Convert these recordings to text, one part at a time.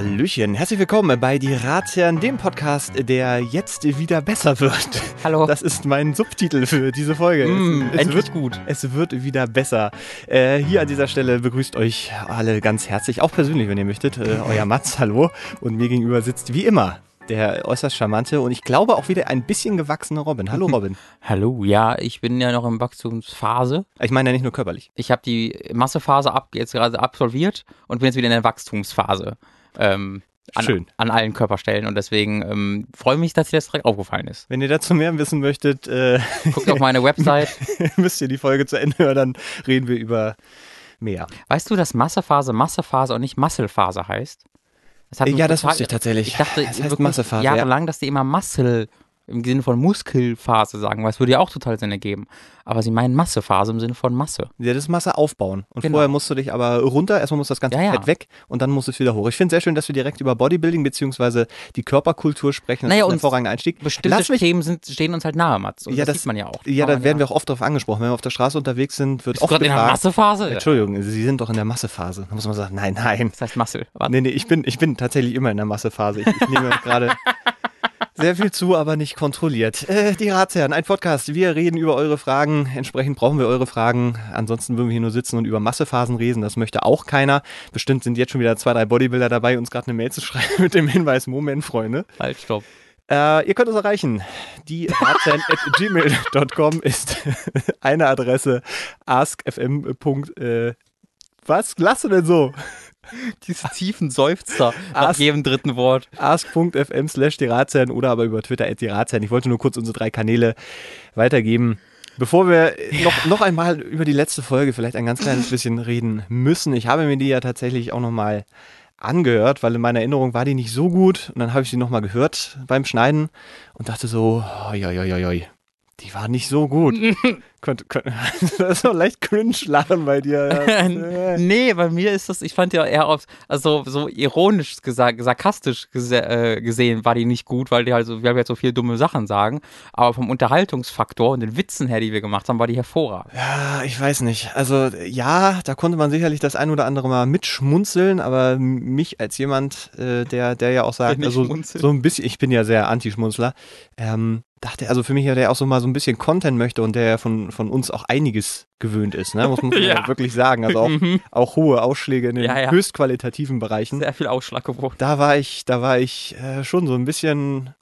Hallöchen, herzlich willkommen bei Die Ratsherren, dem Podcast, der jetzt wieder besser wird. Hallo. Das ist mein Subtitel für diese Folge. Mm, es, es endlich wird gut. Es wird wieder besser. Äh, hier an dieser Stelle begrüßt euch alle ganz herzlich, auch persönlich, wenn ihr möchtet, äh, euer Mats, hallo. Und mir gegenüber sitzt wie immer der äußerst charmante und ich glaube auch wieder ein bisschen gewachsene Robin. Hallo Robin. Hallo, ja, ich bin ja noch in Wachstumsphase. Ich meine ja nicht nur körperlich. Ich habe die Massephase ab, jetzt gerade absolviert und bin jetzt wieder in der Wachstumsphase. Ähm, an, Schön. An allen Körperstellen und deswegen ähm, freue mich, dass dir das direkt aufgefallen ist. Wenn ihr dazu mehr wissen möchtet, äh, Guckt auf meine Website. müsst ihr die Folge zu Ende hören, dann reden wir über mehr. Weißt du, dass Massephase Massephase und nicht Musclephase heißt? Das hat Äh, ja, das wusste ich tatsächlich. Ich dachte Es heißt wirklich Massephase, ja. jahrelang, dass die immer Muscle im Sinne von Muskelphase sagen, weil es würde ja auch total Sinn ergeben. Aber sie meinen Massephase im Sinne von Masse. Ja, das ist Masse aufbauen. Und Genau. vorher musst du dich aber runter, erstmal muss das ganze Ja, ja. Fett weg und dann muss es wieder hoch. Ich finde sehr schön, dass wir direkt über Bodybuilding bzw. die Körperkultur sprechen. Das Naja, ist ein und hervorragender Einstieg. Bestimmte Lass mich, Themen sind, stehen uns halt nahe, Mats. Und Ja, das, das- sieht man ja auch. ja, da werden wir auch oft drauf angesprochen. Wenn wir auf der Straße unterwegs sind, wird Bist du oft gerade in der Massephase? Entschuldigung, Sie sind doch in der Massephase. Da muss man sagen, nein, nein. Das heißt. Warte. Nee, nee, ich bin, ich bin tatsächlich immer in der Massephase. Ich, ich nehme gerade sehr viel zu, aber nicht kontrolliert. Äh, die Ratsherren, ein Podcast. Wir reden über eure Fragen. Entsprechend brauchen wir eure Fragen. Ansonsten würden wir hier nur sitzen und über Massephasen reden. Das möchte auch keiner. Bestimmt sind jetzt schon wieder zwei, drei Bodybuilder dabei, uns gerade eine Mail zu schreiben mit dem Hinweis, Moment, Freunde. Halt, stopp. Äh, ihr könnt uns erreichen. Die ratsherren.gmail.com ist eine Adresse. askfm. Äh, was? Lass du denn so? Diese tiefen Seufzer nach jedem dritten Wort. ask.fm slash die Ratsherren oder aber über Twitter at die Ratsherren. Ich wollte nur kurz unsere drei Kanäle weitergeben. Bevor wir noch, noch einmal über die letzte Folge vielleicht ein ganz kleines bisschen reden müssen. Ich habe mir die ja tatsächlich auch nochmal angehört, weil in meiner Erinnerung war die nicht so gut. Und dann habe ich sie nochmal gehört beim Schneiden und dachte so, oi, oi, oi, oi, die war nicht so gut. Könnte, könnte, das ist doch leicht cringe lachen bei dir. Ja. nee, bei mir ist das, ich fand ja eher auf, also so ironisch gesagt, sarkastisch gese äh, gesehen war die nicht gut, weil die halt so, wir haben jetzt so viele dumme Sachen sagen, aber vom Unterhaltungsfaktor und den Witzen her, die wir gemacht haben, war die hervorragend. Ja, ich weiß nicht. Also ja, da konnte man sicherlich das ein oder andere mal mitschmunzeln, aber mich als jemand, äh, der, der ja auch sagt, also so ein bisschen, ich bin ja sehr Anti-Schmunzler, ähm, dachte, also für mich, ja, der auch so mal so ein bisschen Content möchte und der ja von, von uns auch einiges gewöhnt ist, ne? muss man ja. Wirklich sagen. Also auch, Mhm. auch hohe Ausschläge in den Ja, ja. höchst qualitativen Bereichen. Sehr viel Ausschlag geworden. Da war ich, da war ich äh, schon so ein bisschen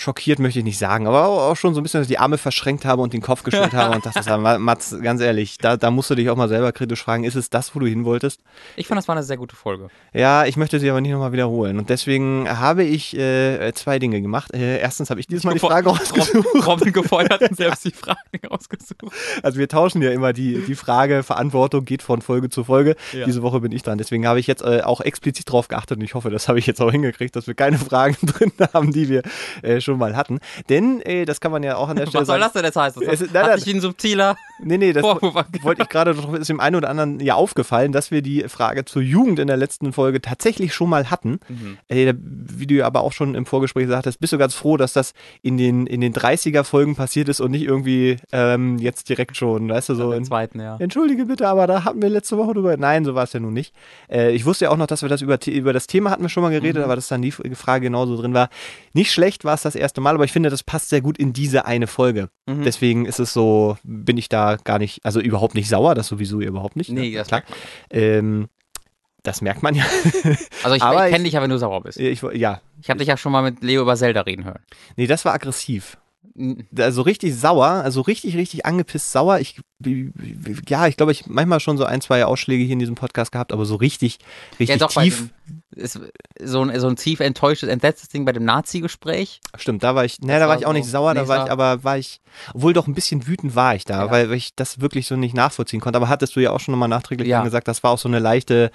schockiert, möchte ich nicht sagen, aber auch schon so ein bisschen, dass ich die Arme verschränkt habe und den Kopf gestellt habe und dachte, Ma- Mats, ganz ehrlich, da, da musst du dich auch mal selber kritisch fragen, ist es das, wo du hin wolltest? Ich fand, das war eine sehr gute Folge. Ja, ich möchte sie aber nicht nochmal wiederholen und deswegen habe ich äh, zwei Dinge gemacht. Äh, erstens habe ich dieses Mal die Frage rausgesucht. Robin, gefeuert und selbst die Fragen ausgesucht. Also wir tauschen ja immer die, die Frage, Verantwortung geht von Folge zu Folge. Ja. Diese Woche bin ich dran. Deswegen habe ich jetzt äh, auch explizit drauf geachtet und ich hoffe, das habe ich jetzt auch hingekriegt, dass wir keine Fragen drin haben, die wir äh, schon mal hatten. Denn, äh, das kann man ja auch an der Stelle Was soll sagen. das denn jetzt heißen? Das ist- nein, hat nein. sich ein subtiler Nee, nee, das wollte ich gerade, doch ist dem einen oder anderen ja aufgefallen, dass wir die Frage zur Jugend in der letzten Folge tatsächlich schon mal hatten. Mhm. Äh, wie du ja aber auch schon im Vorgespräch sagtest, bist du ganz froh, dass das in den, in den 30er-Folgen passiert ist und nicht irgendwie ähm, jetzt direkt schon, weißt du, so im in, zweiten, ja. Entschuldige bitte, aber da hatten wir letzte Woche drüber. Nein, so war es ja nun nicht. Äh, ich wusste ja auch noch, dass wir das über, über das Thema hatten wir schon mal geredet, Mhm. aber dass dann die Frage genauso drin war. Nicht schlecht war es das erste Mal, aber ich finde, das passt sehr gut in diese eine Folge. Mhm. Deswegen ist es so, bin ich da gar nicht, also überhaupt nicht sauer, das sowieso überhaupt nicht. Nee, ne? das klar. merkt man. Ähm, das merkt man ja. Also ich ich- kenne dich ja, wenn du sauer bist. Ich, ja, Ich habe dich ja schon mal mit Leo über Zelda reden hören. nee, das war aggressiv. Also richtig sauer, also richtig, richtig angepisst sauer. Ich, ja, ich glaube, ich manchmal schon so ein, zwei Ausschläge hier in diesem Podcast gehabt, aber so richtig, richtig Ja, doch, tief. ist so ein, so ein tief enttäuschtes, entsetztes Ding bei dem Nazi-Gespräch. Stimmt, da war ich, ne, da war ich auch so- nicht sauer, da war ich, aber war ich, obwohl doch ein bisschen wütend war ich da, Ja. weil, ich das wirklich so nicht nachvollziehen konnte. Aber hattest du ja auch schon nochmal nachträglich Ja. gesagt, das war auch so eine leichte,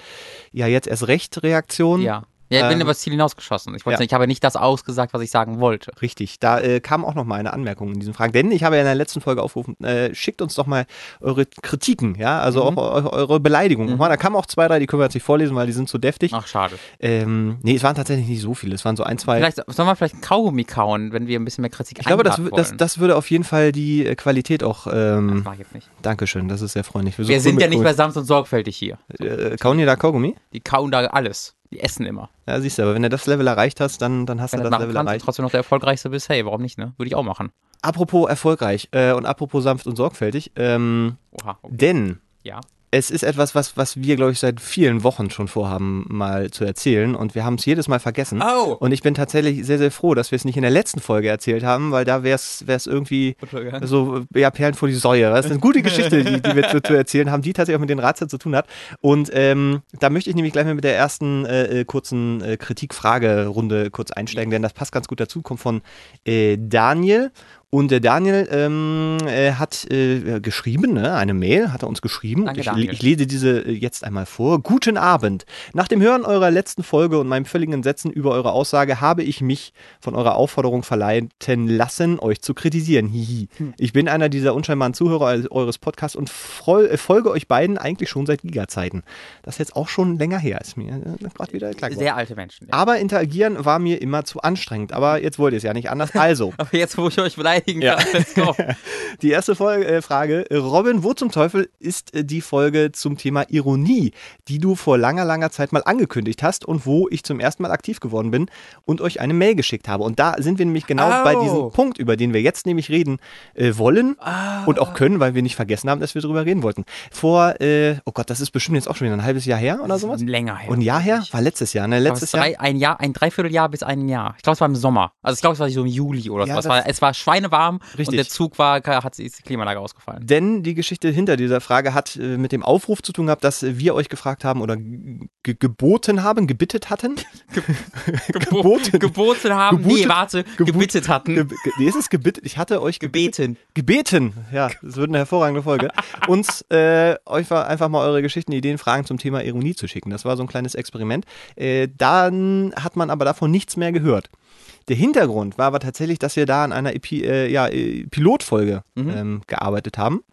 ja, jetzt erst recht Reaktion. Ja. Ja, ich bin Ähm, über das Ziel hinausgeschossen. Ich, wollte ja. ich habe nicht das ausgesagt, was ich sagen wollte. Richtig, da äh, kam auch noch mal eine Anmerkung in diesen Fragen, denn ich habe ja in der letzten Folge aufgerufen, äh, schickt uns doch mal eure Kritiken, ja, also Mhm. auch eu eure Beleidigungen. Mhm. Da kamen auch zwei, drei, die können wir jetzt nicht vorlesen, weil die sind zu deftig. Ach, schade. Ähm, nee, es waren tatsächlich nicht so viele, es waren so ein, zwei. Vielleicht sollen wir vielleicht ein Kaugummi kauen, wenn wir ein bisschen mehr Kritik ich glaube, das, das, das würde auf jeden Fall die äh, Qualität auch. Das Ähm, mach ich jetzt nicht. Dankeschön, das ist sehr freundlich. wir cool sind ja nicht cool. mehr sanft und sorgfältig hier. Äh, kauen die da Kaugummi? Die kauen da alles. Essen immer. Ja, siehst du, aber wenn du das Level erreicht hast, dann, dann hast Wenn du das das Level kannst erreicht. trotzdem noch der erfolgreichste bist, hey, warum nicht, ne? Würde ich auch machen. Apropos erfolgreich äh, und apropos sanft und sorgfältig, ähm, Oha. okay. denn Ja. Es ist etwas, was, was wir, glaube ich, seit vielen Wochen schon vorhaben, mal zu erzählen und wir haben es jedes Mal vergessen. Oh! Und ich bin tatsächlich sehr, sehr froh, dass wir es nicht in der letzten Folge erzählt haben, weil da wäre es irgendwie so, ja, Perlen vor die Säue. Das ist eine gute Geschichte, die, die wir zu, zu erzählen haben, die tatsächlich auch mit den Ratsherren zu tun hat. Und ähm, da möchte ich nämlich gleich mal mit der ersten äh, äh, kurzen äh, Kritik-Frage-Runde kurz einsteigen, denn das passt ganz gut dazu, kommt von äh, Daniel. Und der Daniel ähm, äh, hat äh, geschrieben, ne, eine Mail hat er uns geschrieben. Danke, ich, ich lese diese äh, jetzt einmal vor. Guten Abend. Nach dem Hören eurer letzten Folge und meinem völligen Entsetzen über eure Aussage habe ich mich von eurer Aufforderung verleiten lassen, euch zu kritisieren. Hihi. Hm. Ich bin einer dieser unscheinbaren Zuhörer eures Podcasts und äh, folge euch beiden eigentlich schon seit Giga-Zeiten. Das ist jetzt auch schon länger her, ist mir gerade wieder klar geworden. Sehr alte Menschen. Ja. Aber interagieren war mir immer zu anstrengend. Aber jetzt wollt ihr es ja nicht anders. Also, Aber jetzt, wo ich euch beleidigen Ja. kann, let's go. die erste Folge, äh, Frage. Robin, wo zum Teufel ist äh, die Folge zum Thema Ironie, die du vor langer, langer Zeit mal angekündigt hast und wo ich zum ersten Mal aktiv geworden bin und euch eine Mail geschickt habe? Und da sind wir nämlich genau Oh. bei diesem Punkt, über den wir jetzt nämlich reden äh, wollen Ah. und auch können, weil wir nicht vergessen haben, dass wir darüber reden wollten. Vor, äh, oh Gott, das ist bestimmt jetzt auch schon wieder ein halbes Jahr her oder sowas? Länger her. Und ein Jahr her? War letztes Jahr, ne? Letztes Jahr. drei, ein Jahr, ein Dreivierteljahr bis ein Jahr. Ich glaube, es war im Sommer. Also ich glaube, es war so im Juli oder Ja, so. Es war, es war schweinewarm Richtig. und der Zug war, hat ist die Klimaanlage ausgefallen. Denn die Geschichte hinter dieser Frage hat äh, mit dem Aufruf zu tun gehabt, dass wir euch gefragt haben oder ge geboten haben, gebittet hatten. Geboten. Geboten haben. Geboten- nee, warte. Gebot- gebittet hatten. Ge ge nee, ist es gebittet? Ich hatte euch gebeten. Gebeten. Ja, das wird eine hervorragende Folge. Uns äh, euch einfach mal eure Geschichten, Ideen, Fragen zum Thema Ironie zu schicken. Das war so ein kleines Experiment. Äh, dann hat man aber davon nichts mehr gehört. Der Hintergrund war aber tatsächlich, dass wir da an einer Epi äh, ja, äh, Pilotfolge Mhm. ähm, gearbeitet haben.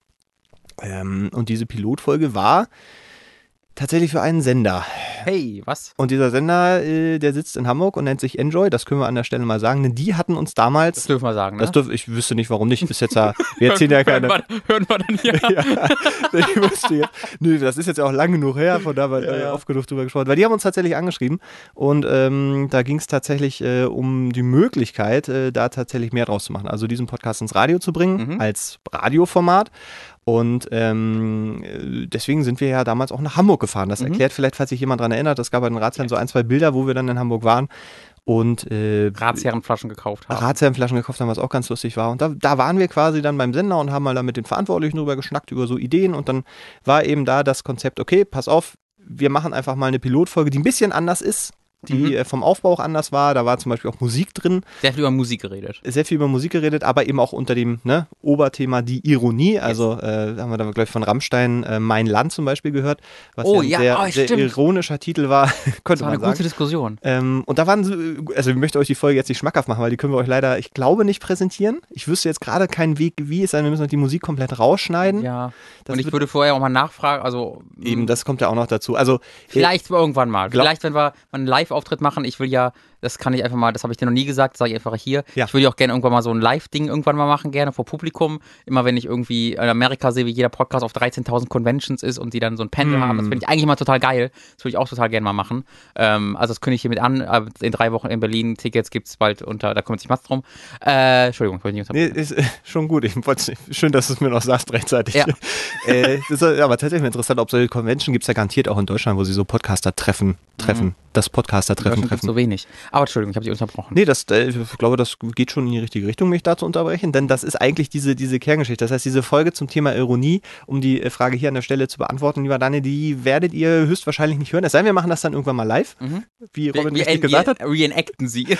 Ähm, und diese Pilotfolge war tatsächlich für einen Sender. Hey, was? Und dieser Sender, äh, der sitzt in Hamburg und nennt sich Enjoy, das können wir an der Stelle mal sagen, denn die hatten uns damals, Das dürfen wir sagen, ne? das dürf, ich wüsste nicht, warum nicht, bis jetzt ja, wir erzählen ja keine, Hören wir, hören wir dann hier. ja, ich wüsste jetzt, nö, das ist jetzt ja auch lang genug her, von da haben wir äh, oft genug drüber gesprochen, weil die haben uns tatsächlich angeschrieben und ähm, da ging es tatsächlich äh, um die Möglichkeit, äh, da tatsächlich mehr draus zu machen, also diesen Podcast ins Radio zu bringen, Mhm. als Radioformat und ähm, äh, deswegen sind wir ja damals auch nach Hamburg gefahren. Das Mhm. erklärt vielleicht, falls sich jemand daran erinnert, es gab bei den Ratsherren so ein, zwei Bilder, wo wir dann in Hamburg waren und äh, Ratsherrenflaschen gekauft haben. Ratsherrenflaschen gekauft haben, was auch ganz lustig war. Und da, da waren wir quasi dann beim Sender und haben mal da mit den Verantwortlichen drüber geschnackt, über so Ideen. Und dann war eben da das Konzept, okay, pass auf, wir machen einfach mal eine Pilotfolge, die ein bisschen anders ist, die Mhm. äh, vom Aufbau auch anders war. Da war zum Beispiel auch Musik drin, Sehr viel über Musik geredet. sehr viel über Musik geredet, aber eben auch unter dem ne, Oberthema die Ironie. Also äh, haben wir da, glaube ich, von Rammstein äh, Mein Land zum Beispiel gehört, was Oh, ja ja, ein sehr, oh, sehr ironischer Titel war, Das könnte war man eine sagen. gute Diskussion. Ähm, und da waren so, also ich möchte euch die Folge jetzt nicht schmackhaft machen, weil die können wir euch leider, ich glaube, nicht präsentieren. Ich wüsste jetzt gerade keinen Weg, wie es sein. Wir müssen die Musik komplett rausschneiden. Ja. Das und ich würde vorher auch mal nachfragen, also Eben, das kommt ja auch noch dazu. Also Vielleicht irgendwann mal. Glaub- Vielleicht, wenn wir mal einen Live-Auftritt machen. Ich will ja, das kann ich einfach mal, das habe ich dir noch nie gesagt, sage ich einfach hier. Ja. Ich würde auch gerne irgendwann mal so ein Live-Ding irgendwann mal machen, gerne vor Publikum. Immer wenn ich irgendwie in Amerika sehe, wie jeder Podcast auf 13.000 Conventions ist und die dann so ein Panel Mm. haben. Das finde ich eigentlich mal total geil. Das würde ich auch total gerne mal machen. Ähm, also das kündige ich hiermit an. In drei Wochen in Berlin. Tickets gibt es bald unter, da kümmert sich Mats drum. Äh, Entschuldigung, ich wollte nicht nee, ist äh, schon gut. Ich schön, dass du es mir noch sagst rechtzeitig. Ja. äh, das ist aber tatsächlich interessant, ob solche Convention gibt es ja garantiert auch in Deutschland, wo sie so Podcaster treffen, treffen. Das Podcaster treffen, treffen. so wenig. Aber Entschuldigung, ich habe dich unterbrochen. Nee, das, äh, ich glaube, das geht schon in die richtige Richtung, mich da zu unterbrechen, denn das ist eigentlich diese, diese Kerngeschichte. Das heißt, diese Folge zum Thema Ironie, um die äh, Frage hier an der Stelle zu beantworten, lieber Daniel, die werdet ihr höchstwahrscheinlich nicht hören. Es sei denn, wir machen das dann irgendwann mal live, Mhm. wie Robin wir, richtig wir, gesagt hat. reenacten sie.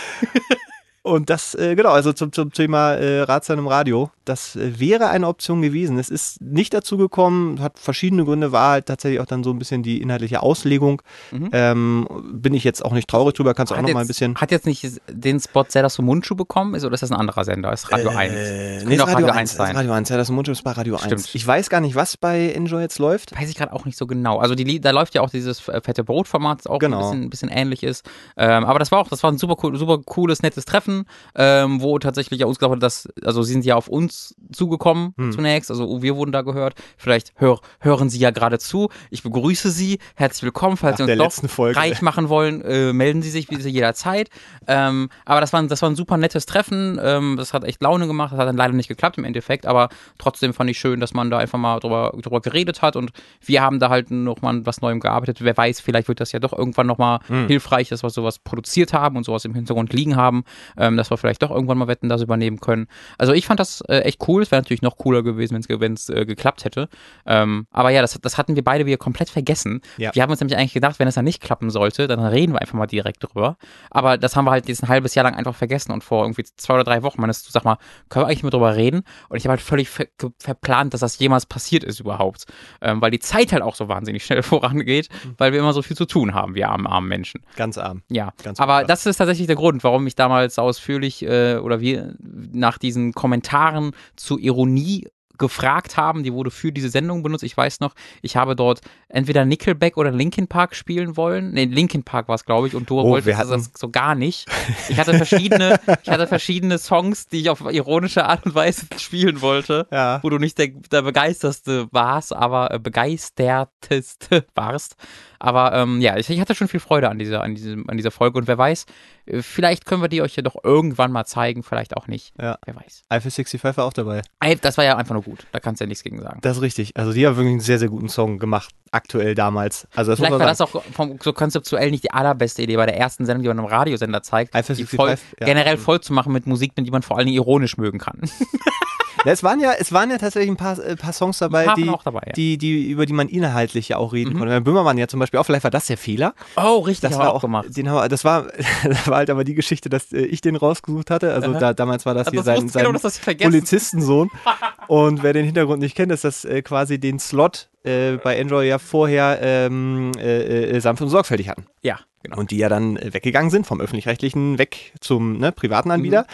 Und das, äh, genau, also zum, zum Thema äh, Ratsherren im Radio, das äh, wäre eine Option gewesen. Es ist nicht dazu gekommen, hat verschiedene Gründe, war halt tatsächlich auch dann so ein bisschen die inhaltliche Auslegung. Mhm. Ähm, bin ich jetzt auch nicht traurig drüber, kannst du auch noch mal ein jetzt- bisschen. Hat jetzt nicht den Spot sehr das Mundschuh bekommen? Ist, oder ist das ein anderer Sender? Ist Radio 1? Äh, Könnte nee, ist Radio, Radio 1 1 ist sein. Radio 1, ja, das Mundschutz ist bei Radio 1. Stimmt. Ich weiß gar nicht, was bei Enjoy jetzt läuft. Weiß ich gerade auch nicht so genau. Also die, da läuft ja auch dieses fette Brotformat, das auch Genau. ein, bisschen, ein bisschen ähnlich ist. Ähm, aber das war auch, das war ein super, cool, super cooles, nettes Treffen. Treffen, ähm, wo tatsächlich ja uns gesagt hat, dass, also sie sind ja auf uns zugekommen Hm. zunächst, also wir wurden da gehört. Vielleicht hör, hören Sie ja gerade zu. Ich begrüße Sie. Herzlich willkommen. Falls Nach Sie uns doch Folge. reich machen wollen, äh, melden Sie sich wie Sie jederzeit. Ähm, aber das war, ein- das war ein super nettes Treffen. Ähm, das hat echt Laune gemacht. Das hat dann leider nicht geklappt im Endeffekt, aber trotzdem fand ich schön, dass man da einfach mal drüber, drüber geredet hat und wir haben da halt noch mal was Neuem gearbeitet. Wer weiß, vielleicht wird das ja doch irgendwann noch mal Hm. hilfreich, dass wir sowas produziert haben und sowas im Hintergrund liegen haben, ähm, dass wir vielleicht doch irgendwann mal Wetten das übernehmen können. Also ich fand das äh, echt cool. Es wäre natürlich noch cooler gewesen, wenn es äh, geklappt hätte. Ähm, aber ja, das, das hatten wir beide wieder komplett vergessen. Ja. Wir haben uns nämlich eigentlich gedacht, wenn es dann nicht klappen sollte, dann reden wir einfach mal direkt drüber. Aber das haben wir halt jetzt ein halbes Jahr lang einfach vergessen und vor irgendwie zwei oder drei Wochen meinst du, sag mal, können wir eigentlich mal drüber reden? Und ich habe halt völlig ver verplant, dass das jemals passiert ist überhaupt. Ähm, weil die Zeit halt auch so wahnsinnig schnell vorangeht, Mhm. weil wir immer so viel zu tun haben, wir armen, armen Menschen. Ganz arm. Ja, Ganz aber das ist tatsächlich der Grund, warum ich damals ausführlich äh, oder wir nach diesen Kommentaren zu Ironie gefragt haben. Die wurde für diese Sendung benutzt. Ich weiß noch, ich habe dort entweder Nickelback oder Linkin Park spielen wollen. Nee, Linkin Park war es, glaube ich, und du Oh, wolltest wir das hatten- so gar nicht. Ich hatte verschiedene, ich hatte verschiedene Songs, die ich auf ironische Art und Weise spielen wollte Ja. wo du nicht der, der begeisterste warst, aber äh, begeisterteste warst. Aber ähm, ja, ich, ich hatte schon viel Freude an dieser, an, diesem, an dieser Folge und wer weiß, äh, vielleicht können wir die euch ja doch irgendwann mal zeigen, vielleicht auch nicht. Ja. Wer weiß. Eiffel 65 war auch dabei. Das war ja einfach nur gut, da kannst du ja nichts gegen sagen. Das ist richtig. Also die haben wirklich einen sehr, sehr guten Song gemacht, aktuell damals. Also das Vielleicht war man das sagen. auch vom, so konzeptuell nicht die allerbeste Idee bei der ersten Sendung, die man im Radiosender zeigt, Eiffel die 65, voll, ja. generell voll zu machen mit Musik, die man vor allen Dingen ironisch mögen kann. Ja, es waren ja, es waren ja tatsächlich ein paar, äh, paar Songs dabei, die, dabei, ja. die, die, über die man inhaltlich ja auch reden Mhm. konnte. Bei Böhmermann ja zum Beispiel auch, vielleicht war das der Fehler. Oh, richtig, Das war auch, gemacht. den haben wir, das war, das war halt aber die Geschichte, dass äh, ich den rausgesucht hatte. Also da, damals war das hier Das sein, sein genau, das. Polizistensohn. Und wer den Hintergrund nicht kennt, ist das äh, quasi den Slot äh, bei Enjoy ja vorher ähm, äh, sanft und sorgfältig hatten. Ja, genau. Und die ja dann weggegangen sind vom öffentlich-rechtlichen weg zum ne, privaten Mhm.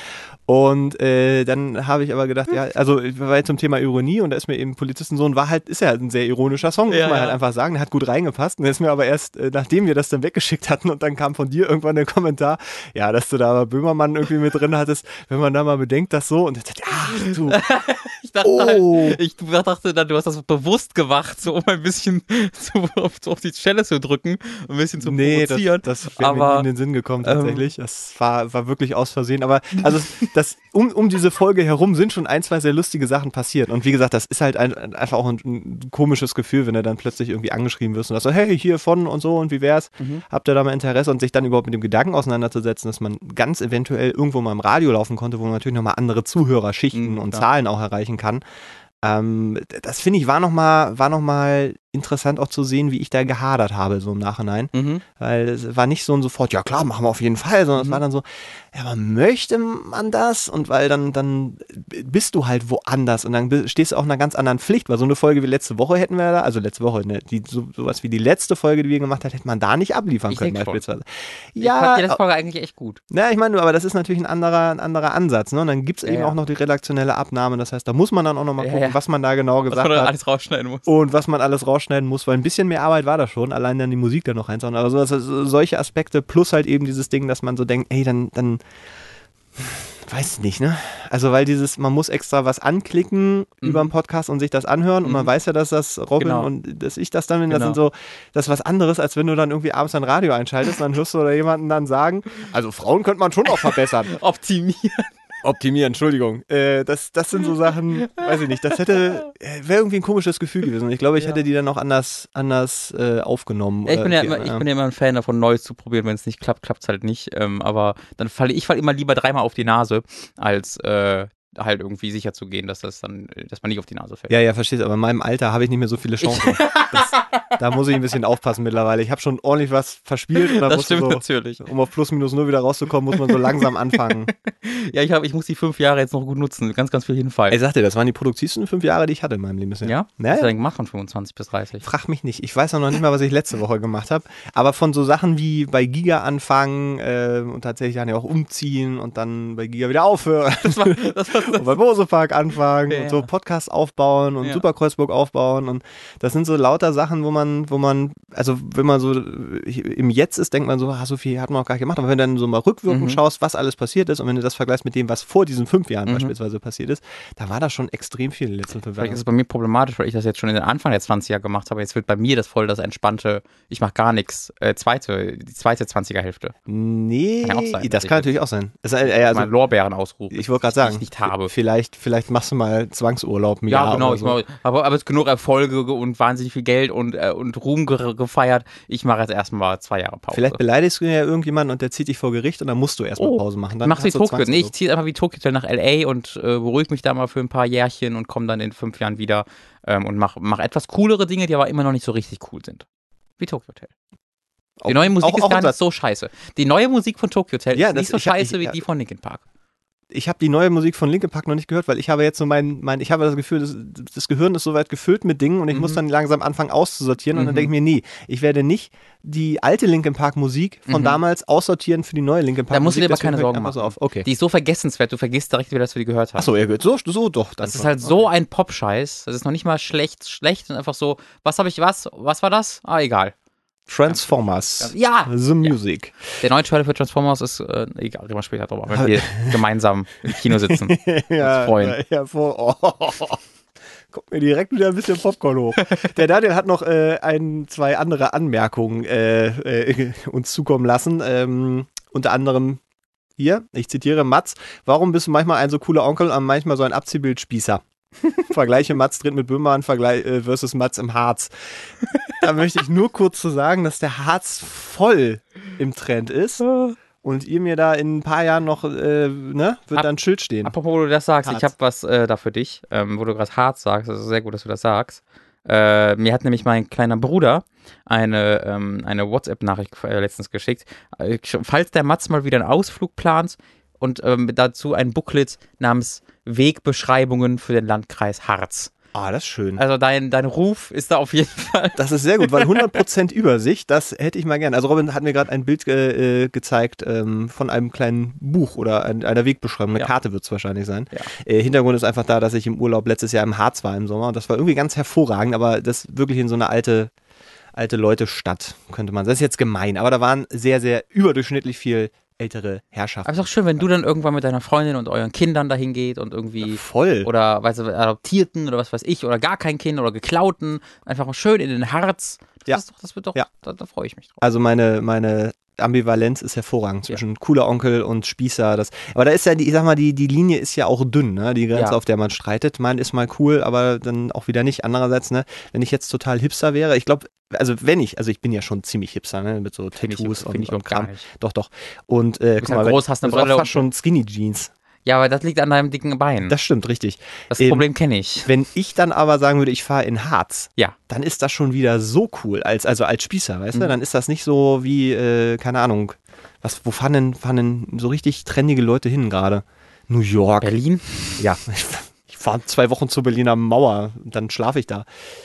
Und äh, dann habe ich aber gedacht, ja, also ich war jetzt zum Thema Ironie und da ist mir eben Polizistensohn war halt, ist ja halt ein sehr ironischer Song, muss Ja, man ja. halt einfach sagen. Der hat gut reingepasst. Und der ist mir aber erst, äh, nachdem wir das dann weggeschickt hatten und dann kam von dir irgendwann der Kommentar, ja, dass du da aber Böhmermann irgendwie mit drin hattest, wenn man da mal bedenkt, das so. Und ich dachte, ach du, Ich dachte, Oh. halt, ich dachte dann, du hast das bewusst gemacht, so um ein bisschen zu, auf, so auf die Stelle zu drücken, ein bisschen zu nee, das, provozieren. das wäre mir nie in den Sinn gekommen ähm, tatsächlich. das war, war wirklich aus Versehen. Aber also das, um, um diese Folge herum sind schon ein, zwei sehr lustige Sachen passiert. Und wie gesagt, das ist halt ein, einfach auch ein, ein komisches Gefühl, wenn du dann plötzlich irgendwie angeschrieben wirst und sagst so, hey, hier von und so und wie wär's? Mhm. Habt ihr da mal Interesse? Und sich dann überhaupt mit dem Gedanken auseinanderzusetzen, dass man ganz eventuell irgendwo mal im Radio laufen konnte, wo man natürlich nochmal andere Zuhörerschichten Mhm, und. Zahlen auch erreichen kann. Ähm, das finde ich war nochmal war noch mal interessant auch zu sehen, wie ich da gehadert habe, so im Nachhinein. Mhm. Weil es war nicht so ein sofort, ja klar, machen wir auf jeden Fall, sondern es war dann so, ja, aber möchte man das? Und weil dann, dann bist du halt woanders und dann stehst du auch in einer ganz anderen Pflicht, weil so eine Folge wie letzte Woche hätten wir da, also letzte Woche, ne, die, so, sowas wie die letzte Folge, die wir gemacht haben, hätte man da nicht abliefern Ich können denk schon. beispielsweise. Ich fand die letzte Ja, Folge eigentlich echt gut. na, ich meine, aber das ist natürlich ein anderer, ein anderer Ansatz. Ne? Und dann gibt es Ja, eben ja. auch noch die redaktionelle Abnahme. Das heißt, da muss man dann auch noch mal Ja, gucken, ja. was man da genau Was gesagt man da hat. alles rausschneiden muss. Und was man alles rausschneiden muss, weil ein bisschen mehr Arbeit war das schon, allein dann die Musik da noch reinzuhauen. Aber so, also solche Aspekte plus halt eben dieses Ding, dass man so denkt, ey, dann, dann weiß nicht, ne? Also weil dieses, man muss extra was anklicken über einen Podcast und sich das anhören und man Mhm. weiß ja, dass das Robin Genau. und dass ich das dann bin, das Genau. sind so, das ist was anderes, als wenn du dann irgendwie abends ein Radio einschaltest, dann hörst du oder jemanden dann sagen, also Frauen könnte man schon auch verbessern. Optimieren. Optimieren, Entschuldigung. Äh, das, das sind so Sachen, weiß ich nicht, das hätte, äh, wäre irgendwie ein komisches Gefühl gewesen. Ich glaube, ich Ja. hätte die dann auch anders, anders äh, aufgenommen. Ja, ich, bin ja immer, ich bin ja immer ein Fan davon, Neues zu probieren. Wenn es nicht klappt, klappt es halt nicht. Ähm, aber dann falle ich fall immer lieber dreimal auf die Nase, als äh, halt irgendwie sicher zu gehen, dass das dann, dass man nicht auf die Nase fällt. Ja, ja, verstehst, aber in meinem Alter habe ich nicht mehr so viele Chancen. Das, da muss ich ein bisschen aufpassen mittlerweile. Ich habe schon ordentlich was verspielt und das du stimmt so, natürlich. um auf plus minus null wieder rauszukommen, muss man so langsam anfangen. Ja, ich, hab, ich muss die fünf Jahre jetzt noch gut nutzen. Ganz, ganz viel jeden Fall. Ey, sag dir, das waren die produktivsten fünf Jahre, die ich hatte in meinem Leben bisher. ja? Was Ja, hast du ja. denn gemacht von 25 bis 30? Frag mich nicht. Ich weiß auch noch nicht mal, was ich letzte Woche gemacht habe. Aber von so Sachen wie bei Giga anfangen äh, und tatsächlich dann ja auch umziehen und dann bei Giga wieder aufhören. Das war, das war und beim Mosepark anfangen Ja. und so Podcast aufbauen und Ja. Superkreuzburg aufbauen und das sind so lauter Sachen, wo man, wo man, also wenn man so im Jetzt ist, denkt man so, ah, so viel hat man auch gar nicht gemacht, aber wenn du dann so mal rückwirkend Mhm. schaust, was alles passiert ist und wenn du das vergleichst mit dem, was vor diesen fünf Jahren Mhm. beispielsweise passiert ist, da war das schon extrem viel in den letzten fünf Vielleicht Jahren. ist es bei mir problematisch, weil ich das jetzt schon in den Anfang der 20er gemacht habe. Jetzt wird bei mir das voll das entspannte, ich mache gar nichts, äh, zweite, die zweite 20er Hälfte. Nee, Kann ja auch sein, das kann ich natürlich auch sein. Es, äh, also, Lorbeeren ausrufen. ich wollte gerade sagen, habe. Vielleicht, vielleicht machst du mal Zwangsurlaub im Ja, Jahr genau. Ich so. mach, aber, aber es genug Erfolge und wahnsinnig viel Geld und, äh, und Ruhm ge gefeiert. Ich mache jetzt erstmal zwei Jahre Pause. Vielleicht beleidigst du ja irgendjemanden und der zieht dich vor Gericht und dann musst du erstmal Oh, Pause machen. ich Dann mach's wie hast du Tokio. Nee, ich ziehe einfach wie Tokyo Hotel nach L.A. und äh, beruhige mich da mal für ein paar Jährchen und komme dann in fünf Jahren wieder ähm, und mache mach etwas coolere Dinge, die aber immer noch nicht so richtig cool sind. Wie Tokyo Hotel. Die neue Musik auch- ist auch gar ein nicht so scheiße. Die neue Musik von Tokyo Hotel Ja, ist nicht so ich scheiße ich- wie ja. die von Linkin Park. Ich habe die neue Musik von Linkin Park noch nicht gehört, weil ich habe jetzt so mein, mein ich habe das Gefühl, das, das Gehirn ist soweit gefüllt mit Dingen und ich Mhm. muss dann langsam anfangen auszusortieren und dann Mhm. denke ich mir, nee, ich werde nicht die alte Linkin Park Musik von Mhm. damals aussortieren für die neue Linkin Park Da musst du Musik. dir aber keine Sorgen machen. auf. Okay. Die ist so vergessenswert, du vergisst direkt wieder, dass du die gehört hast. Achso, ja so, so doch. Das ist halt so ein Pop-Scheiß. Das ist noch nicht mal schlecht, schlecht und einfach so, was habe ich, was? Was war das? Ah, egal. Transformers. Ja! The Music. Der neue Trailer für Transformers ist, äh, egal, reden wir später drüber, wenn wir gemeinsam im Kino sitzen. ja, freuen. Ja, vor, oh. Kommt mir direkt wieder ein bisschen Popcorn hoch. Der Daniel hat noch äh, ein, zwei andere Anmerkungen äh, äh, uns zukommen lassen. Ähm, unter anderem hier, ich zitiere Mats, warum bist du manchmal ein so cooler Onkel und manchmal so ein Abziehbildspießer? Vergleiche Mats drin mit Böhmermann äh, versus Mats im Harz. Da möchte ich nur kurz zu sagen, dass der Harz voll im Trend ist und ihr mir da in ein paar Jahren noch, äh, ne, wird Ab- da ein Schild stehen. Apropos, wo du das sagst, Harz. ich habe was äh, da für dich, ähm, wo du gerade hart sagst, also sehr gut, dass du das sagst. Äh, mir hat nämlich mein kleiner Bruder eine, ähm, eine WhatsApp-Nachricht äh, letztens geschickt. Äh, falls der Mats mal wieder einen Ausflug plant und ähm, dazu ein Booklet namens Wegbeschreibungen für den Landkreis Harz. Ah, das ist schön. Also dein, dein Ruf ist da auf jeden Fall. Das ist sehr gut, weil 100% Übersicht, das hätte ich mal gern. Also Robin hat mir gerade ein Bild äh, gezeigt ähm, von einem kleinen Buch oder ein, einer Wegbeschreibung. Eine Ja. Karte wird es wahrscheinlich sein. Ja. Äh, Hintergrund ist einfach da, dass ich im Urlaub letztes Jahr im Harz war im Sommer und das war irgendwie ganz hervorragend, aber das wirklich in so eine alte, alte Leute-Stadt, könnte man. Das ist jetzt gemein, aber da waren sehr, sehr überdurchschnittlich viel ältere Herrschaften. Aber ist doch schön, wenn du dann irgendwann mit deiner Freundin und euren Kindern dahin geht und irgendwie. Voll. Oder weißt du, Adoptierten oder was weiß ich, oder gar kein Kind oder Geklauten, einfach mal schön in den Harz. Das, Ja. ist doch, das wird doch, Ja. da, da freue ich mich drauf. Also meine, meine Ambivalenz ist hervorragend zwischen cooler Onkel und Spießer. Das, aber da ist ja, die, ich sag mal, die, die Linie ist ja auch dünn, ne? die Grenze, Ja. auf der man streitet. Man ist mal cool, aber dann auch wieder nicht. Andererseits, ne, wenn ich jetzt total Hipster wäre, ich glaube, also wenn ich, also ich bin ja schon ziemlich Hipster, ne, mit so ich, Tattoos und, ich und gar Kram. Doch, doch. Und äh, bist halt groß, hast eine Brille fast schon Skinny Jeans. Ja, aber das liegt an deinem dicken Bein. Das stimmt, richtig. Das ähm, Problem kenne ich. Wenn ich dann aber sagen würde, ich fahre in Harz, Ja. dann ist das schon wieder so cool, als, also als Spießer, weißt du? Mhm. Dann ist das nicht so wie, äh, keine Ahnung, was, wo fahren denn, fahren denn so richtig trendige Leute hin gerade? New York. Berlin? Ja, fahre zwei Wochen zur Berliner Mauer und dann schlafe ich da.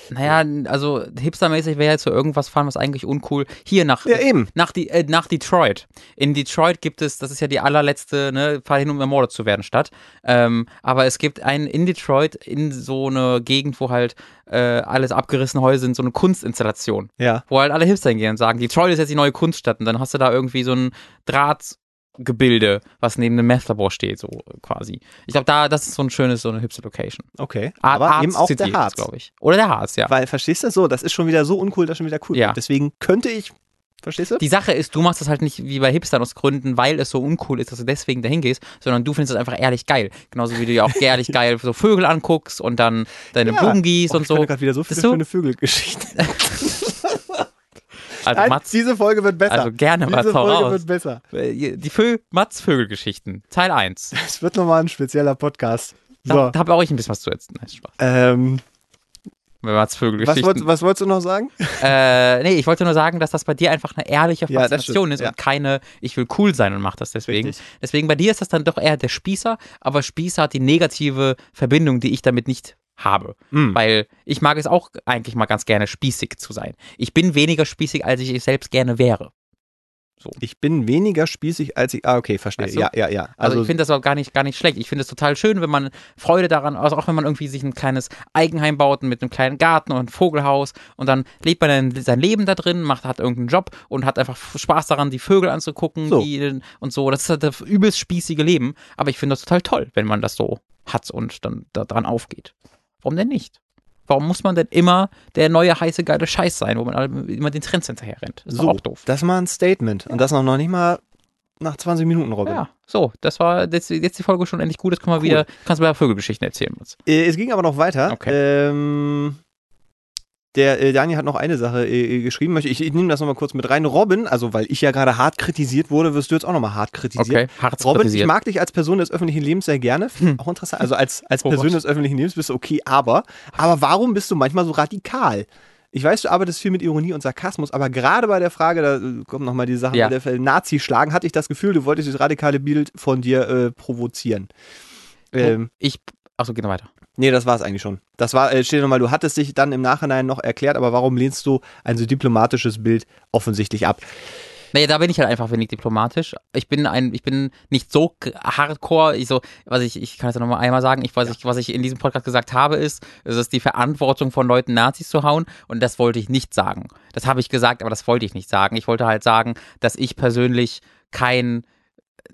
Naja, also hipstermäßig wäre jetzt so irgendwas fahren, was eigentlich uncool. Hier nach, Ja, eben. nach, die, äh, nach Detroit. In Detroit gibt es, das ist ja die allerletzte, ne, fahr hin, um ermordet zu werden, Stadt. Ähm, aber es gibt einen in Detroit, in so eine Gegend, wo halt äh, alles abgerissene Häuser sind, so eine Kunstinstallation. Ja. wo halt alle Hipster hingehen und sagen, Detroit ist jetzt die neue Kunststadt und dann hast du da irgendwie so ein Drahtgebilde, was neben dem Meth-Labor steht, so quasi. Ich glaube, da, das ist so ein schönes, so eine Hipster-Location. Okay. Ar- Aber Harz eben auch City der Harz. glaube ich. Oder der Harz, ja. Weil, verstehst du so, das ist schon wieder so uncool, das ist schon wieder cool. Ja. wird. Deswegen könnte ich, verstehst du? Die Sache ist, du machst das halt nicht wie bei Hipstern aus Gründen, weil es so uncool ist, dass du deswegen dahin gehst, sondern du findest es einfach ehrlich geil. Genauso wie du ja auch ehrlich geil so Vögel anguckst und dann deine Ja. Blumen gießt Oh, und ich so. könnte gerade wieder so viele schöne Vögelgeschichten. Also Nein, Mats, diese Folge wird besser. also gerne diese Mats, hau Folge raus. wird besser. Äh, Die Vö Mats Vögelgeschichten, Teil 1. Es wird nochmal ein spezieller Podcast. So, Da, da habe auch ich ein bisschen was zu erzählen. Nein, Spaß. ähm, was, was wolltest du noch sagen? Äh, nee, ich wollte nur sagen, dass das bei dir einfach eine ehrliche Ja, Faszination stimmt, ist ja. und keine, ich will cool sein und mach das deswegen. Richtig. Deswegen bei dir ist das dann doch eher der Spießer, aber Spießer hat die negative Verbindung, die ich damit nicht habe. Mm. Weil ich mag es auch eigentlich mal ganz gerne spießig zu sein. Ich bin weniger spießig, als ich selbst gerne wäre. So. Ich bin weniger spießig als ich. Ah, okay, verstehe. Weißt du? Ja, ja, ja. Also, ich finde das auch gar nicht, gar nicht schlecht. Ich finde es total schön, wenn man Freude daran, also auch wenn man irgendwie sich ein kleines Eigenheim baut mit einem kleinen Garten und ein Vogelhaus und dann lebt man dann sein Leben da drin, macht, hat irgendeinen Job und hat einfach Spaß daran, die Vögel anzugucken So. die, und so. Das ist halt das übelst spießige Leben. Aber ich finde das total toll, wenn man das so hat und dann daran aufgeht. Warum denn nicht? Warum muss man denn immer der neue heiße geile Scheiß sein, wo man immer den Trends hinterher rennt? Das ist so, auch doof. das war ein Statement. Und das noch noch nicht mal nach 20 Minuten, Robin. Ja, so, das war jetzt, jetzt die Folge schon endlich gut. Jetzt können wir Cool. wieder, kannst du wieder Vögelgeschichten erzählen. Mats. Äh, es ging aber noch weiter. Okay. Ähm, der äh, Daniel hat noch eine Sache äh, geschrieben. Möchte- Ich, ich nehme das nochmal kurz mit rein. Robin, also weil ich ja gerade hart kritisiert wurde, wirst du jetzt auch nochmal hart kritisiert. Okay, Harz Robin, ich mag dich als Person des öffentlichen Lebens sehr gerne. Hm. Auch interessant. Also als, als Oh Person Gott. des öffentlichen Lebens bist du okay, aber, aber warum bist du manchmal so radikal? Ich weiß, du arbeitest viel mit Ironie und Sarkasmus, aber gerade bei der Frage, da äh, kommt nochmal die Sache Ja. mit der Nazi schlagen, hatte ich das Gefühl, du wolltest dieses radikale Bild von dir äh, provozieren. Ähm, ich, achso, geht noch weiter. Nee, das war es eigentlich schon. Das war, äh, steht nochmal, du hattest dich dann im Nachhinein noch erklärt, aber warum lehnst du ein so diplomatisches Bild offensichtlich ab? Naja, da bin ich halt einfach wenig diplomatisch. Ich bin ein, ich bin nicht so hardcore. Ich so, was ich, ich kann es ja nochmal einmal sagen, ich, was ich, was ich in diesem Podcast gesagt habe, ist, es ist die Verantwortung von Leuten, Nazis zu hauen. Und das wollte ich nicht sagen. Das habe ich gesagt, aber das wollte ich nicht sagen. Ich wollte halt sagen, dass ich persönlich kein,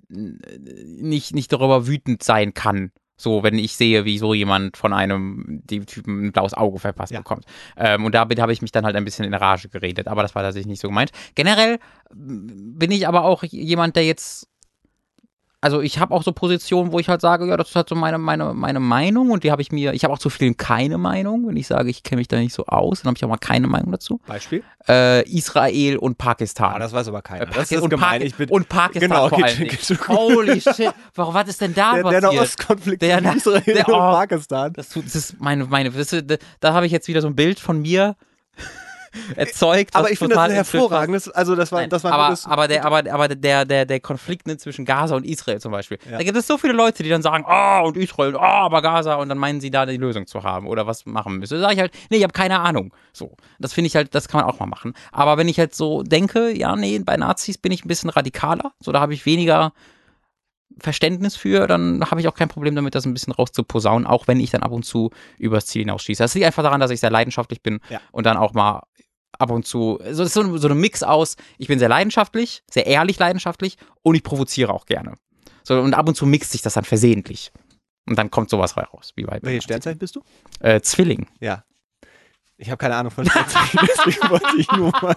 nicht, nicht darüber wütend sein kann. So, wenn ich sehe, wie so jemand von einem, dem Typen ein blaues Auge verpasst Ja. bekommt. Ähm, und damit habe ich mich dann halt ein bisschen in Rage geredet. Aber das war tatsächlich nicht so gemeint. Generell bin ich aber auch jemand, der jetzt. Also ich habe auch so Positionen, wo ich halt sage, ja, das ist halt so meine, meine, meine Meinung und die habe ich mir, ich habe auch zu vielen keine Meinung, wenn ich sage, ich kenne mich da nicht so aus, dann habe ich auch mal keine Meinung dazu. Beispiel? Äh, Israel und Pakistan. Ah, das weiß aber keiner. Äh, das ist und, gemein. Paki- Ich bin, und Pakistan Genau, vor allem. Holy shit, warum, was ist denn da der, der passiert? Nahostkonflikt Der- zwischen Israel der- und oh. Pakistan. Das, tut- das ist meine, meine, das da, da habe ich jetzt wieder so ein Bild von mir erzeugt. Aber ich finde das ein hervorragendes, also das war, Nein, das war aber, gutes- aber, der, aber, aber der, der, der Konflikt ne, zwischen Gaza und Israel zum Beispiel. Ja. Da gibt es so viele Leute, die dann sagen, ah, und Israel, ah, aber Gaza, und dann meinen sie da die Lösung zu haben oder was machen müssen. Da sage ich halt, nee, ich habe keine Ahnung. So. Das finde ich halt, das kann man auch mal machen. Aber wenn ich halt so denke, ja, nee, bei Nazis bin ich ein bisschen radikaler, so da habe ich weniger Verständnis für, dann habe ich auch kein Problem damit, das ein bisschen rauszuposaunen, auch wenn ich dann ab und zu übers Ziel hinausschieße. Das liegt einfach daran, dass ich sehr leidenschaftlich bin Ja. und dann auch mal ab und zu, so, das ist so, so ein Mix aus, ich bin sehr leidenschaftlich, sehr ehrlich leidenschaftlich und ich provoziere auch gerne. So, und ab und zu mixt sich das dann versehentlich. Und dann kommt sowas raus, wie bei Welches Sternzeichen bist du? Äh, Zwilling. Ja. Ich habe keine Ahnung von Sternzeichen, deswegen wollte ich nur mal.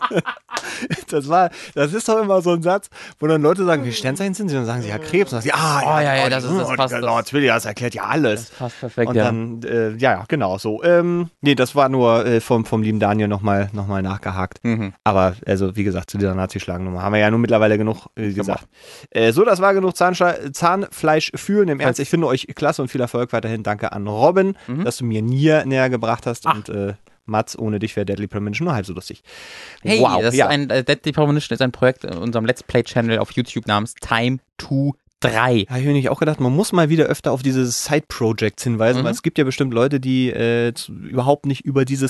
Das war, das ist doch immer so ein Satz, wo dann Leute sagen, wie Sternzeichen sind sie? Und dann sagen sie ja Krebs. Und dann sagen sie, ah, Oh, ja, ja, oh, das ist- das oh, passt- Genau, Zwilling, das erklärt ja alles. passt perfekt, Und dann, äh, ja, ja, genau so. Ähm, nee, das war nur äh, vom, vom lieben Daniel nochmal noch mal nachgehakt. Mhm. Aber, also, wie gesagt, zu dieser Nazi-Schlagennummer haben wir ja nun mittlerweile genug äh, gesagt. Äh, so, das war genug Zahnschle Zahnfleisch fühlen. Im Ernst, ich finde euch klasse und viel Erfolg weiterhin. Danke an Robin, dass du mir Nier näher gebracht hast. Mhm. Ach. Und äh, Mats, ohne dich wäre Deadly Premonition nur halb so lustig. Hey, wow, das ja. ist ein, äh, Deadly Premonition ist ein Projekt in unserem Let's Play-Channel auf YouTube namens Time to 3. Habe ich mir nicht auch gedacht, man muss mal wieder öfter auf diese Side-Projects hinweisen, Mhm. weil es gibt ja bestimmt Leute, die äh, zu, überhaupt nicht über diese äh,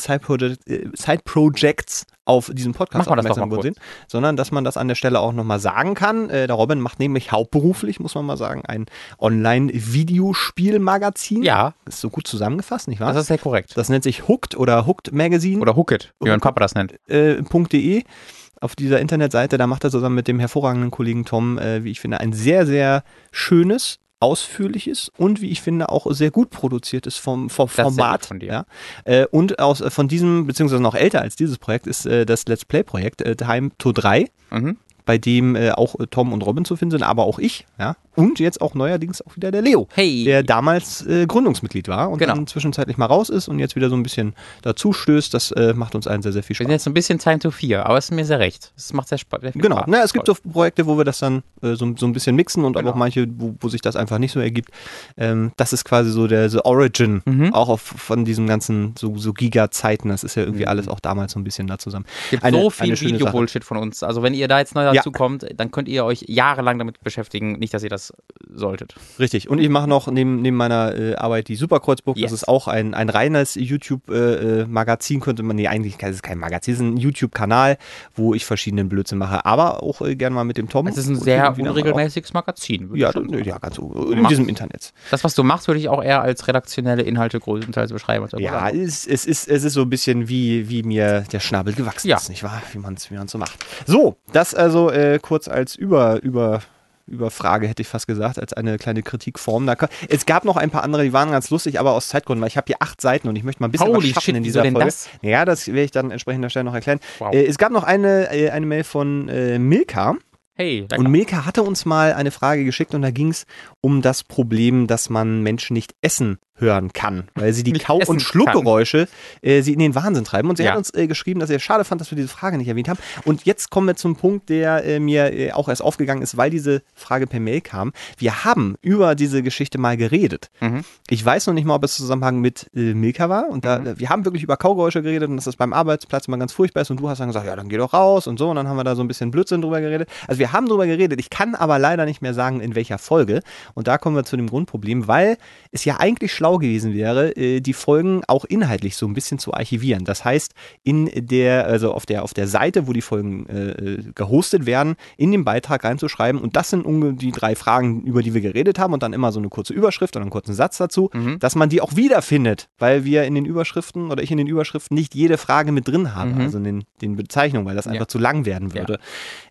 Side-Projects auf diesem Podcast aufmerksam geworden sind, sondern dass man das an der Stelle auch nochmal sagen kann. Äh, der Robin macht nämlich hauptberuflich, muss man mal sagen, ein Online-Videospielmagazin. Ja, Ist so gut zusammengefasst, nicht wahr? das ist sehr korrekt. Das nennt sich Hooked oder Hooked Magazine Oder Hookit, wie mein Papa das nennt. äh, .de auf dieser Internetseite. Da macht er zusammen mit dem hervorragenden Kollegen Tom, äh, wie ich finde, ein sehr, sehr schönes, ausführliches und wie ich finde auch sehr gut produziertes vom, vom Format. Ja. Äh, und aus, äh, von diesem, beziehungsweise noch älter als dieses Projekt, ist äh, das Let's Play-Projekt äh, Time to 3 Mhm. bei dem äh, auch äh, Tom und Robin zu finden sind, aber auch ich, ja, und jetzt auch neuerdings auch wieder der Leo, Hey. der damals äh, Gründungsmitglied war und Genau. dann zwischenzeitlich mal raus ist und jetzt wieder so ein bisschen dazu stößt. Das äh, macht uns allen sehr, sehr viel Wir Spaß. sind jetzt ein bisschen Time to 4, aber es ist mir sehr recht. Es macht sehr, spa sehr viel Genau, Spaß. Na, es gibt so Projekte, wo wir das dann äh, so, so ein bisschen mixen und Genau. auch manche, wo, wo sich das einfach nicht so ergibt. Ähm, das ist quasi so der the Origin, Mhm. auch auf, von diesem ganzen so, so Giga-Zeiten. Das ist ja irgendwie alles auch damals so ein bisschen da zusammen. Es gibt Eine- so viel. Video-Bullshit von uns. Also wenn ihr da jetzt neu Ja. dazu kommt, dann könnt ihr euch jahrelang damit beschäftigen. Nicht, dass ihr das das solltet. Richtig. Und ich mache noch neben, neben meiner äh, Arbeit die Superkreuzburg. Yes. Das ist auch ein, ein reines YouTube-Magazin, könnte man, nee, eigentlich ist es kein Magazin, es ist ein YouTube-Kanal, wo ich verschiedenen Blödsinn mache. Aber auch äh, gerne mal mit dem Tom. Es ist ein sehr unregelmäßiges Magazin. Ja, ja, ganz. In machst- diesem Internet. Das, was du machst, würde ich auch eher als redaktionelle Inhalte größtenteils beschreiben. Ja, es, es, ist, es ist so ein bisschen wie, wie mir der Schnabel gewachsen Ja. ist, nicht wahr? Wie man es wie man's so macht. So, das also äh, kurz als Über, über, Überfrage, hätte ich fast gesagt, als eine kleine Kritikform. Da, es gab noch ein paar andere, die waren ganz lustig, aber aus Zeitgründen, weil ich habe hier acht Seiten und ich möchte mal ein bisschen Holy was schaffen shit, in dieser Folge. das? Ja, das werde ich dann entsprechend an der Stelle noch erklären. Wow. Äh, es gab noch eine, äh, eine Mail von äh, Milka. Hey, Und Milka hatte uns mal eine Frage geschickt und da ging es um das Problem, dass man Menschen nicht essen hören kann, weil sie die Kau- und Schluckgeräusche äh, sie in den Wahnsinn treiben. Und sie Ja. hat uns äh, geschrieben, dass sie es schade fand, dass wir diese Frage nicht erwähnt haben. Und jetzt kommen wir zum Punkt, der äh, mir äh, auch erst aufgegangen ist, weil diese Frage per Mail kam. Wir haben über diese Geschichte mal geredet. Mhm. Ich weiß noch nicht mal, ob es im Zusammenhang mit äh, Milka war. Und da, Mhm. wir haben wirklich über Kaugeräusche geredet und dass das beim Arbeitsplatz immer ganz furchtbar ist. Und du hast dann gesagt, ja, dann geh doch raus und so. Und dann haben wir da so ein bisschen Blödsinn drüber geredet. Also wir haben drüber geredet. Ich kann aber leider nicht mehr sagen, in welcher Folge. Und da kommen wir zu dem Grundproblem, weil es ja eigentlich schlau gewesen wäre, äh, die Folgen auch inhaltlich so ein bisschen zu archivieren. Das heißt, in der, also auf der, auf der Seite, wo die Folgen äh, äh, gehostet werden, in den Beitrag reinzuschreiben. Und das sind die drei Fragen, über die wir geredet haben. Und dann immer so eine kurze Überschrift und einen kurzen Satz dazu, Mhm. dass man die auch wiederfindet, weil wir in den Überschriften oder ich in den Überschriften nicht jede Frage mit drin habe, Mhm. also in den, den Bezeichnungen, weil das Ja. einfach zu lang werden würde.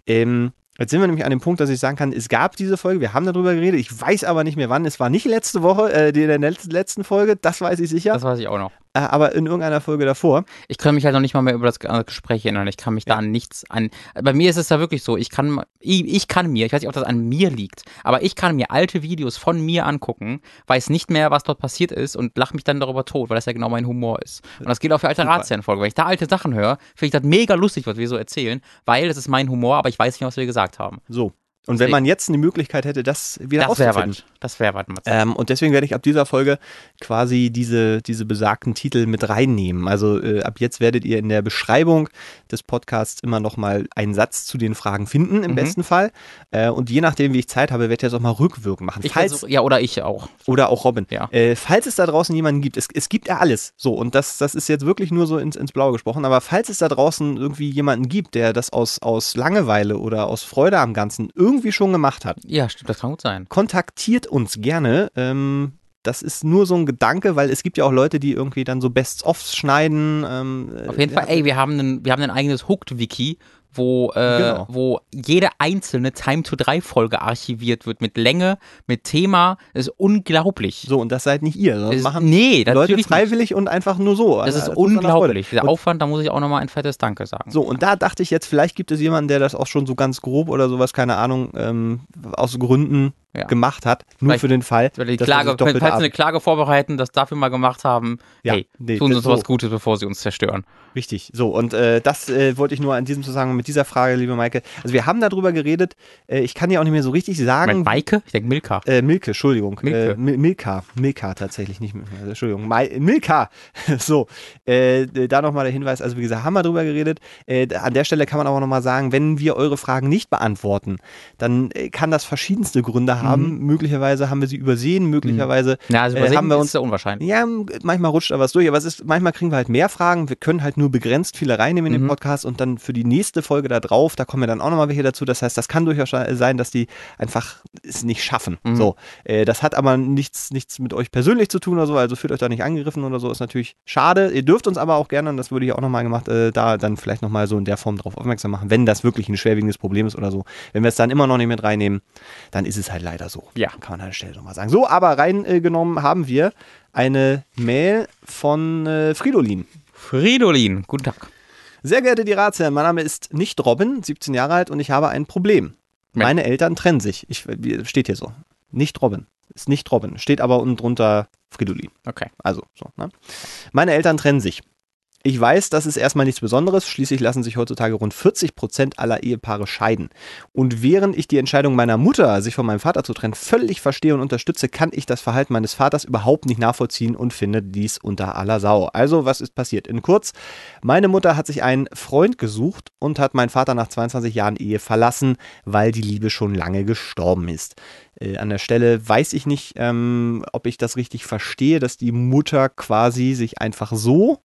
Ähm, Jetzt sind wir nämlich an dem Punkt, dass ich sagen kann, es gab diese Folge, wir haben darüber geredet, ich weiß aber nicht mehr wann, es war nicht letzte Woche, äh, die in der letz- letzten Folge, das weiß ich sicher, Das weiß ich auch noch. Äh, aber in irgendeiner Folge davor. Ich kann mich halt noch nicht mal mehr über das äh, Gespräch erinnern. Ich kann mich da an nichts an. Bei mir ist es ja wirklich so, ich kann, ich, ich kann mir, ich weiß nicht, ob das an mir liegt, aber ich kann mir alte Videos von mir angucken, weiß nicht mehr, was dort passiert ist und lache mich dann darüber tot, weil das ja genau mein Humor ist. Und das gilt auch für alte. Ratsherrenfolgen. Wenn ich da alte Sachen höre, finde ich das mega lustig, was wir so erzählen, weil das ist mein Humor, aber ich weiß nicht, was wir gesagt haben. So. Und wenn man jetzt eine Möglichkeit hätte, das wieder Das wäre rauszufinden. was. Das wäre was. Ähm, und deswegen werde ich ab dieser Folge quasi diese, diese besagten Titel mit reinnehmen. Also äh, ab jetzt werdet ihr in der Beschreibung des Podcasts immer noch mal einen Satz zu den Fragen finden, im Mhm. besten Fall. Äh, und je nachdem, wie ich Zeit habe, werde ich das auch mal rückwirkend machen. Ich Falls, versuch, ja, oder ich auch. oder auch Robin. Ja. Äh, falls es da draußen jemanden gibt, es, es gibt ja alles. So, und das, das ist jetzt wirklich nur so ins, ins Blaue gesprochen, aber falls es da draußen irgendwie jemanden gibt, der das aus, aus Langeweile oder aus Freude am Ganzen irgendwie schon gemacht hat, Ja, stimmt, das kann gut sein. kontaktiert uns gerne. Ähm, das ist nur so ein Gedanke, weil es gibt ja auch Leute, die irgendwie dann so Best-ofs schneiden. Ähm, Auf jeden ja, Fall, ey, wir haben ein, wir haben ein eigenes Hooked-Wiki, wo, äh, Genau. wo jede einzelne Time-to-3-Folge archiviert wird mit Länge, mit Thema. Das ist unglaublich. So, und das seid nicht ihr. Das ist, machen nee, Leute natürlich nicht. freiwillig und einfach nur so. Das Also, ist aus einer unglaublich. Der Aufwand, da muss ich auch nochmal ein fettes Danke sagen. So, und da dachte ich jetzt, vielleicht gibt es jemanden, der das auch schon so ganz grob oder sowas, keine Ahnung, ähm, aus Gründen Ja. gemacht hat. Nur Vielleicht- für den Fall. Die dass Klage, doppelt falls sie eine Klage vorbereiten, das dafür mal gemacht haben, Ja, hey, nee, tun sie uns was so. Gutes, bevor sie uns zerstören. Richtig, so und äh, das äh, wollte ich nur in diesem Zusammenhang mit dieser Frage, liebe Maike. Also wir haben darüber geredet, äh, ich kann ja auch nicht mehr so richtig sagen. Mit Maike? Ich denke Milka. Äh, Milke, Entschuldigung. Milke. Äh, Mil Milka. Milka tatsächlich, nicht Milka. Also, Entschuldigung. Mai Milka. so, äh, da nochmal der Hinweis. Also, wie gesagt, haben wir drüber geredet. An der Stelle kann man aber nochmal sagen, wenn wir eure Fragen nicht beantworten, dann kann das verschiedenste Gründe haben. Möglicherweise haben wir sie übersehen, möglicherweise Ja, also äh, übersehen haben wir ist uns ja unwahrscheinlich. ja, manchmal rutscht da was durch, aber es ist, manchmal kriegen wir halt mehr Fragen. Wir können halt nur begrenzt viele reinnehmen in den Mhm. Podcast und dann für die nächste Folge da drauf, da kommen wir dann auch nochmal welche dazu. Das heißt, das kann durchaus sein, dass die einfach es nicht schaffen. Mhm. So, äh, das hat aber nichts, nichts mit euch persönlich zu tun oder so, also fühlt euch da nicht angegriffen oder so, ist natürlich schade. Ihr dürft uns aber auch gerne, und das würde ich auch nochmal gemacht, äh, da dann vielleicht nochmal so in der Form drauf aufmerksam machen, wenn das wirklich ein schwerwiegendes Problem ist oder so. Wenn wir es dann immer noch nicht mit reinnehmen, dann ist es halt leider so. Ja. Kann man an der Stelle nochmal sagen. So, aber reingenommen haben wir eine Mail von äh, Fridolin. Fridolin, guten Tag. Sehr geehrte die Ratsherren, mein Name ist nicht Robin, 17 Jahre alt und ich habe ein Problem. Ja. Meine Eltern trennen sich. Ich, wie- steht hier so. Nicht Robin. Ist nicht Robin. Steht aber unten drunter Fridolin. Okay. Also, so, ne? Meine Eltern trennen sich. Ich weiß, das ist erstmal nichts Besonderes. Schließlich lassen sich heutzutage rund 40 Prozent aller Ehepaare scheiden. Und während ich die Entscheidung meiner Mutter, sich von meinem Vater zu trennen, völlig verstehe und unterstütze, kann ich das Verhalten meines Vaters überhaupt nicht nachvollziehen und finde dies unter aller Sau. Also, was ist passiert? In kurz, meine Mutter hat sich einen Freund gesucht und hat meinen Vater nach 22 Jahren Ehe verlassen, weil die Liebe schon lange gestorben ist. Äh, an der Stelle weiß ich nicht, ähm, ob ich das richtig verstehe, dass die Mutter quasi sich einfach so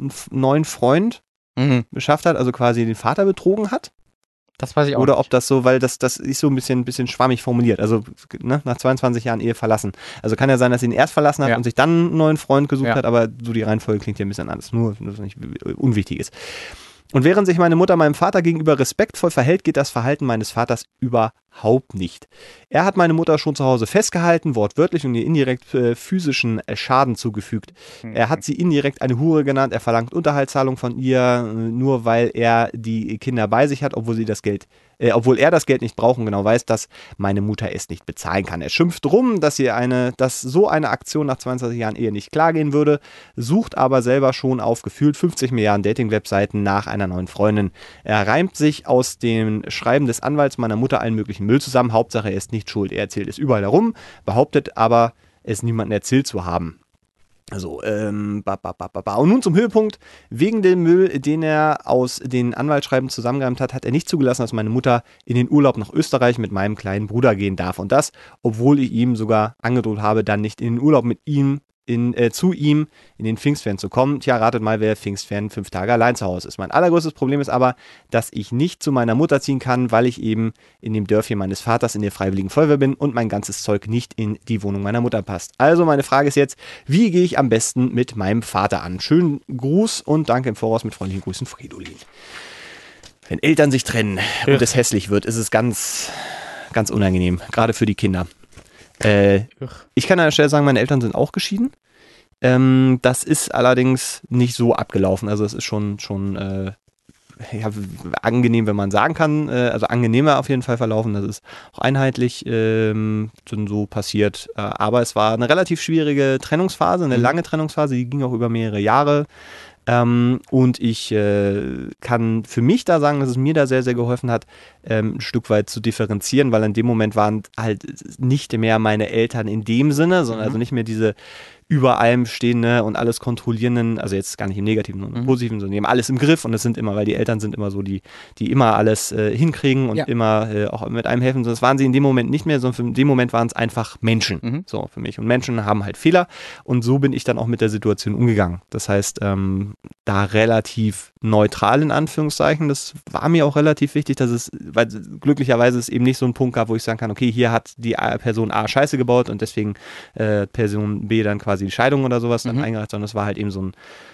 einen neuen Freund mhm. beschafft hat, also quasi den Vater betrogen hat. Das weiß ich auch Oder nicht. ob das so, weil das, das ist so ein bisschen, bisschen schwammig formuliert. Also ne, nach 22 Jahren Ehe verlassen. Also kann ja sein, dass sie ihn erst verlassen hat ja. und sich dann einen neuen Freund gesucht ja. hat, aber so die Reihenfolge klingt ja ein bisschen anders. Nur, dass es nicht unwichtig ist. Und während sich meine Mutter meinem Vater gegenüber respektvoll verhält, geht das Verhalten meines Vaters überhaupt nicht. Er hat meine Mutter schon zu Hause festgehalten, wortwörtlich und ihr indirekt äh, physischen äh, Schaden zugefügt. Mhm. Er hat sie indirekt eine Hure genannt, er verlangt Unterhaltszahlung von ihr, äh, nur weil er die Kinder bei sich hat, obwohl sie das Geld äh, obwohl er das Geld nicht braucht und genau weiß, dass meine Mutter es nicht bezahlen kann. Er schimpft rum, dass sie eine, dass so eine Aktion nach 22 Jahren Ehe nicht klar gehen würde, sucht aber selber schon auf gefühlt 50 Milliarden Dating-Webseiten nach einer neuen Freundin. Er reimt sich aus dem Schreiben des Anwalts meiner Mutter allen möglichen Müll zusammen. Hauptsache, er ist nicht schuld. Er erzählt es überall herum, behauptet aber, es niemandem erzählt zu haben. Also, ähm, ba, ba, ba, ba, Und nun zum Höhepunkt. Wegen dem Müll, den er aus den Anwaltsschreiben zusammengeräumt hat, hat er nicht zugelassen, dass meine Mutter in den Urlaub nach Österreich mit meinem kleinen Bruder gehen darf. Und das, obwohl ich ihm sogar angedroht habe, dann nicht in den Urlaub mit ihm in, äh, zu ihm in den Pfingstfan zu kommen. Tja, ratet mal, wer Pfingstfan fünf Tage allein zu Hause ist. Mein allergrößtes Problem ist aber, dass ich nicht zu meiner Mutter ziehen kann, weil ich eben in dem Dörfchen meines Vaters in der Freiwilligen Feuerwehr bin und mein ganzes Zeug nicht in die Wohnung meiner Mutter passt. Also meine Frage ist jetzt, wie gehe ich am besten mit meinem Vater an? Schönen Gruß und danke im Voraus mit freundlichen Grüßen, Fridolin. Wenn Eltern sich trennen ja. und es hässlich wird, ist es ganz, ganz unangenehm, gerade für die Kinder. Äh, ich kann an der Stelle sagen, meine Eltern sind auch geschieden. Ähm, das ist allerdings nicht so abgelaufen. Also es ist schon, schon äh, ja, angenehm, wenn man sagen kann. Äh, also angenehmer auf jeden Fall verlaufen. Das ist auch einheitlich ähm, so passiert. Äh, aber es war eine relativ schwierige Trennungsphase, eine mhm. lange Trennungsphase, die ging auch über mehrere Jahre. Ähm, und ich äh, kann für mich da sagen, dass es mir da sehr, sehr geholfen hat, ähm, ein Stück weit zu differenzieren, weil in dem Moment waren halt nicht mehr meine Eltern in dem Sinne, sondern mhm. also nicht mehr diese über allem stehende und alles kontrollierenden, also jetzt gar nicht im Negativen, sondern im mhm. Positiven, sondern die haben alles im Griff und es sind immer, weil die Eltern sind immer so die, die immer alles äh, hinkriegen und ja. immer äh, auch mit einem helfen. Das waren sie in dem Moment nicht mehr, sondern in dem Moment waren es einfach Menschen, mhm. so für mich. Und Menschen haben halt Fehler und so bin ich dann auch mit der Situation umgegangen. Das heißt, ähm, da relativ neutral in Anführungszeichen, das war mir auch relativ wichtig, dass es, weil glücklicherweise es eben nicht so ein Punkt gab, wo ich sagen kann, okay, hier hat die Person A Scheiße gebaut und deswegen äh, Person B dann quasi die Scheidung oder sowas dann mhm. eingereicht, sondern es war halt eben so ein,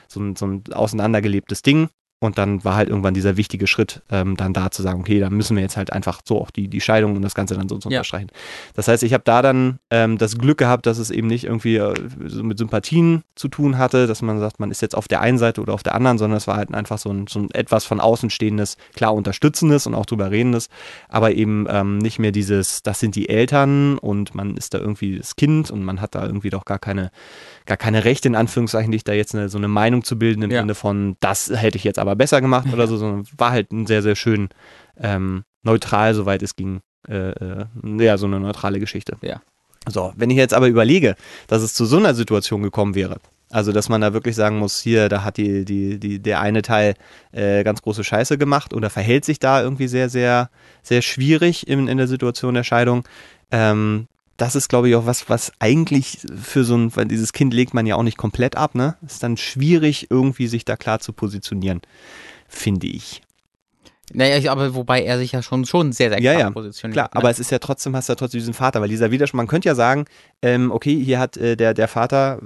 so ein, so ein auseinandergelebtes Ding. Und dann war halt irgendwann dieser wichtige Schritt, ähm, dann da zu sagen, okay, dann müssen wir jetzt halt einfach so auch die, die Scheidung und das Ganze dann so, so ja. unterstreichen. Das heißt, ich habe da dann ähm, das Glück gehabt, dass es eben nicht irgendwie äh, so mit Sympathien zu tun hatte, dass man sagt, man ist jetzt auf der einen Seite oder auf der anderen, sondern es war halt einfach so ein, so ein etwas von außen stehendes, klar unterstützendes und auch drüber redendes, aber eben ähm, nicht mehr dieses, das sind die Eltern und man ist da irgendwie das Kind und man hat da irgendwie doch gar keine, gar keine Rechte, in Anführungszeichen, dich da jetzt eine, so eine Meinung zu bilden im ja. Sinne von, das hätte ich jetzt aber besser gemacht oder so, sondern war halt ein sehr, sehr schön ähm, neutral, soweit es ging. Äh, äh, ja, so eine neutrale Geschichte. Ja. So, wenn ich jetzt aber überlege, dass es zu so einer Situation gekommen wäre, also dass man da wirklich sagen muss, hier, da hat die, die, die, der eine Teil äh, ganz große Scheiße gemacht oder verhält sich da irgendwie sehr, sehr, sehr schwierig in, in der Situation der Scheidung, ähm, das ist, glaube ich, auch was, was eigentlich für so ein, weil dieses Kind legt man ja auch nicht komplett ab, ne? Ist dann schwierig, irgendwie sich da klar zu positionieren, finde ich. Naja, aber wobei er sich ja schon, schon sehr, sehr klar ja, ja, positioniert. Klar, ne? aber es ist ja trotzdem, hast du ja trotzdem diesen Vater, weil dieser Widerspruch, man könnte ja sagen, ähm, okay, hier hat äh, der, der Vater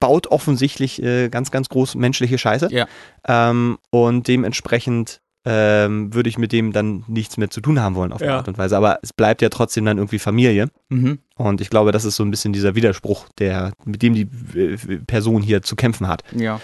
baut offensichtlich äh, ganz, ganz groß menschliche Scheiße. Ja. Ähm, und dementsprechend ähm, würde ich mit dem dann nichts mehr zu tun haben wollen auf ja. eine Art und Weise. Aber es bleibt ja trotzdem dann irgendwie Familie. Mhm. Und ich glaube, das ist so ein bisschen dieser Widerspruch, der, mit dem die äh, Person hier zu kämpfen hat. Ja.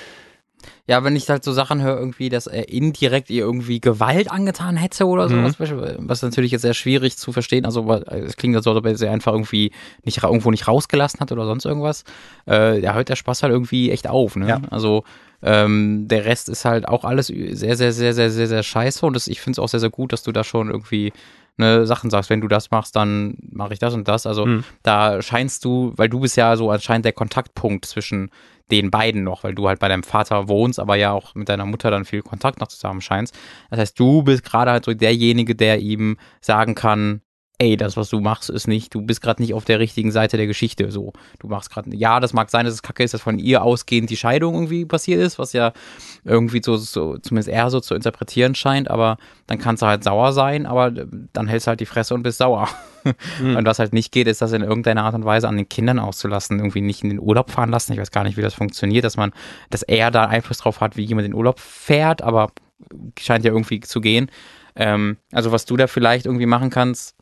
Ja, wenn ich halt so Sachen höre, irgendwie, dass er indirekt ihr irgendwie Gewalt angetan hätte oder Mhm. sowas, was natürlich jetzt sehr schwierig zu verstehen, also es klingt so, als ob er sie einfach irgendwie nicht irgendwo nicht rausgelassen hat oder sonst irgendwas. Äh, da hört der Spaß halt irgendwie echt auf, ne? Ja. Also ähm, der Rest ist halt auch alles sehr, sehr, sehr, sehr, sehr, sehr scheiße und das, ich finde es auch sehr, sehr gut, dass du da schon irgendwie ne, Sachen sagst, wenn du das machst, dann mache ich das und das. Also Mhm. da scheinst du, weil du bist ja so anscheinend der Kontaktpunkt zwischen den beiden noch, weil du halt bei deinem Vater wohnst, aber ja auch mit deiner Mutter dann viel Kontakt noch zusammen scheinst. Das heißt, du bist gerade halt so derjenige, der ihm sagen kann, ey, das, was du machst, ist nicht, du bist gerade nicht auf der richtigen Seite der Geschichte. So, du machst gerade, ja, das mag sein, dass es kacke ist, dass von ihr ausgehend die Scheidung irgendwie passiert ist, was ja irgendwie so, so zumindest eher so zu interpretieren scheint, aber dann kannst du halt sauer sein, aber dann hältst du halt die Fresse und bist sauer. Und was halt nicht geht, ist das in irgendeiner Art und Weise an den Kindern auszulassen, irgendwie nicht in den Urlaub fahren lassen. Ich weiß gar nicht, wie das funktioniert, dass man, dass er da Einfluss drauf hat, wie jemand in den Urlaub fährt, aber scheint ja irgendwie zu gehen. Ähm, also was du da vielleicht irgendwie machen kannst,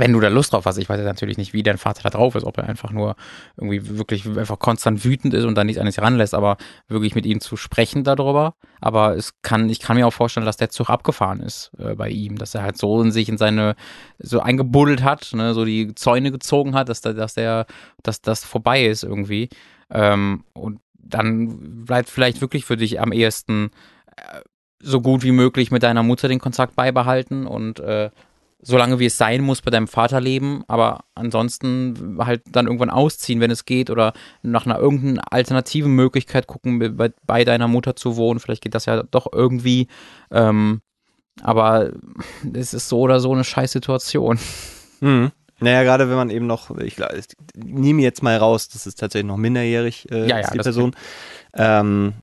wenn du da Lust drauf hast, ich weiß ja natürlich nicht, wie dein Vater da drauf ist, ob er einfach nur irgendwie wirklich einfach konstant wütend ist und dann nichts an sich ranlässt, aber wirklich mit ihm zu sprechen darüber. Aber es kann, ich kann mir auch vorstellen, dass der Zug abgefahren ist äh, bei ihm, dass er halt so in sich in seine, so eingebuddelt hat, ne, so die Zäune gezogen hat, dass, der, dass der, dass das vorbei ist irgendwie. Ähm, und dann bleibt vielleicht wirklich für dich am ehesten äh, so gut wie möglich mit deiner Mutter den Kontakt beibehalten und äh, solange wie es sein muss, bei deinem Vater leben, aber ansonsten halt dann irgendwann ausziehen, wenn es geht, oder nach einer irgendeinen alternativen Möglichkeit gucken, bei, bei deiner Mutter zu wohnen. Vielleicht geht das ja doch irgendwie. Ähm, aber es ist so oder so eine Scheißsituation. Mhm. Naja, gerade wenn man eben noch, ich, ich nehme jetzt mal raus, das ist tatsächlich noch minderjährig, äh, Ja, ja, ist die Person, ähm,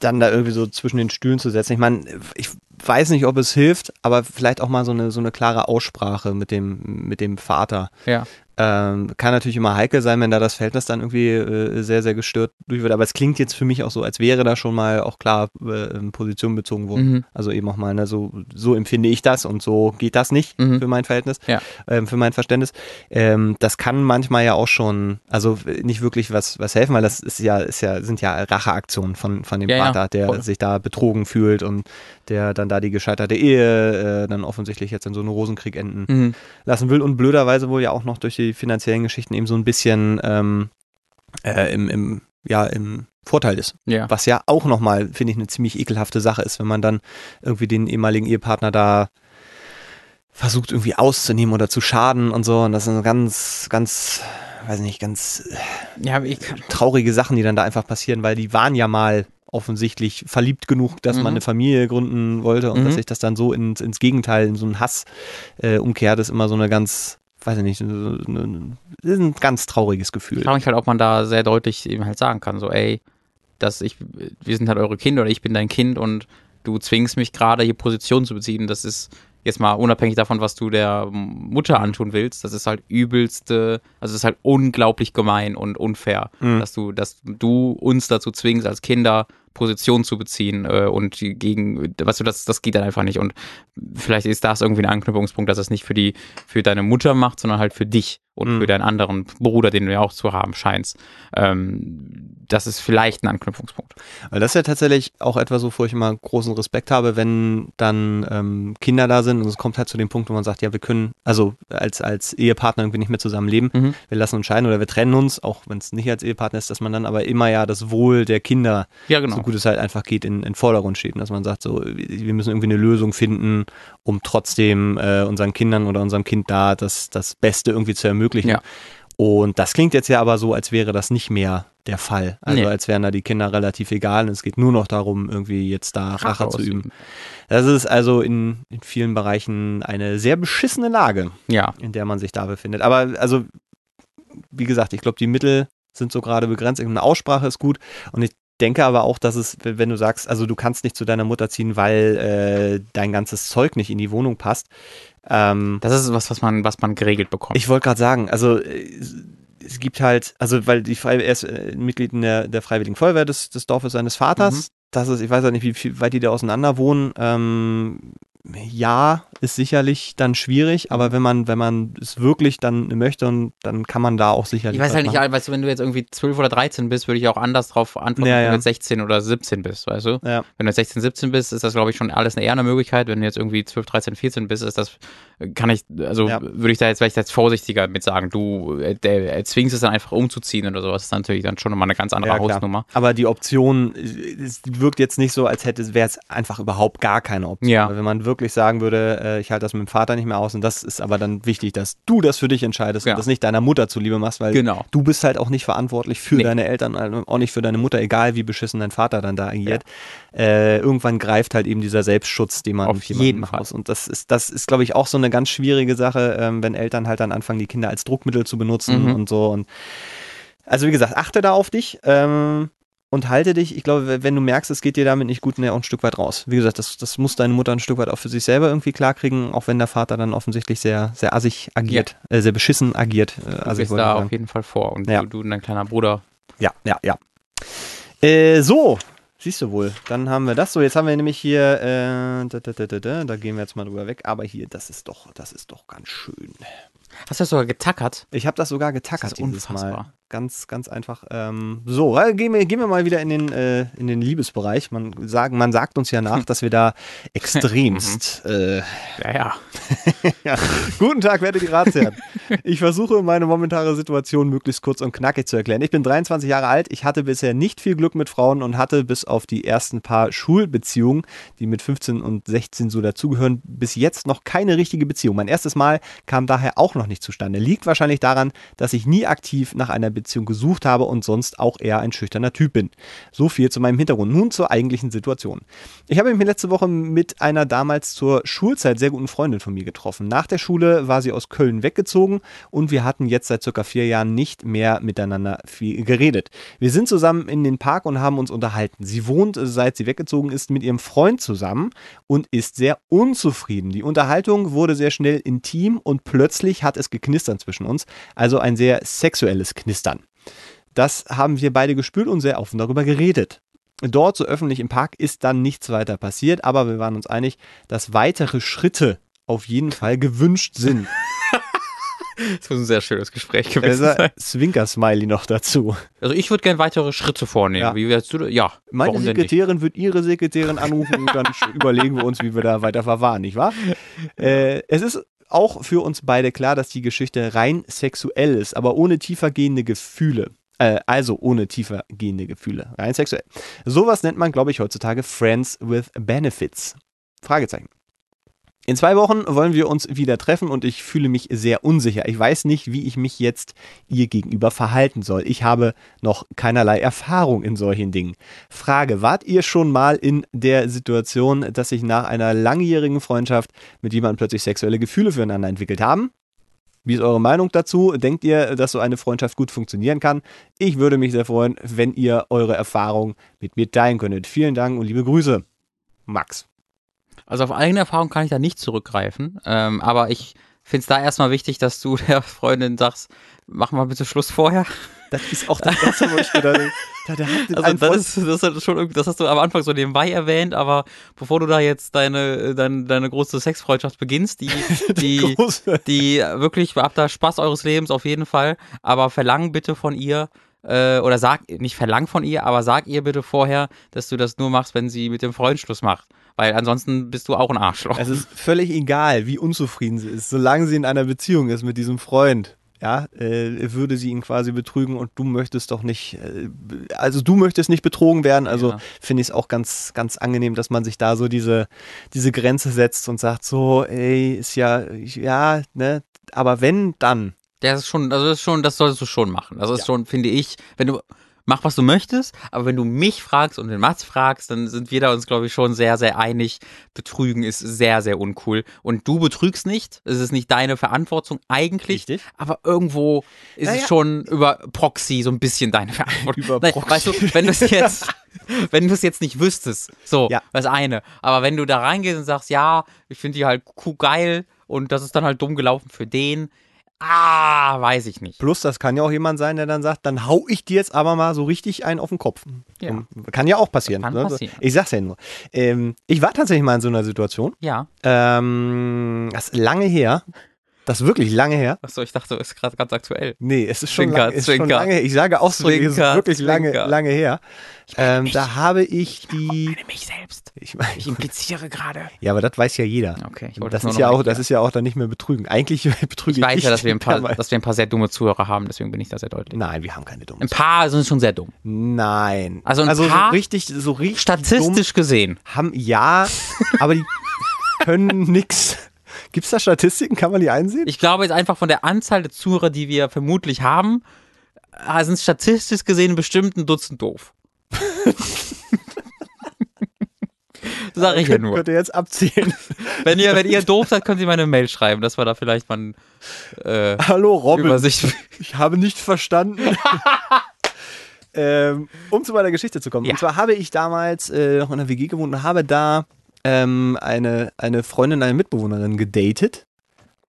dann da irgendwie so zwischen den Stühlen zu setzen. Ich meine, ich weiß nicht, ob es hilft, aber vielleicht auch mal so eine, so eine klare Aussprache mit dem, mit dem Vater. Ja. Ähm, kann natürlich immer heikel sein, wenn da das Verhältnis dann irgendwie äh, sehr, sehr gestört durch wird. Aber es klingt jetzt für mich auch so, als wäre da schon mal auch klar äh, Position bezogen worden. Mhm. Also eben auch mal, ne, so, so empfinde ich das und so geht das nicht Mhm. für mein Verhältnis, Ja. ähm, für mein Verständnis. Ähm, das kann manchmal ja auch schon, also nicht wirklich was, was helfen, weil das ist ja, ist ja, sind ja Racheaktionen von, von dem Ja, ja, Vater, der voll. sich da betrogen fühlt und der dann da die gescheiterte Ehe äh, dann offensichtlich jetzt in so einen Rosenkrieg enden Mhm. lassen will und blöderweise wohl ja auch noch durch die finanziellen Geschichten eben so ein bisschen ähm, äh, im, im, ja, im Vorteil ist. Ja. Was ja auch nochmal, finde ich, eine ziemlich ekelhafte Sache ist, wenn man dann irgendwie den ehemaligen Ehepartner da versucht irgendwie auszunehmen oder zu schaden und so. Und das sind ganz, ganz, weiß nicht, ganz Ja, ich, traurige Sachen, die dann da einfach passieren, weil die waren ja mal offensichtlich verliebt genug, dass Mhm. man eine Familie gründen wollte und Mhm. dass sich das dann so ins, ins Gegenteil, in so einen Hass äh, umkehrt, ist immer so eine ganz, weiß ich nicht, ist ein ganz trauriges Gefühl. Ich frage mich halt, ob man da sehr deutlich eben halt sagen kann, so, ey, dass ich, wir sind halt eure Kinder oder ich bin dein Kind und du zwingst mich gerade hier Position zu beziehen. Das ist jetzt mal unabhängig davon, was du der Mutter antun willst, das ist halt übelste, also es ist halt unglaublich gemein und unfair, Mhm. dass du, dass du uns dazu zwingst, als Kinder Position zu beziehen äh, und gegen, weißt du, das, das geht dann einfach nicht. Und vielleicht ist das irgendwie ein Anknüpfungspunkt, dass es nicht für die, für deine Mutter macht, sondern halt für dich und Mhm. für deinen anderen Bruder, den du ja auch zu haben scheinst. Ähm, das ist vielleicht ein Anknüpfungspunkt. Weil das ist ja tatsächlich auch etwas, wovor ich immer großen Respekt habe, wenn dann ähm, Kinder da sind und es kommt halt zu dem Punkt, wo man sagt, ja, wir können, also als, als Ehepartner irgendwie nicht mehr zusammen leben, Mhm. wir lassen uns scheiden oder wir trennen uns, auch wenn es nicht als Ehepartner ist, dass man dann aber immer ja das Wohl der Kinder, Ja, genau. So gut es halt einfach geht, in, in Vordergrund steht. Und dass man sagt, so, wir müssen irgendwie eine Lösung finden, um trotzdem äh, unseren Kindern oder unserem Kind da das, das Beste irgendwie zu ermöglichen. Ja. Und das klingt jetzt ja aber so, als wäre das nicht mehr der Fall. Also Nee. als wären da die Kinder relativ egal und es geht nur noch darum, irgendwie jetzt da Rache, zu ausüben. üben. Das ist also in, in vielen Bereichen eine sehr beschissene Lage, Ja, in der man sich da befindet. Aber also, wie gesagt, ich glaube, die Mittel sind so gerade begrenzt. Eine Aussprache ist gut und ich denke aber auch, dass es, wenn du sagst, also du kannst nicht zu deiner Mutter ziehen, weil äh, dein ganzes Zeug nicht in die Wohnung passt. Ähm, das ist was, was man, was man geregelt bekommt. ich wollte gerade sagen, also äh, es gibt halt, also weil die Frei er ist äh, Mitglied in der, der Freiwilligen Feuerwehr des, des Dorfes seines Vaters. Mhm. Das ist, ich weiß ja nicht, wie viel, weit die da auseinander wohnen. Ähm, ja, ist sicherlich dann schwierig, aber wenn man, wenn man es wirklich dann möchte, und dann kann man da auch sicherlich. Ich weiß halt nicht, machen. weißt du, wenn du jetzt irgendwie 12 oder 13 bist, würde ich auch anders drauf antworten, Ja, wenn ja. du jetzt 16 oder 17 bist, weißt du? Ja. Wenn du jetzt 16, 17 bist, ist das, glaube ich, schon alles eine eher eine Möglichkeit. Wenn du jetzt irgendwie 12, 13, 14 bist, ist das, kann ich, also würde ich da jetzt vielleicht jetzt vorsichtiger mit sagen, du äh, der, äh, zwingst es dann einfach umzuziehen oder sowas, ist natürlich dann schon mal eine ganz andere. Hausnummer. Aber die Option, äh, es wirkt jetzt nicht so, als hätte wäre es einfach überhaupt gar keine Option. Ja. Wenn man wirklich sagen würde, äh, ich halte das mit dem Vater nicht mehr aus und das ist aber dann wichtig, dass du das für dich entscheidest Ja. und das nicht deiner Mutter zuliebe machst, weil Genau. du bist halt auch nicht verantwortlich für Nee. deine Eltern, also auch nicht für deine Mutter, egal wie beschissen dein Vater dann da agiert. Äh, irgendwann greift halt eben dieser Selbstschutz, den man Auf jeden machen Fall. muss. Und das ist, das ist, glaube ich, auch so eine ganz schwierige Sache, ähm, wenn Eltern halt dann anfangen, die Kinder als Druckmittel zu benutzen Mhm. und so. Und also wie gesagt, achte da auf dich. Ähm, und halte dich, ich glaube, wenn du merkst, es geht dir damit nicht gut, ne, auch ein Stück weit raus. Wie gesagt, das, das muss deine Mutter ein Stück weit auch für sich selber irgendwie klarkriegen, auch wenn der Vater dann offensichtlich sehr, sehr assig agiert, äh, sehr beschissen agiert. Äh, Du ich da sagen. auf jeden Fall vor und Ja. du, du und dein kleiner Bruder. Ja, ja, ja. Äh, so, siehst du wohl. Dann haben wir das. So, jetzt haben wir nämlich hier, äh, da, da, da, da, da, gehen wir jetzt mal drüber weg. Aber hier, das ist doch, das ist doch ganz schön. Hast du das sogar getackert? Ich habe das sogar getackert Das ist dieses Mal. Ganz, ganz einfach. Ähm, so, äh, gehen, wir, gehen wir mal wieder in den, äh, in den Liebesbereich. Man, sagen, man sagt uns ja nach, dass wir da extremst äh, Ja, ja. ja. Guten Tag, werte die Ratsherren. Ich versuche, meine momentane Situation möglichst kurz und knackig zu erklären. Ich bin 23 Jahre alt. Ich hatte bisher nicht viel Glück mit Frauen und hatte bis auf die ersten paar Schulbeziehungen, die mit 15 und 16 so dazugehören, bis jetzt noch keine richtige Beziehung. Mein erstes Mal kam daher auch noch nicht zustande. Liegt wahrscheinlich daran, dass ich nie aktiv nach einer Beziehung gesucht habe und sonst auch eher ein schüchterner Typ bin. So viel zu meinem Hintergrund. Nun zur eigentlichen Situation. Ich habe mich letzte Woche mit einer damals zur Schulzeit sehr guten Freundin von mir getroffen. Nach der Schule war sie aus Köln weggezogen und wir hatten jetzt seit circa vier Jahren nicht mehr miteinander viel geredet. Wir sind zusammen in den Park und haben uns unterhalten. Sie wohnt, seit sie weggezogen ist, mit ihrem Freund zusammen und ist sehr unzufrieden. Die Unterhaltung wurde sehr schnell intim und plötzlich hat es geknistert zwischen uns, also ein sehr sexuelles Knistern. Das haben wir beide gespürt und sehr offen darüber geredet. Dort, so öffentlich im Park, ist dann nichts weiter passiert, aber wir waren uns einig, dass weitere Schritte auf jeden Fall gewünscht sind. Das muss ein sehr schönes Gespräch gewesen ein sein. Zwinker-Smiley noch dazu. Also ich würde gerne weitere Schritte vornehmen. Ja. Wie wärst du? Ja. Meine? Sekretärin wird ihre Sekretärin anrufen und dann überlegen wir uns, wie wir da weiter verfahren, nicht wahr? Äh, es ist auch für uns beide klar, dass die Geschichte rein sexuell ist, aber ohne tiefergehende Gefühle. Äh, also ohne tiefergehende Gefühle. Rein sexuell. Sowas nennt man, glaube ich, heutzutage Friends with Benefits. Fragezeichen. In zwei Wochen wollen wir uns wieder treffen und ich fühle mich sehr unsicher. Ich weiß nicht, wie ich mich jetzt ihr gegenüber verhalten soll. Ich habe noch keinerlei Erfahrung in solchen Dingen. Frage, wart ihr schon mal in der Situation, dass sich nach einer langjährigen Freundschaft mit jemandem plötzlich sexuelle Gefühle füreinander entwickelt haben? Wie ist eure Meinung dazu? Denkt ihr, dass so eine Freundschaft gut funktionieren kann? Ich würde mich sehr freuen, wenn ihr eure Erfahrung mit mir teilen könntet. Vielen Dank und liebe Grüße. Max. Also auf eigene Erfahrung kann ich da nicht zurückgreifen. Ähm, aber ich finde es da erstmal wichtig, dass du der Freundin sagst, mach mal bitte Schluss vorher. Das ist auch das Erste, wo ich mir da denke, da, der hat Also das, ist, das, ist schon, irgendwie- das hast du am Anfang so nebenbei erwähnt, aber bevor du da jetzt deine, deine, deine große Sexfreundschaft beginnst, die, die, große- die wirklich, habt da Spaß eures Lebens auf jeden Fall, aber verlang bitte von ihr, äh, oder sag, nicht verlang von ihr, aber sag ihr bitte vorher, dass du das nur machst, wenn sie mit dem Freund Schluss macht. Weil ansonsten bist du auch ein Arschloch. Es ist völlig egal, wie unzufrieden sie ist, solange sie in einer Beziehung ist mit diesem Freund. Ja, äh, würde sie ihn quasi betrügen und du möchtest doch nicht, äh, also du möchtest nicht betrogen werden. Also Ja. finde ich es auch ganz, ganz angenehm, dass man sich da so diese, diese Grenze setzt und sagt so, ey, ist ja, ja, ne, aber wenn, dann. Das ist schon, also das ist schon, das solltest du schon machen. Das ist Ja. schon, finde ich, wenn du mach was du möchtest, aber wenn du mich fragst und den Mats fragst, dann sind wir da uns, glaube ich, schon sehr, sehr einig. Betrügen ist sehr, sehr uncool. Und du betrügst nicht. Es ist nicht deine Verantwortung eigentlich. Richtig. Aber irgendwo ist Naja. es schon über Proxy so ein bisschen deine Verantwortung. Über Nein, Proxy. Weißt du, wenn du es jetzt, wenn du es jetzt nicht wüsstest, so, Ja. das eine. Aber wenn du da reingehst und sagst, ja, ich finde die halt cool geil und das ist dann halt dumm gelaufen für den, Ah, weiß ich nicht. Plus, das kann ja auch jemand sein, der dann sagt, dann hau ich dir jetzt aber mal so richtig einen auf den Kopf. Ja. Kann ja auch passieren. Kann ne? passieren. Ich sag's ja nur. Ähm, ich war tatsächlich mal in so einer Situation. Ja. Ähm, das ist lange her. Das ist wirklich lange her. Achso, ich dachte, ist gerade ganz aktuell. Nee, es ist schon, Zwinker, lang, ist schon lange her. Ich sage ausdrücklich, es ist wirklich lange, lange her. Ähm, da habe ich die. mich selbst. Ich mein, Ich impliziere gerade. ja, aber das weiß ja jeder. Okay, ich wollte Das nur ist ja auch, das ist ja auch dann nicht mehr betrügen. Eigentlich betrüge Ich weiß ja, dass wir, ein paar, dass wir ein paar sehr dumme Zuhörer haben, deswegen bin ich da sehr deutlich. Nein, wir haben keine dummen. Ein paar sind schon sehr dumm. Nein. Also ein so paar- richtig, so richtig Statistisch gesehen. haben ja, aber die können nix. Gibt's da Statistiken? Kann man die einsehen? Ich glaube jetzt einfach von der Anzahl der Zuhörer, die wir vermutlich haben, äh, sind statistisch gesehen bestimmt ein Dutzend doof. Sag ich ja nur. könnt ihr jetzt abzählen. Wenn ihr, wenn ihr doof seid, könnt ihr mir eine Mail schreiben, dass wir da vielleicht mal äh, Hallo Robin, Übersicht. ich habe nicht verstanden. ähm, um zu meiner Geschichte zu kommen. Ja. Und zwar habe ich damals äh, noch in der WG gewohnt und habe da ähm, eine, eine Freundin, eine Mitbewohnerin gedatet.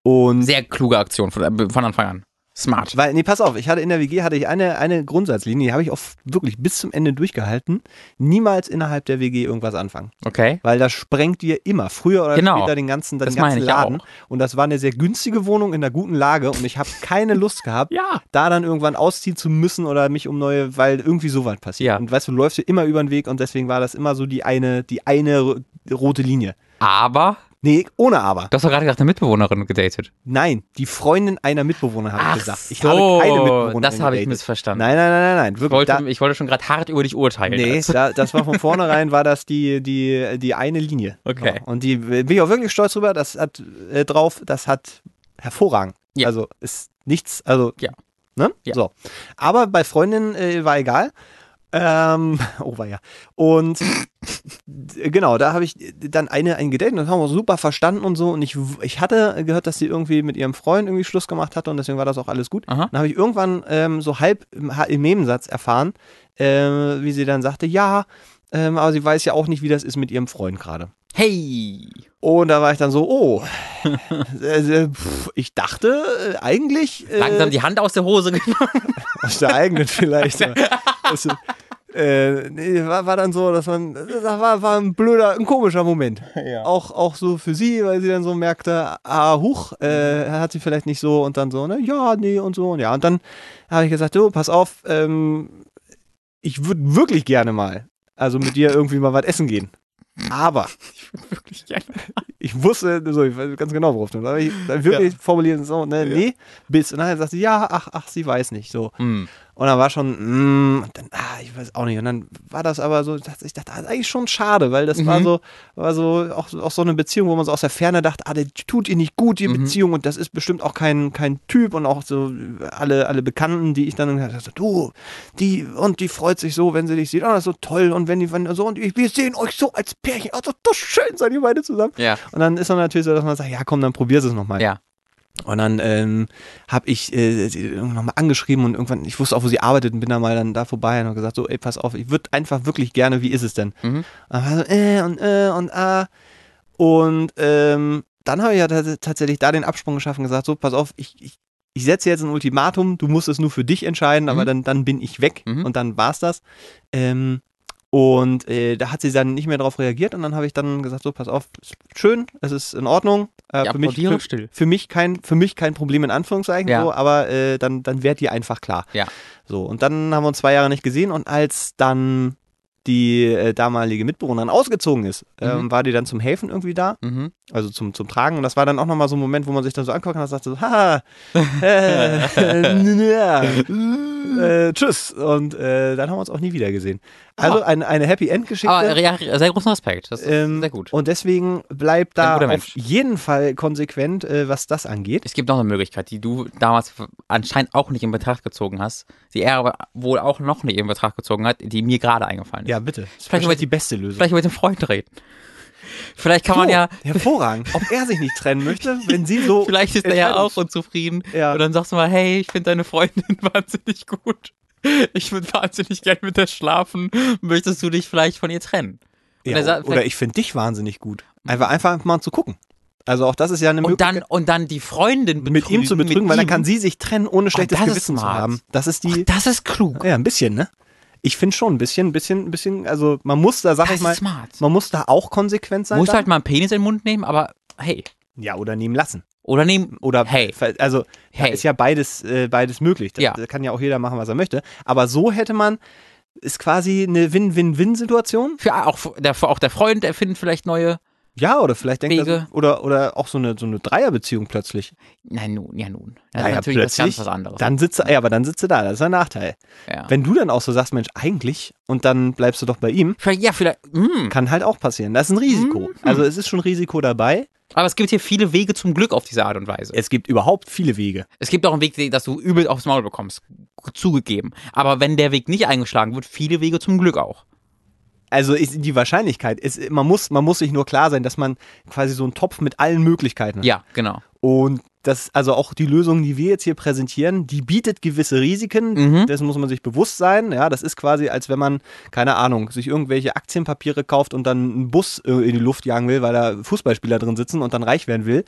Und Sehr kluge Aktion von, von Anfang an. Smart. Weil, nee, pass auf, ich hatte in der WG hatte ich eine, eine Grundsatzlinie, die habe ich auch wirklich bis zum Ende durchgehalten. Niemals innerhalb der WG irgendwas anfangen. Okay. Weil das sprengt dir immer, früher oder Genau. später, den ganzen, den Das ganzen meine ich Laden. auch. Und das war eine sehr günstige Wohnung in einer guten Lage und ich habe keine Lust gehabt, Ja. da dann irgendwann ausziehen zu müssen oder mich um neue, weil irgendwie sowas passiert. Ja. Und weißt du, du läufst dir immer über den Weg und deswegen war das immer so die eine, die eine ro- rote Linie. Aber, Nee, ohne aber. du hast doch gerade gesagt, eine Mitbewohnerin gedatet. Nein, die Freundin einer Mitbewohner habe ich gesagt. Ich so, habe keine Mitbewohnerin das habe ich missverstanden. Nein, nein, nein, nein, nein. Ich Wirklich, wollte, da, ich wollte schon gerade hart über dich urteilen. nee, Also. da, das war von vornherein, war das die, die, die eine Linie. Okay. So. Und die bin ich auch wirklich stolz drüber, das hat äh, drauf, das hat hervorragend. Ja. Also ist nichts, also Ja. Ne? Ja. So. Aber bei Freundinnen äh, war egal. Ähm, oh war ja. Und genau, da habe ich dann eine eingedatet und das haben wir super verstanden und so. Und ich, ich hatte gehört, dass sie irgendwie mit ihrem Freund irgendwie Schluss gemacht hatte und deswegen war das auch alles gut. Aha. Dann habe ich irgendwann ähm, so halb im, im Nebensatz erfahren, äh, wie sie dann sagte, ja, ähm, aber sie weiß ja auch nicht, wie das ist mit ihrem Freund gerade. Hey. Und da war ich dann so, oh, äh, äh, pff, ich dachte äh, eigentlich äh, Langsam die Hand aus der Hose genommen. aus der eigenen vielleicht. das, äh, nee, war, war dann so, dass man, das war, war ein blöder, ein komischer Moment. Auch, auch so für sie, weil sie dann so merkte, ah, huch, äh, hat sie vielleicht nicht so und dann so, ne, ja, nee und so und ja. Und dann habe ich gesagt, du, pass auf, ähm, ich würde wirklich gerne mal, also mit dir irgendwie mal was essen gehen. Aber gerne. ich wusste, so, ich weiß ganz genau, worauf du, ich dann wirklich formulieren, so, ne, nee, bis. Und dann sagt sie, ja, ach, ach, sie weiß nicht, so. Hm. Und dann war schon, mm, dann, ah, ich weiß auch nicht. Und dann war das aber so, dass ich dachte, das ist eigentlich schon schade, weil das war Mhm. so, war so auch, auch so eine Beziehung, wo man so aus der Ferne dachte, ah, der tut ihr nicht gut, die Mhm. Beziehung, und das ist bestimmt auch kein, kein Typ und auch so alle, alle Bekannten, die ich dann dachte, du, die, und die freut sich so, wenn sie dich sieht, oh, das ist so toll, und wenn die, wenn so, und wir sehen euch so als Pärchen, oh, das ist doch schön, seid ihr beide zusammen. Ja. Und dann ist dann natürlich so, dass man sagt, ja, komm, dann probier's es nochmal. Ja. Und dann ähm, habe ich äh, sie nochmal angeschrieben und irgendwann, ich wusste auch, wo sie arbeitet und bin dann mal dann da vorbei und habe gesagt, so, ey, pass auf, ich würde einfach wirklich gerne, wie ist es denn? Mhm. Und dann war so, äh und äh und ah. Und ähm, dann habe ich ja tats- tatsächlich da den Absprung geschaffen und gesagt, so, pass auf, ich, ich, ich setze jetzt ein Ultimatum, du musst es nur für dich entscheiden, aber Mhm. dann, dann bin ich weg Mhm. und dann war's das. Ähm, und äh, da hat sie dann nicht mehr darauf reagiert und dann habe ich dann gesagt, so, pass auf, schön, es ist in Ordnung. Äh, Ich für, mich, für, still. für mich kein, für mich kein Problem in Anführungszeichen, Ja. so, aber äh, dann, dann werd dir einfach klar. Ja. So, und dann haben wir uns zwei Jahre nicht gesehen und als dann die äh, damalige Mitbewohnerin ausgezogen ist, ähm, Mhm. war die dann zum Helfen irgendwie da, Mhm. also zum, zum Tragen. Und das war dann auch nochmal so ein Moment, wo man sich dann so anguckt und sagt so, haha, äh, äh, tschüss. Und äh, dann haben wir uns auch nie wieder gesehen. Also Ah. eine, eine Happy End Geschichte. Aber ja, sehr großen Respekt. Das ist Ähm, sehr gut. Und deswegen bleibt da auf jeden Fall konsequent, äh, was das angeht. Es gibt noch eine Möglichkeit, die du damals anscheinend auch nicht in Betracht gezogen hast, die er aber wohl auch noch nicht in Betracht gezogen hat, die mir gerade eingefallen ist. Ja, bitte. Das ist Vielleicht vielleicht die beste Lösung. Vielleicht mit dem Freund reden. Vielleicht kann man So, ja, Hervorragend. Ob er sich nicht trennen möchte, wenn sie so. vielleicht ist er ja auch unzufrieden. Ja. Und dann sagst du mal, hey, ich finde deine Freundin wahnsinnig gut. Ich würde wahnsinnig gerne mit der schlafen. Möchtest du dich vielleicht von ihr trennen? Ja, sagt- oder ich finde dich wahnsinnig gut. Einfach, einfach mal zu gucken. Also auch das ist ja eine Und Möglichkeit, dann, und dann die Freundin betrügen. mit ihm zu betrügen, weil dann ihm. kann sie sich trennen, ohne schlechtes ist Gewissen zu haben. Das ist die, Das ist klug. ja, ein bisschen, ne? Ich finde schon ein bisschen, ein bisschen, ein bisschen, also man muss da, sag Das ich mal, smart. man muss da auch konsequent sein. Muss dann. halt mal einen Penis in den Mund nehmen, aber hey. ja, oder nehmen lassen. Oder nehmen. Oder Hey. also Hey. ist ja beides, äh, beides möglich. Da, Ja. da kann ja auch jeder machen, was er möchte. Aber so hätte man, ist quasi eine Win-Win-Win-Situation. Für auch der, auch der Freund erfindet vielleicht neue. Ja, oder vielleicht denkt er, oder, oder auch so eine, so eine Dreierbeziehung plötzlich. Nein, nun, ja nun. Das Naja, ist natürlich was ganz was anderes. Dann sitzt er, ja, aber dann sitzt er da, das ist ein Nachteil. ja. Wenn du dann auch so sagst, Mensch, eigentlich, und dann bleibst du doch bei ihm, Vielleicht, ja, vielleicht. mm. kann halt auch passieren. Das ist ein Risiko. Mhm. Also es ist schon Risiko dabei. Aber es gibt hier viele Wege zum Glück auf diese Art und Weise. Es gibt überhaupt viele Wege. Es gibt auch einen Weg, dass du übel aufs Maul bekommst. Zugegeben. Aber wenn der Weg nicht eingeschlagen wird, viele Wege zum Glück auch. Also ist die Wahrscheinlichkeit, ist, man, muss, man muss sich nur klar sein, dass man quasi so einen Topf mit allen Möglichkeiten hat. Ja, genau. Und das, also auch die Lösung, die wir jetzt hier präsentieren, die bietet gewisse Risiken. Mhm. Dessen muss man sich bewusst sein. Ja, das ist quasi, als wenn man, keine Ahnung, sich irgendwelche Aktienpapiere kauft und dann einen Bus äh, in die Luft jagen will, weil da Fußballspieler drin sitzen und dann reich werden will.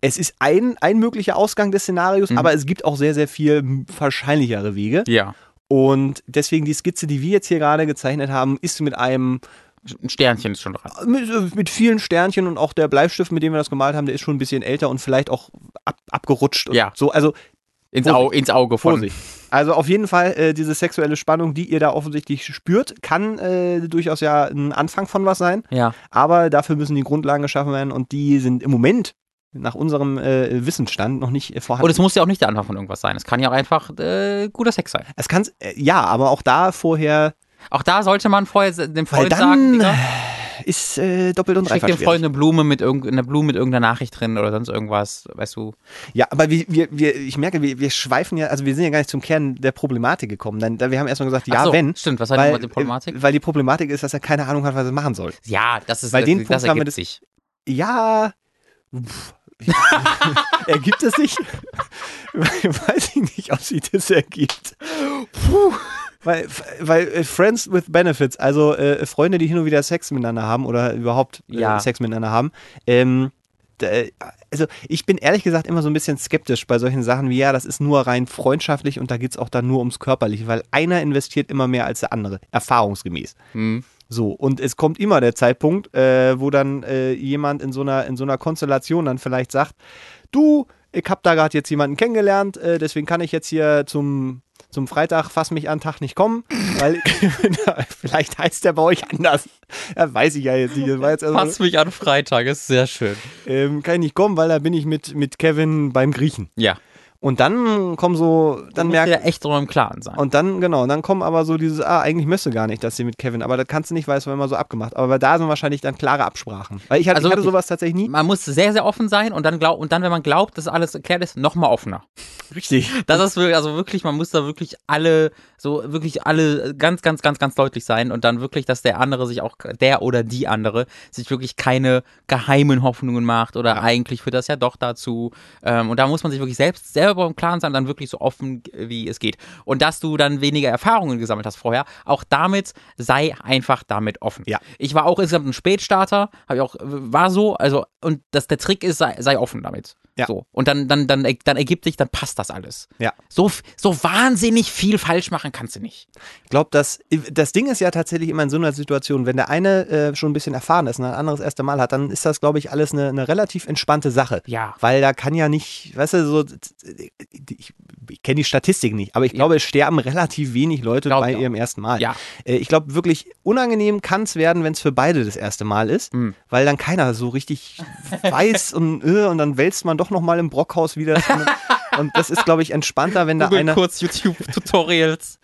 Es ist ein, ein möglicher Ausgang des Szenarios, Mhm. aber es gibt auch sehr, sehr viel wahrscheinlichere Wege. Ja. Und deswegen die Skizze, die wir jetzt hier gerade gezeichnet haben, ist mit einem Ein Sternchen ist schon dran. mit, mit vielen Sternchen und auch der Bleistift, mit dem wir das gemalt haben, der ist schon ein bisschen älter und vielleicht auch ab, abgerutscht. Ja. So, also Ins. Au, ins Auge von. Vorsicht. Also auf jeden Fall äh, diese sexuelle Spannung, die ihr da offensichtlich spürt, kann äh, durchaus ja ein Anfang von was sein. Ja. Aber dafür müssen die Grundlagen geschaffen werden und die sind im Moment nach unserem äh, Wissensstand noch nicht äh, vorhanden. Und es muss ja auch nicht der Anfang von irgendwas sein. Es kann ja auch einfach äh, guter Sex sein. es kann äh, ja, aber auch da vorher Auch da sollte man vorher dem Freund dann sagen, Digga, ist äh, doppelt und schick dreifach dem schwierig. Freund eine Blume mit irgendeiner Blume mit irgendeiner Nachricht drin oder sonst irgendwas, weißt du. Ja, aber wir, wir, wir, ich merke, wir, wir schweifen ja, also wir sind ja gar nicht zum Kern der Problematik gekommen. Dann, da- wir haben erstmal gesagt, ja, so, wenn. Stimmt, was hat Weil, die Problematik? äh, weil die Problematik ist, dass er keine Ahnung hat, was er machen soll. ja, das ist weil den das Punkt haben wir ergibt das- sich. Ja. pff, ergibt es sich? Weiß ich nicht, ob sich das ergibt. Puh. Weil, weil äh, Friends with Benefits, also äh, Freunde, die hin und wieder Sex miteinander haben oder überhaupt äh, Ja. Sex miteinander haben, ähm, da, also ich bin ehrlich gesagt immer so ein bisschen skeptisch bei solchen Sachen wie, ja, das ist nur rein freundschaftlich und da geht es auch dann nur ums Körperliche, weil einer investiert immer mehr als der andere, erfahrungsgemäß. Hm. So, und es kommt immer der Zeitpunkt, äh, wo dann äh, jemand in so, einer, in so einer Konstellation dann vielleicht sagt, du, ich habe da gerade jetzt jemanden kennengelernt, äh, deswegen kann ich jetzt hier zum, zum Freitag fass mich an Tag nicht kommen, weil vielleicht heißt der bei euch anders. Ja, weiß ich ja jetzt nicht. Jetzt also, Fass mich an Freitag, ist sehr schön. ähm, kann ich nicht kommen, weil da bin ich mit, mit Kevin beim Griechen. Ja. Und dann kommen so, dann merkt er echt drüber im Klaren sein. und dann, genau, und dann kommen aber so dieses, ah, eigentlich möchte gar nicht, dass sie mit Kevin, aber das kannst du nicht, weil es war immer so abgemacht. Aber da sind wahrscheinlich dann klare Absprachen. Weil ich hatte, Also ich hatte sowas tatsächlich nie. man muss sehr, sehr offen sein und dann, glaub, und dann wenn man glaubt, dass alles erklärt ist, noch mal offener. Richtig. Das ist wirklich, also wirklich, man muss da wirklich alle, so wirklich alle ganz, ganz, ganz, ganz deutlich sein und dann wirklich, dass der andere sich auch, der oder die andere, sich wirklich keine geheimen Hoffnungen macht oder eigentlich führt das ja doch dazu. Ähm, und da muss man sich wirklich selbst selber im Klaren sein, dann wirklich so offen, wie es geht. Und dass du dann weniger Erfahrungen gesammelt hast vorher, auch damit sei einfach damit offen. Ja. Ich war auch insgesamt ein Spätstarter, habe ich auch, war so, also, und dass der Trick ist, sei, sei offen damit. Ja. So. Und dann, dann, dann, dann ergibt sich, dann passt das alles. Ja. So, so wahnsinnig viel falsch machen kannst du nicht. Ich glaube, das, das Ding ist ja tatsächlich immer in so einer Situation, wenn der eine äh, schon ein bisschen erfahren ist und ein anderes erste Mal hat, dann ist das, glaube ich, alles eine, eine relativ entspannte Sache. Ja. Weil da kann ja nicht, weißt du, so, ich, ich kenne die Statistik nicht, aber ich glaube, es sterben relativ wenig Leute bei ihrem ersten Mal. Ja. Äh, Ich glaube, wirklich unangenehm kann es werden, wenn es für beide das erste Mal ist, Mhm. weil dann keiner so richtig weiß und, äh, und dann wälzt man doch nochmal im Brockhaus wieder. und das ist, glaube ich, entspannter, wenn da Google einer kurz YouTube-Tutorials.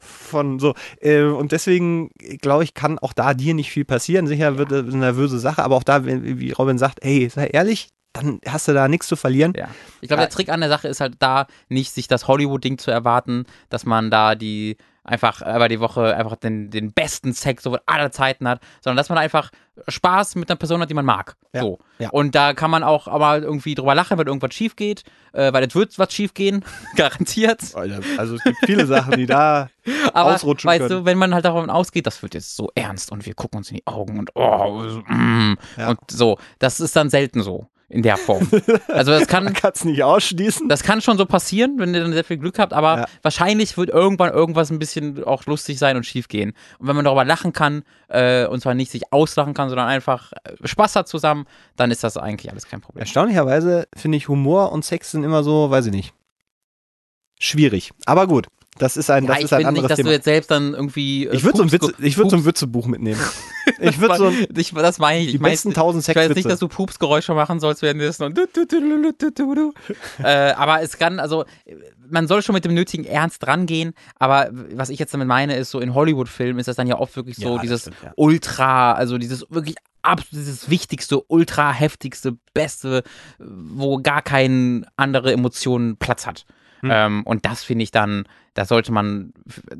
von so. Äh, und deswegen, glaube ich, kann auch da dir nicht viel passieren. Sicher wird das eine nervöse Sache, aber auch da, wie Robin sagt, hey, sei ehrlich, dann hast du da nichts zu verlieren. Ja. Ich glaube, der Trick an der Sache ist halt da, nicht sich das Hollywood-Ding zu erwarten, dass man da die einfach über die Woche einfach den, den besten Sex so aller Zeiten hat, sondern dass man einfach Spaß mit einer Person hat, die man mag. Ja, So. ja. Und da kann man auch aber irgendwie drüber lachen, wenn irgendwas schief geht, äh, weil es wird was schief gehen, garantiert. Also es gibt viele Sachen, die da Aber ausrutschen weißt können. du, wenn man halt davon ausgeht, das wird jetzt so ernst und wir gucken uns in die Augen und oh, mm, Ja. und so, das ist dann selten so. In der Form. Also das kann, es nicht ausschließen. das kann schon so passieren, wenn ihr dann sehr viel Glück habt, aber Ja. wahrscheinlich wird irgendwann irgendwas ein bisschen auch lustig sein und schief gehen. Und wenn man darüber lachen kann, äh, und zwar nicht sich auslachen kann, sondern einfach äh, Spaß hat zusammen, dann ist das eigentlich alles kein Problem. Erstaunlicherweise finde ich Humor und Sex sind immer so, weiß ich nicht, schwierig. Aber gut, das ist ein, Ja, das ich ist ein finde nicht, anderes dass Thema. du jetzt selbst dann irgendwie. äh, ich würde so ein, Pups Witz, ge- ich würd so ein Witzebuch mitnehmen. Ich würde so ein, ich, das meine ich. die Ich meine besten tausend ich weiß nicht, Sexwitze. dass du Pupsgeräusche machen sollst du, du, du. äh, aber es kann, also man soll schon mit dem nötigen Ernst rangehen, aber was ich jetzt damit meine, ist so in Hollywood-Filmen ist das dann ja oft wirklich so Ja, das dieses stimmt, ja. Ultra, also dieses wirklich ab, dieses wichtigste, ultra heftigste, beste, wo gar keine andere Emotion Platz hat. Hm. Ähm, und das finde ich dann, da sollte man,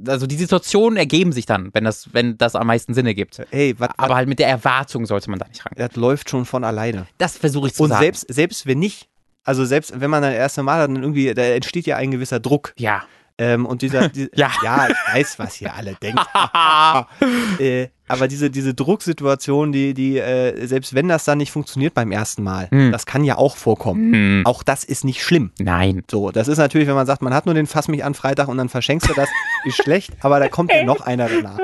also die Situationen ergeben sich dann, wenn das, wenn das am meisten Sinn ergibt. ey, was, Aber halt mit der Erwartung sollte man da nicht rangehen. das läuft schon von alleine. Das versuche ich zu Und sagen. selbst, selbst wenn nicht, also selbst wenn man das erste Mal hat, dann irgendwie, da entsteht ja ein gewisser Druck. ja. Ähm, und dieser, die, Ja. ja, ich weiß, was ihr alle denkt. äh, aber diese, diese Drucksituation, die, die, äh, selbst wenn das dann nicht funktioniert beim ersten Mal, Hm. das kann ja auch vorkommen. Hm. Auch das ist nicht schlimm. Nein. So, das ist natürlich, wenn man sagt, man hat nur den Fass mich an Freitag und dann verschenkst du das, ist schlecht, aber da kommt ja noch einer danach.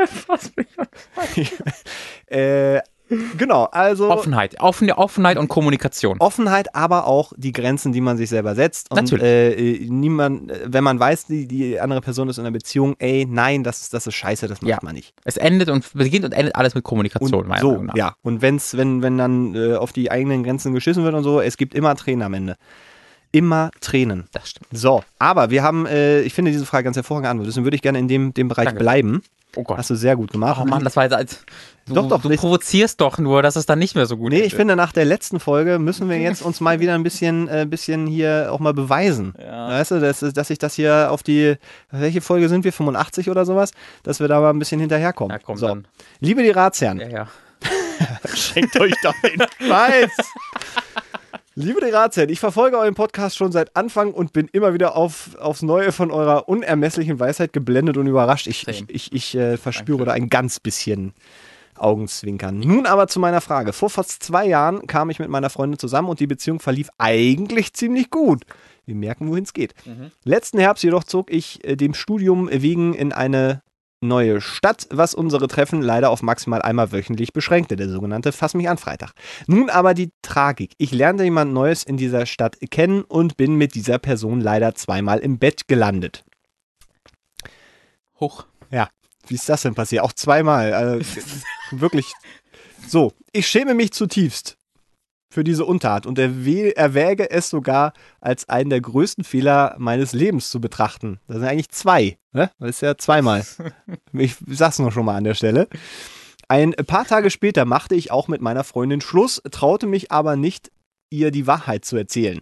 äh, genau, also Offenheit. Offene, Offenheit und Kommunikation. Offenheit, aber auch die Grenzen, die man sich selber setzt. Und Natürlich. äh, niemand, wenn man weiß, die, die andere Person ist in einer Beziehung, ey, nein, das, das ist scheiße, das macht Ja. man nicht. Es endet und beginnt und endet alles mit Kommunikation, Und meiner so, Meinung nach. ja. Und wenn's, wenn, wenn dann äh, auf die eigenen Grenzen geschissen wird und so, es gibt immer Tränen am Ende. Immer Tränen. Das stimmt. So, aber wir haben, äh, ich finde diese Frage ganz hervorragend an. Deswegen würde ich gerne in dem, dem Bereich Danke. bleiben. Oh Gott. Hast du sehr gut gemacht. Oh Mann, das war jetzt als. Du, Doch, doch, du nicht- provozierst doch nur, dass es dann nicht mehr so gut Nee, ist. ich finde, nach der letzten Folge müssen wir jetzt uns mal wieder ein bisschen, äh, bisschen hier auch mal beweisen. Ja. Weißt du, dass, dass ich das hier auf die, welche Folge sind wir? 85 oder sowas? Dass wir da mal ein bisschen hinterherkommen. Ja, komm, so. dann. Liebe die Ratsherren, Ja, ja. schenkt euch doch den Scheiß. Liebe die Ratsherren, ich verfolge euren Podcast schon seit Anfang und bin immer wieder auf, aufs Neue von eurer unermesslichen Weisheit geblendet und überrascht. Ich, ich, ich, ich äh, verspüre da ein ganz bisschen Augenzwinkern. Nun aber zu meiner Frage. Vor fast zwei Jahren kam ich mit meiner Freundin zusammen und die Beziehung verlief eigentlich ziemlich gut. Wir merken, wohin es geht. Letzten Herbst jedoch zog ich äh, dem Studium wegen in eine neue Stadt, was unsere Treffen leider auf maximal einmal wöchentlich beschränkte, der sogenannte Fass mich an Freitag. Nun aber die Tragik. Ich lernte jemand Neues in dieser Stadt kennen und bin mit dieser Person leider zweimal im Bett gelandet. Hoch. Wie ist das denn passiert? Auch zweimal. Also, wirklich. So, ich schäme mich zutiefst für diese Untat und erwäge es sogar als einen der größten Fehler meines Lebens zu betrachten. Das sind eigentlich zwei. Ne? Das ist ja zweimal. Ich sag's noch schon mal an der Stelle. Ein paar Tage später machte ich auch mit meiner Freundin Schluss, traute mich aber nicht, ihr die Wahrheit zu erzählen.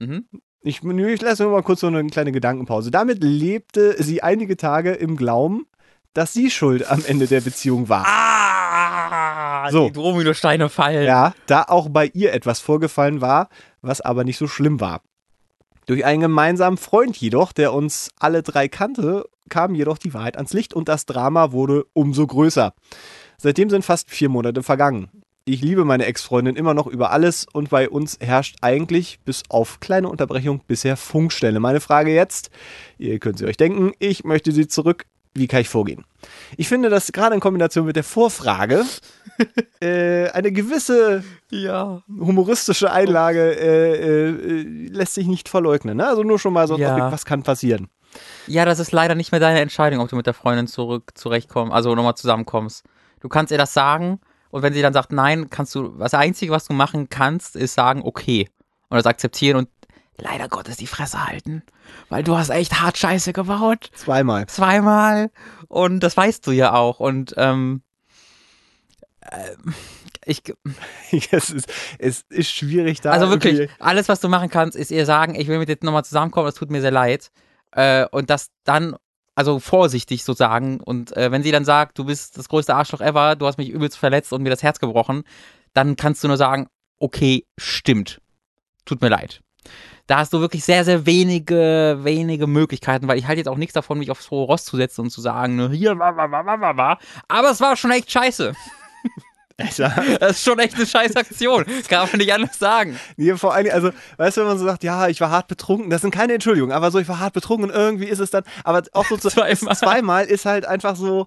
Mhm. Ich, ich lasse nur mal kurz so eine kleine Gedankenpause. Damit lebte sie einige Tage im Glauben, dass sie schuld am Ende der Beziehung war. Ah, So. die Dominosteine fallen. Ja, da auch bei ihr etwas vorgefallen war, was aber nicht so schlimm war. Durch einen gemeinsamen Freund jedoch, der uns alle drei kannte, kam jedoch die Wahrheit ans Licht und das Drama wurde umso größer. Seitdem sind fast vier Monate vergangen. Ich liebe meine Ex-Freundin immer noch über alles und bei uns herrscht eigentlich, bis auf kleine Unterbrechung, bisher Funkstelle. Meine Frage jetzt, ihr könnt sie euch denken, ich möchte sie zurück. Wie kann ich vorgehen? Ich finde, dass gerade in Kombination mit der Vorfrage äh, eine gewisse Ja. humoristische Einlage äh, äh, lässt sich nicht verleugnen. Ne? Also nur schon mal so, Ja. was kann passieren? Ja, das ist leider nicht mehr deine Entscheidung, ob du mit der Freundin zurück zurechtkommst, also nochmal zusammenkommst. Du kannst ihr das sagen und wenn sie dann sagt nein, kannst du, das Einzige, was du machen kannst, ist sagen, okay. Und das akzeptieren und leider Gottes die Fresse halten. Weil du hast echt hart Scheiße gebaut. Zweimal. Zweimal. Und das weißt du ja auch. Und ähm, äh, ich, es, ist, es ist schwierig da. also wirklich, irgendwie- alles, was du machen kannst, ist ihr sagen, ich will mit dir nochmal zusammenkommen, das tut mir sehr leid. Äh, und das dann, also vorsichtig so sagen. Und äh, wenn sie dann sagt, du bist das größte Arschloch ever, du hast mich übelst verletzt und mir das Herz gebrochen, dann kannst du nur sagen, okay, stimmt. Tut mir leid. Da hast du wirklich sehr, sehr wenige, wenige Möglichkeiten, weil ich halte jetzt auch nichts davon, mich aufs hohe Ross zu setzen und zu sagen, hier, wa, wa, wa, wa, wa, wa. Aber es war schon echt scheiße. Das ist schon echt eine scheiß Aktion. Kann man nicht anders sagen. Nee, vor allem, also, weißt du, wenn man so sagt, ja, ich war hart betrunken, das sind keine Entschuldigungen, aber so, ich war hart betrunken und irgendwie ist es dann, aber auch so, Zweimal. zweimal ist halt einfach so,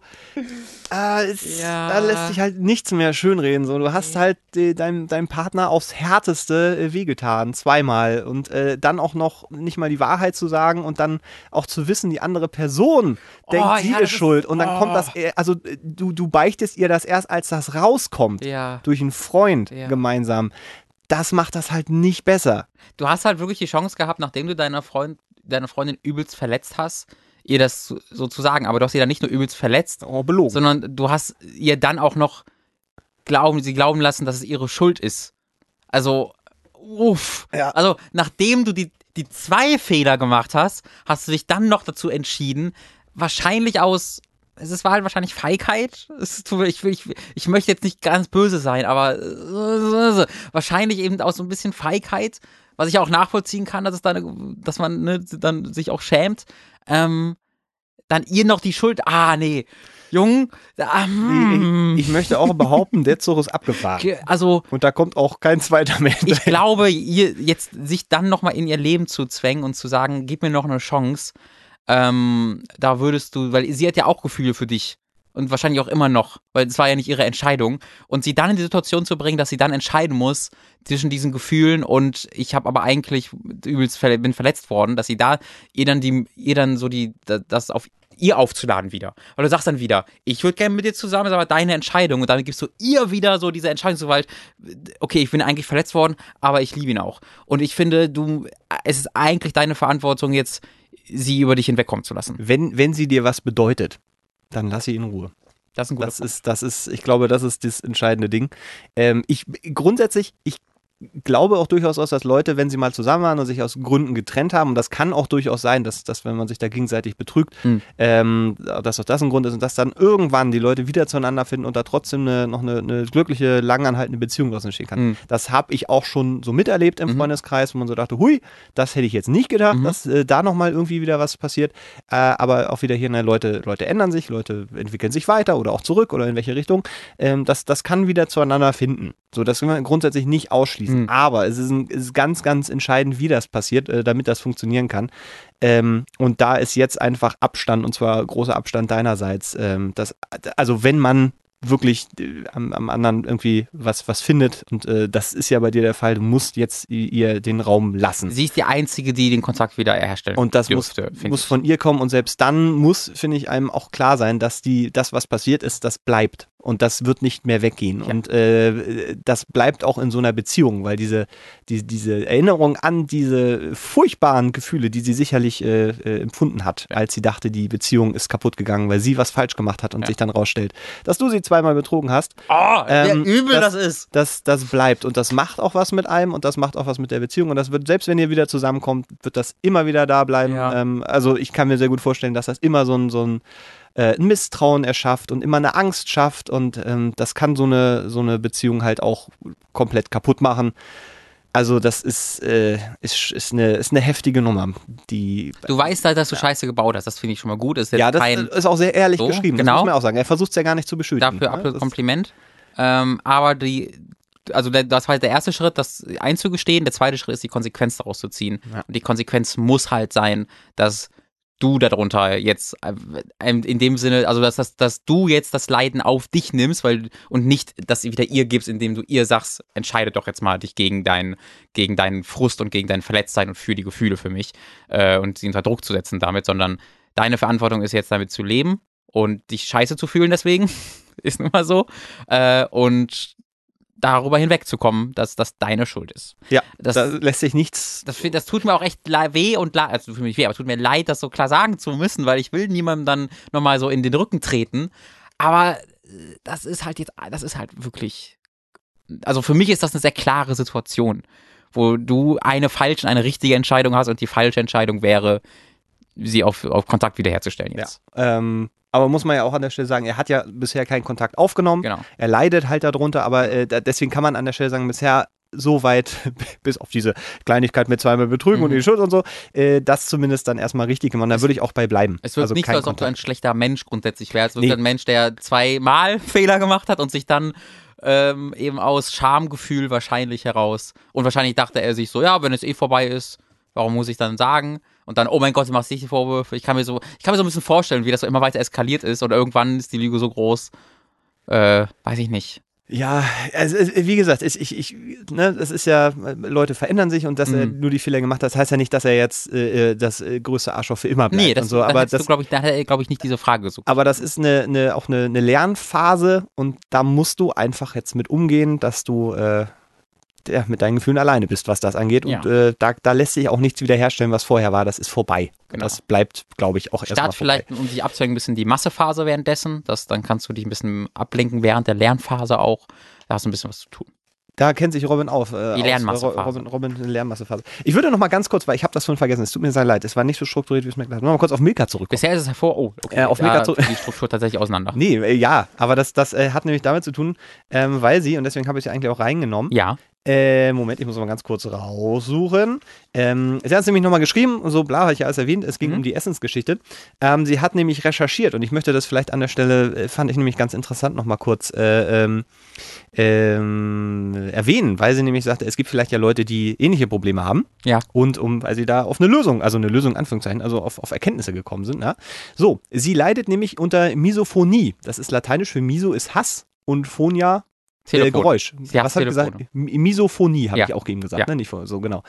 äh, es, Ja. da lässt sich halt nichts mehr schönreden. So. Du hast halt äh, deinem, deinem Partner aufs Härteste äh, wehgetan, zweimal. Und äh, dann auch noch nicht mal die Wahrheit zu sagen und dann auch zu wissen, die andere Person denkt, Oh, sie ja, ist- schuld. Und dann oh. kommt das, äh, also äh, du, du beichtest ihr das erst, als das rauskommt, Ja. durch einen Freund Ja. gemeinsam. Das macht das halt nicht besser. Du hast halt wirklich die Chance gehabt, nachdem du deiner Freund, deine Freundin übelst verletzt hast, ihr das so- so zu sagen. Aber du hast sie dann nicht nur übelst verletzt, Oh, belogen. sondern du hast ihr dann auch noch glauben, sie glauben lassen, dass es ihre Schuld ist. Also, uff. Ja. Also, nachdem du die, die zwei Fehler gemacht hast, hast du dich dann noch dazu entschieden, wahrscheinlich aus, es ist- war halt wahrscheinlich Feigheit. Ich, ich, ich möchte jetzt nicht ganz böse sein, aber wahrscheinlich eben aus so ein bisschen Feigheit, was ich auch nachvollziehen kann, dass es dann, dass man ne, dann sich auch schämt. Ähm, dann ihr noch die Schuld. Ah, nee. Jung, ah, hm. Ich, ich möchte auch behaupten, der Zug ist abgefahren. Ge- also Und da kommt auch kein zweiter mehr. ich glaube, ihr jetzt sich dann nochmal in ihr Leben zu zwängen und zu sagen, gib mir noch eine Chance, ähm, da würdest du, weil sie hat ja auch Gefühle für dich und wahrscheinlich auch immer noch, weil es war ja nicht ihre Entscheidung und sie dann in die Situation zu bringen, dass sie dann entscheiden muss zwischen diesen Gefühlen und ich habe aber eigentlich übelst ver bin verletzt worden, dass sie da ihr dann die ihr dann so die da- das auf ihr aufzuladen wieder. Weil du sagst dann wieder, ich würde gerne mit dir zusammen, ist aber deine Entscheidung und dann gibst du ihr wieder so diese Entscheidungsgewalt, okay, ich bin eigentlich verletzt worden, aber ich liebe ihn auch. Und ich finde, du, es ist eigentlich deine Verantwortung jetzt, sie über dich hinwegkommen zu lassen. wenn, wenn sie dir was bedeutet, dann lass sie in Ruhe. Das ist ein guter Das ist, das ist, ich glaube, das ist das entscheidende Ding. Ähm, ich grundsätzlich, ich glaube auch durchaus aus, dass Leute, wenn sie mal zusammen waren und sich aus Gründen getrennt haben, und das kann auch durchaus sein, dass, dass wenn man sich da gegenseitig betrügt, Hm. ähm, dass auch das ein Grund ist und dass dann irgendwann die Leute wieder zueinander finden und da trotzdem eine, noch eine, eine glückliche, langanhaltende Beziehung daraus entstehen kann. Hm. Das habe ich auch schon so miterlebt im Mhm. Freundeskreis, wo man so dachte, hui, das hätte ich jetzt nicht gedacht, Mhm. dass äh, da nochmal irgendwie wieder was passiert. Äh, aber auch wieder hier, ne, Leute, Leute ändern sich, Leute entwickeln sich weiter oder auch zurück oder in welche Richtung. Ähm, das, das kann wieder zueinander finden. So, das kann man grundsätzlich nicht ausschließen. Mhm. Aber es ist, ein, es ist ganz, ganz entscheidend, wie das passiert, äh, damit das funktionieren kann. Ähm, und da ist jetzt einfach Abstand, und zwar großer Abstand deinerseits. Ähm, das, also wenn man wirklich äh, am, am anderen irgendwie was, was findet, und äh, das ist ja bei dir der Fall, du musst jetzt ihr den Raum lassen. Sie ist die Einzige, die den Kontakt wieder herstellen Und das muss, dürfte, muss ich. von ihr kommen und selbst dann muss, finde ich, einem auch klar sein, dass die, das, was passiert ist, das bleibt. Und das wird nicht mehr weggehen. Ja. Und äh, das bleibt auch in so einer Beziehung, weil diese, die, diese Erinnerung an diese furchtbaren Gefühle, die sie sicherlich äh, äh, empfunden hat, als sie dachte, die Beziehung ist kaputt gegangen, weil sie was falsch gemacht hat und Ja. sich dann rausstellt, dass du sie zweimal betrogen hast, Oh, Ähm, wie übel das- das, ist. das, das bleibt und das macht auch was mit einem und das macht auch was mit der Beziehung und das wird, selbst wenn ihr wieder zusammenkommt, wird das immer wieder da bleiben. Ja. Ähm, also ich kann mir sehr gut vorstellen, dass das immer so ein, so ein, äh, ein Misstrauen erschafft und immer eine Angst schafft und ähm, das kann so eine, so eine Beziehung halt auch komplett kaputt machen. Also das ist, äh, ist, ist, eine, ist eine heftige Nummer, die Du weißt halt, dass du Scheiße gebaut hast. Das finde ich schon mal gut. Ist ja, das kein ist auch sehr ehrlich So, geschrieben, genau. das muss man auch sagen. Er versucht es ja gar nicht zu beschütigen. dafür ne? absolut Kompliment. Ähm, aber die, also das war halt der erste Schritt, das einzugestehen. Der zweite Schritt ist, die Konsequenz daraus zu ziehen. Ja. Und die Konsequenz muss halt sein, dass du darunter jetzt äh, in dem Sinne, also dass, dass, dass du jetzt das Leiden auf dich nimmst, weil und nicht das wieder ihr gibst, indem du ihr sagst, entscheide doch jetzt mal dich gegen deinen gegen deinen Frust und gegen dein Verletztsein und für die Gefühle für mich äh, und sie unter Druck zu setzen damit, sondern deine Verantwortung ist jetzt damit zu leben und dich scheiße zu fühlen deswegen, ist nun mal so, äh, und darüber hinwegzukommen, dass das deine Schuld ist. Ja, Das- da lässt sich nichts Das, das tut mir auch echt weh und leid, also für mich weh, aber es tut mir leid, das so klar sagen zu müssen, weil ich will niemandem dann nochmal so in den Rücken treten. Aber äh, das ist halt jetzt, das ist halt wirklich, also für mich ist das eine sehr klare Situation, wo du eine falsche, und eine richtige Entscheidung hast und die falsche Entscheidung wäre, sie auf, auf Kontakt wiederherzustellen jetzt. Ähm, aber muss man ja auch an der Stelle sagen, er hat ja bisher keinen Kontakt aufgenommen. Genau. Er leidet halt darunter, aber äh, deswegen kann man an der Stelle sagen, bisher so weit, bis auf diese Kleinigkeit mit zweimal Betrügen Mhm. und die Schuld und so, äh, das zumindest dann erstmal richtig gemacht. Da würde ich auch bei bleiben. Es wirkt also nicht so, als ob du ein schlechter Mensch grundsätzlich wärst. Es wirkt Nee. ein Mensch, der zweimal Fehler gemacht hat und sich dann ähm, eben aus Schamgefühl wahrscheinlich heraus. Und wahrscheinlich dachte er sich so, ja, wenn es eh vorbei ist, warum muss ich dann sagen? Und dann, oh mein Gott, du machst die Vorwürfe. Ich kann mir so, ich kann mir so ein bisschen vorstellen, wie das so immer weiter eskaliert ist und irgendwann ist die Lüge so groß. Äh, weiß ich nicht. Ja, also wie gesagt, ich, ich, ich, ne, das ist ja, Leute verändern sich und dass mhm. er nur die Fehler gemacht hat, das heißt ja nicht, dass er jetzt äh, äh das äh, größte Arschloch für immer bleibt. Nee, das, und so. aber das, glaube ich, da hat er, glaube ich, nicht diese Frage gesucht. Aber das ist eine, eine auch eine, eine Lernphase und da musst du einfach jetzt mit umgehen, dass du äh, ja, mit deinen Gefühlen alleine bist, was das angeht. Ja. Und äh, da, da lässt sich auch nichts wiederherstellen, was vorher war. Das ist vorbei. Genau. Das bleibt, glaube ich, auch erstmal Start vielleicht, um sich abzuhängen, ein bisschen die Massephase währenddessen. Das, dann kannst du dich ein bisschen ablenken während der Lernphase auch. Da hast du ein bisschen was zu tun. Da kennt sich Robin auf. Äh, die Lernmassephase. Robin, Robin, Lernmassephase. Ich würde noch mal ganz kurz, weil ich habe das schon vergessen, es tut mir sehr leid, es war nicht so strukturiert, wie es mir gedacht habe. Noch mal kurz auf Milka zurück. Bisher ist es hervor, oh, okay. Äh, auf Milka zurück. die Struktur tatsächlich auseinander. Nee, äh, ja, aber das, das äh, hat nämlich damit zu tun, ähm, weil sie, und deswegen habe ich sie eigentlich auch reingenommen, ja. Äh, Moment, ich muss mal ganz kurz raussuchen. Ähm, sie hat es nämlich nochmal geschrieben, so bla, habe ich ja alles erwähnt, es ging mhm. um die Essensgeschichte. Ähm, sie hat nämlich recherchiert und ich möchte das vielleicht an der Stelle, äh, fand ich nämlich ganz interessant, nochmal kurz äh, ähm, ähm, erwähnen, weil sie nämlich sagte, es gibt vielleicht ja Leute, die ähnliche Probleme haben. Ja. Und um, weil sie da auf eine Lösung, also eine Lösung, Anführungszeichen, also auf, auf Erkenntnisse gekommen sind. Ja? So, sie leidet nämlich unter Misophonie. Das ist lateinisch für Miso ist Hass und Phonia äh, Geräusch. Ja, Was hat gesagt? Misophonie habe ja. ich auch eben gesagt, ja. ne? Nicht so genau.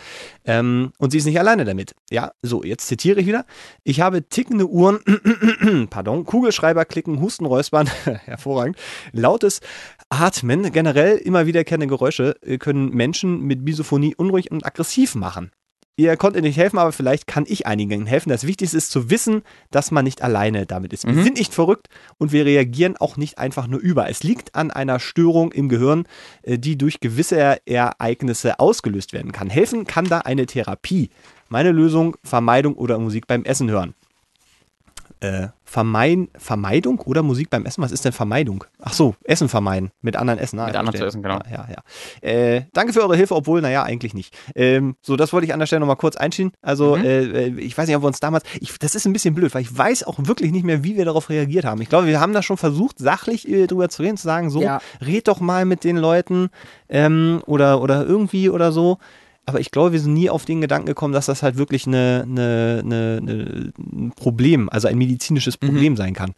Ähm, und sie ist nicht alleine damit. Ja, so, jetzt zitiere ich wieder. Ich habe tickende Uhren, pardon, Kugelschreiber klicken, Husten, Räuspern, hervorragend, lautes Atmen, generell immer wiederkehrende Geräusche äh, können Menschen mit Misophonie unruhig und aggressiv machen. Ihr konntet nicht helfen, aber vielleicht kann ich einigen helfen. Das Wichtigste ist zu wissen, dass man nicht alleine damit ist. Wir mhm. sind nicht verrückt und wir reagieren auch nicht einfach nur über. Es liegt an einer Störung im Gehirn, äh, die durch gewisse Ereignisse ausgelöst werden kann. Helfen kann da eine Therapie. Meine Lösung, Vermeidung oder Musik beim Essen hören äh, Vermein Vermeidung oder Musik beim Essen? Was ist denn Vermeidung? Ach so, Essen vermeiden. Mit anderen essen. Ah, mit anderen zu essen, genau. Ja, ja. ja. Äh, danke für eure Hilfe, obwohl, naja, eigentlich nicht. Ähm, so, das wollte ich an der Stelle nochmal kurz einschieben. Also, mhm. äh, ich weiß nicht, ob wir uns damals, ich, das ist ein bisschen blöd, weil ich weiß auch wirklich nicht mehr, wie wir darauf reagiert haben. Ich glaube, wir haben da schon versucht, sachlich äh, drüber zu reden, zu sagen, so, ja. red doch mal mit den Leuten ähm, oder, oder irgendwie oder so aber ich glaube, wir sind nie auf den Gedanken gekommen, dass das halt wirklich eine, eine, eine, ein Problem, also ein medizinisches mhm. Problem mhm. sein kann.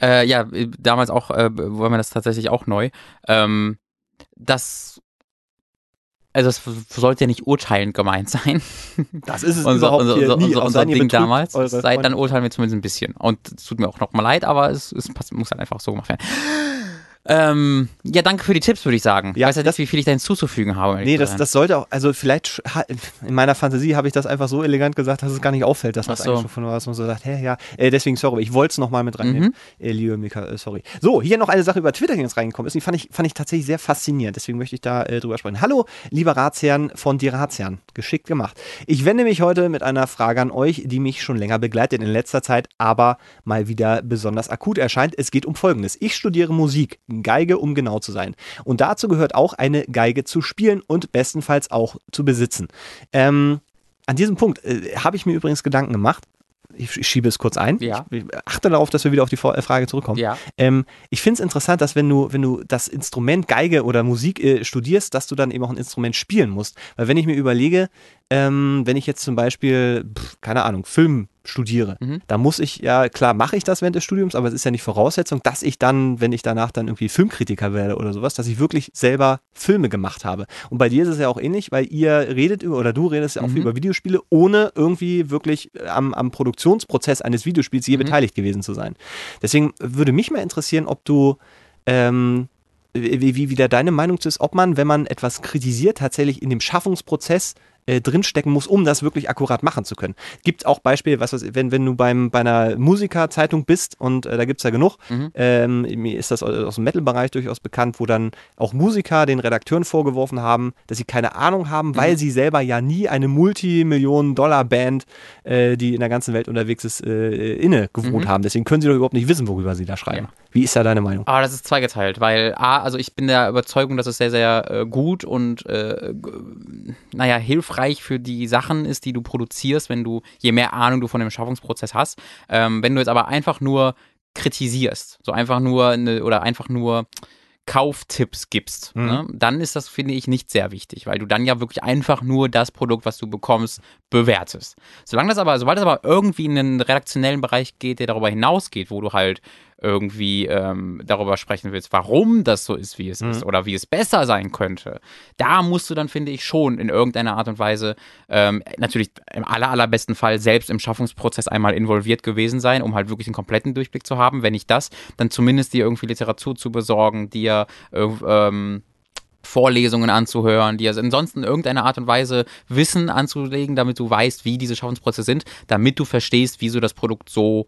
Äh, ja, damals auch, äh, war mir das tatsächlich auch neu. Ähm, das also es sollte ja nicht urteilend gemeint sein. Das ist es unser, überhaupt unser, unser. Unser, unser Ding damals. Seit dann urteilen wir zumindest ein bisschen. Und es tut mir auch noch mal leid, aber es, es muss halt einfach so gemacht werden. Ähm, ja, danke für die Tipps, würde ich sagen. Ja, ich weiß ja nicht, wie viel ich da hinzuzufügen habe. Nee, das, das sollte auch, also vielleicht in meiner Fantasie habe ich das einfach so elegant gesagt, dass es gar nicht auffällt, dass so. eigentlich schon von was man so sagt, hä, ja, äh, deswegen sorry, ich wollte es nochmal mit reinnehmen. Mhm. Äh, liebe Mika, äh, sorry. So, hier noch eine Sache über Twitter, die jetzt reingekommen ist, die fand ich, fand ich tatsächlich sehr faszinierend, deswegen möchte ich da äh, drüber sprechen. Hallo, lieber Ratsherrn von die Ratsherren, geschickt gemacht. Ich wende mich heute mit einer Frage an euch, die mich schon länger begleitet in letzter Zeit, aber mal wieder besonders akut erscheint. Es geht um Folgendes. Ich studiere Musik, Geige, um genau zu sein. Und dazu gehört auch eine Geige zu spielen und bestenfalls auch zu besitzen. Ähm, an diesem Punkt äh, habe ich mir übrigens Gedanken gemacht. Ich, ich schiebe es kurz ein. Ja. Ich achte darauf, dass wir wieder auf die äh, Frage zurückkommen. Ja. Ähm, ich finde es interessant, dass wenn du, wenn du das Instrument Geige oder Musik äh, studierst, dass du dann eben auch ein Instrument spielen musst. Weil wenn ich mir überlege, ähm, wenn ich jetzt zum Beispiel, pf, keine Ahnung, Film studiere. Mhm. Da muss ich, ja klar mache ich das während des Studiums, aber es ist ja nicht Voraussetzung, dass ich dann, wenn ich danach dann irgendwie Filmkritiker werde oder sowas, dass ich wirklich selber Filme gemacht habe. Und bei dir ist es ja auch ähnlich, weil ihr redet über, oder du redest ja auch mhm. über Videospiele, ohne irgendwie wirklich am, am Produktionsprozess eines Videospiels je mhm. beteiligt gewesen zu sein. Deswegen würde mich mal interessieren, ob du ähm, wie, wie wieder deine Meinung ist, ob man, wenn man etwas kritisiert, tatsächlich in dem Schaffungsprozess äh, drinstecken muss, um das wirklich akkurat machen zu können. Gibt auch Beispiele, was, was wenn, wenn du beim, bei einer Musikerzeitung bist und äh, da gibt es ja genug, mhm. ähm, mir ist das aus dem Metal-Bereich durchaus bekannt, wo dann auch Musiker den Redakteuren vorgeworfen haben, dass sie keine Ahnung haben, mhm. weil sie selber ja nie eine Multimillionen-Dollar-Band, äh, die in der ganzen Welt unterwegs ist, äh, inne gewohnt mhm. haben. Deswegen können sie doch überhaupt nicht wissen, worüber sie da schreiben. Ja. Wie ist da deine Meinung? Aber das ist zweigeteilt, weil A, also ich bin der Überzeugung, dass es sehr, sehr äh, gut und äh, naja, hilfreich für die Sachen ist, die du produzierst, wenn du, je mehr Ahnung du von dem Schaffungsprozess hast. Ähm, wenn du jetzt aber einfach nur kritisierst, so einfach nur eine, oder einfach nur Kauftipps gibst, mhm. ne, dann ist das, finde ich, nicht sehr wichtig, weil du dann ja wirklich einfach nur das Produkt, was du bekommst, bewertest. Solange das aber, sobald es aber irgendwie in einen redaktionellen Bereich geht, der darüber hinausgeht, wo du halt irgendwie ähm, darüber sprechen willst, warum das so ist, wie es mhm. ist oder wie es besser sein könnte, da musst du dann, finde ich, schon in irgendeiner Art und Weise ähm, natürlich im aller, allerbesten Fall selbst im Schaffungsprozess einmal involviert gewesen sein, um halt wirklich einen kompletten Durchblick zu haben. Wenn nicht das, dann zumindest dir irgendwie Literatur zu besorgen, dir äh, ähm, Vorlesungen anzuhören, dir ansonsten in irgendeiner Art und Weise Wissen anzulegen, damit du weißt, wie diese Schaffensprozesse sind, damit du verstehst, wieso das Produkt so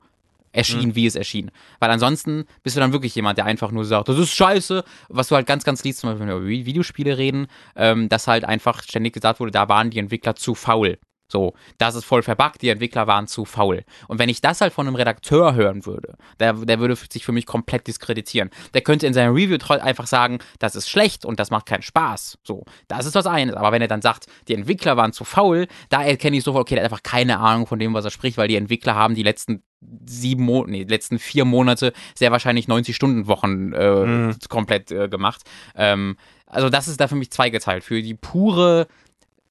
erschien, mhm. wie es erschien. Weil ansonsten bist du dann wirklich jemand, der einfach nur sagt, das ist scheiße, was du halt ganz, ganz liest, zum Beispiel wenn wir über Videospiele reden, ähm, dass halt einfach ständig gesagt wurde, da waren die Entwickler zu faul. So, das ist voll verbuggt, die Entwickler waren zu faul. Und wenn ich das halt von einem Redakteur hören würde, der, der würde sich für mich komplett diskreditieren. Der könnte in seinem Review einfach sagen, das ist schlecht und das macht keinen Spaß. So, das ist was eines. Aber wenn er dann sagt, die Entwickler waren zu faul, da erkenne ich sofort, okay, der hat einfach keine Ahnung von dem, was er spricht, weil die Entwickler haben die letzten sieben Monate, nee, letzten vier Monate sehr wahrscheinlich 90-Stunden-Wochen äh, mhm. komplett äh, gemacht. Ähm, also das ist da für mich zweigeteilt. Für die pure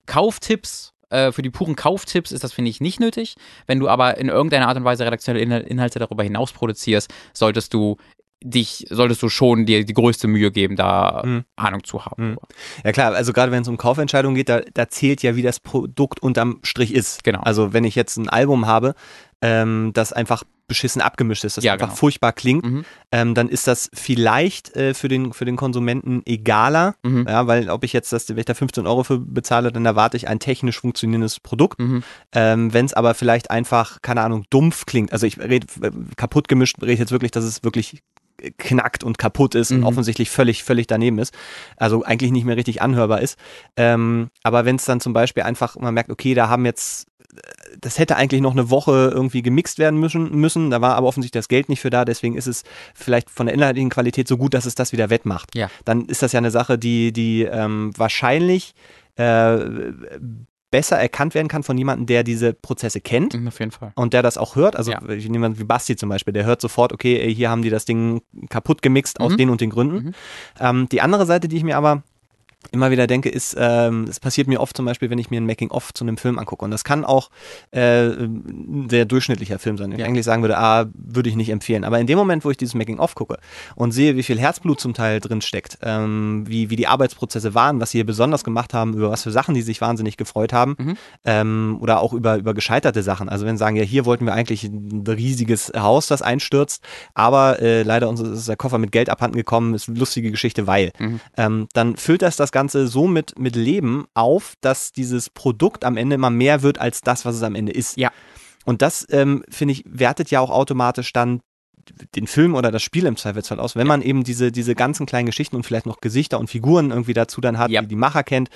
Kauftipps äh, für die puren Kauftipps ist das, finde ich, nicht nötig. Wenn du aber in irgendeiner Art und Weise redaktionelle Inhalte darüber hinaus produzierst, solltest du dich, solltest du schon dir die größte Mühe geben, da mhm. Ahnung zu haben. Mhm. Ja klar, also gerade wenn es um Kaufentscheidungen geht, da, da zählt ja, wie das Produkt unterm Strich ist. Genau. Also wenn ich jetzt ein Album habe, ähm, das einfach beschissen abgemischt ist, das ja, einfach genau. furchtbar klingt, mhm. ähm, dann ist das vielleicht äh, für, den, für den Konsumenten egaler, mhm. ja, weil ob ich jetzt das, wenn ich da 15 Euro für bezahle, dann erwarte ich ein technisch funktionierendes Produkt. Mhm. Ähm, wenn es aber vielleicht einfach, keine Ahnung, dumpf klingt, also ich rede äh, kaputt gemischt, rede ich jetzt wirklich, dass es wirklich knackt und kaputt ist und mhm. offensichtlich völlig, völlig daneben ist. Also eigentlich nicht mehr richtig anhörbar ist. Ähm, aber wenn es dann zum Beispiel einfach, man merkt, okay, da haben jetzt das hätte eigentlich noch eine Woche irgendwie gemixt werden müssen, müssen. Da war aber offensichtlich das Geld nicht für da. Deswegen ist es vielleicht von der inhaltlichen Qualität so gut, dass es das wieder wettmacht. Ja. Dann ist das ja eine Sache, die, die ähm, wahrscheinlich äh, besser erkannt werden kann von jemandem, der diese Prozesse kennt. Mhm, auf jeden Fall. Und der das auch hört. Also ja. jemand wie Basti zum Beispiel, der hört sofort, okay, hier haben die das Ding kaputt gemixt mhm. aus den und den Gründen. Mhm. Ähm, die andere Seite, die ich mir aber immer wieder denke, ist, ähm, es passiert mir oft zum Beispiel, wenn ich mir ein Making-of zu einem Film angucke. Und das kann auch äh, ein sehr durchschnittlicher Film sein. Ich ja. eigentlich sagen würde, ah, würde ich nicht empfehlen. Aber in dem Moment, wo ich dieses Making-of gucke und sehe, wie viel Herzblut zum Teil drin steckt, ähm, wie, wie die Arbeitsprozesse waren, was sie hier besonders gemacht haben, über was für Sachen die sich wahnsinnig gefreut haben, mhm. ähm, oder auch über, über gescheiterte Sachen. Also wenn sie sagen, ja, hier wollten wir eigentlich ein riesiges Haus, das einstürzt, aber äh, leider uns ist der Koffer mit Geld abhanden gekommen, ist eine lustige Geschichte, weil. Mhm. Ähm, dann füllt das das das Ganze so mit, mit Leben auf, dass dieses Produkt am Ende immer mehr wird als das, was es am Ende ist. Ja. Und das, ähm, finde ich, wertet ja auch automatisch dann den Film oder das Spiel im Zweifelsfall aus, wenn man eben diese, diese ganzen kleinen Geschichten und vielleicht noch Gesichter und Figuren irgendwie dazu dann hat, ja. die die Macher kennt,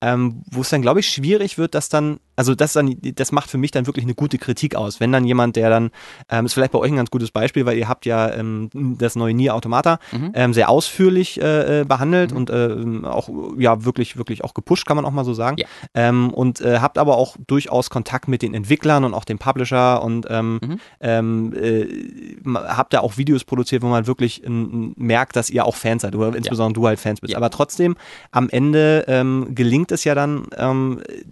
ähm, wo es dann, glaube ich, schwierig wird, dass dann also das dann, das macht für mich dann wirklich eine gute Kritik aus. Wenn dann jemand, der dann, ähm, ist vielleicht bei euch ein ganz gutes Beispiel, weil ihr habt ja ähm, das neue Nier Automata mhm. ähm, sehr ausführlich äh, äh behandelt mhm. und äh, auch ja wirklich, wirklich auch gepusht, kann man auch mal so sagen. Ja. Ähm, und äh, habt aber auch durchaus Kontakt mit den Entwicklern und auch dem Publisher und ähm, mhm. Ähm, äh, habt da auch Videos produziert, wo man wirklich merkt, dass ihr auch Fans seid, oder insbesondere ja. du halt Fans bist. Ja. Aber trotzdem, am Ende gelingt es ja dann,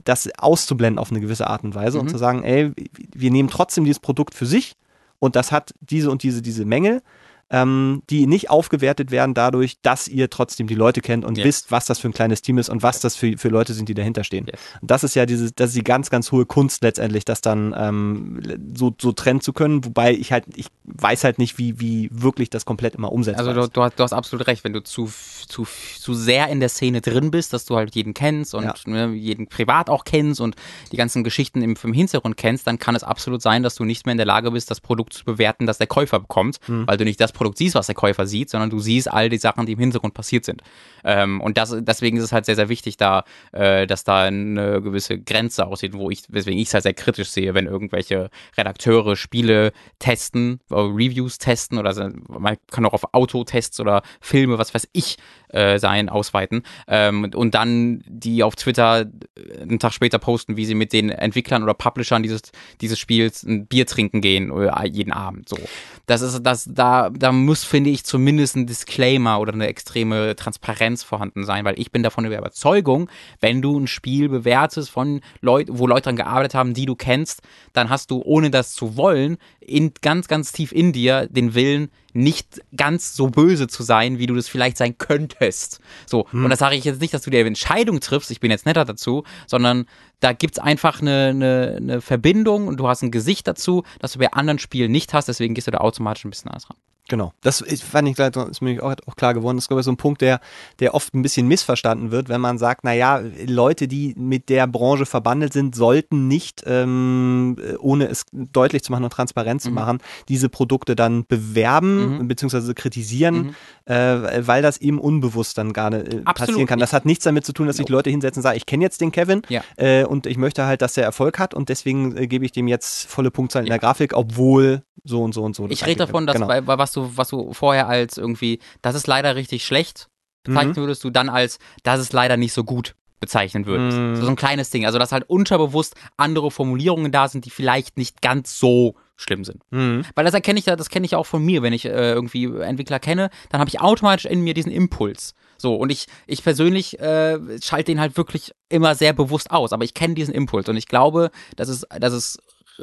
das auszublenden auf eine gewisse Art und Weise mhm. und zu sagen, ey, wir nehmen trotzdem dieses Produkt für sich und das hat diese und diese, diese Mängel ähm, die nicht aufgewertet werden dadurch, dass ihr trotzdem die Leute kennt und yes. wisst, was das für ein kleines Team ist und was das für, für Leute sind, die dahinter stehen. Yes. Und das ist ja diese, das ist die ganz, ganz hohe Kunst letztendlich, das dann ähm, so, so trennen zu können, wobei ich halt, ich weiß halt nicht, wie, wie wirklich das komplett immer umsetzt. Also du, du, du, hast absolut recht, wenn du zu, zu, zu sehr in der Szene drin bist, dass du halt jeden kennst und ja. ne, jeden privat auch kennst und die ganzen Geschichten im, im Hintergrund kennst, dann kann es absolut sein, dass du nicht mehr in der Lage bist, das Produkt zu bewerten, das der Käufer bekommt, mhm. weil du nicht das Produkt siehst, was der Käufer sieht, sondern du siehst all die Sachen, die im Hintergrund passiert sind. Ähm, und das, deswegen ist es halt sehr, sehr wichtig, da, äh, dass da eine gewisse Grenze aussieht, wo ich, weswegen ich es halt sehr kritisch sehe, wenn irgendwelche Redakteure Spiele testen, äh, Reviews testen oder man kann auch auf Autotests oder Filme, was weiß ich, äh, sein, ausweiten. Ähm, und dann die auf Twitter äh, einen Tag später posten, wie sie mit den Entwicklern oder Publishern dieses, dieses Spiels ein Bier trinken gehen äh, jeden Abend. So. Das ist, das, da, da muss, finde ich, zumindest ein Disclaimer oder eine extreme Transparenz vorhanden sein, weil ich bin davon der Überzeugung, wenn du ein Spiel bewertest von Leuten, wo Leute dran gearbeitet haben, die du kennst, dann hast du, ohne das zu wollen, in, ganz, ganz tief in dir den Willen, nicht ganz so böse zu sein, wie du das vielleicht sein könntest. So, hm. und das sage ich jetzt nicht, dass du dir Entscheidung triffst, ich bin jetzt netter dazu, sondern da gibt's einfach eine, eine, eine Verbindung und du hast ein Gesicht dazu, das du bei anderen Spielen nicht hast, deswegen gehst du da automatisch ein bisschen anders ran. Genau. Das fand ich ist mir auch, auch klar geworden. Das ist, glaube ich, so ein Punkt, der, der oft ein bisschen missverstanden wird, wenn man sagt, naja, Leute, die mit der Branche verbandelt sind, sollten nicht, ähm, ohne es deutlich zu machen und transparent zu mhm. machen, diese Produkte dann bewerben mhm. bzw. kritisieren, mhm. äh, weil das eben unbewusst dann nicht äh, passieren kann. Das hat nichts damit zu tun, dass sich Leute hinsetzen und sagen, ich kenne jetzt den Kevin ja. äh, und ich möchte halt, dass er Erfolg hat und deswegen äh, gebe ich dem jetzt volle Punktzahlen ja. in der Grafik, obwohl so und so und so. Ich rede davon, dass genau. bei, bei was du was du vorher als irgendwie, das ist leider richtig schlecht bezeichnen mhm. würdest, du dann als, das ist leider nicht so gut bezeichnen würdest. Mhm. So, so ein kleines Ding. Also, dass halt unterbewusst andere Formulierungen da sind, die vielleicht nicht ganz so schlimm sind. Mhm. Weil das erkenne ich ja, das kenne ich auch von mir, wenn ich äh, irgendwie Entwickler kenne, dann habe ich automatisch in mir diesen Impuls. So, und ich, ich persönlich äh, schalte den halt wirklich immer sehr bewusst aus, aber ich kenne diesen Impuls und ich glaube, dass es, dass es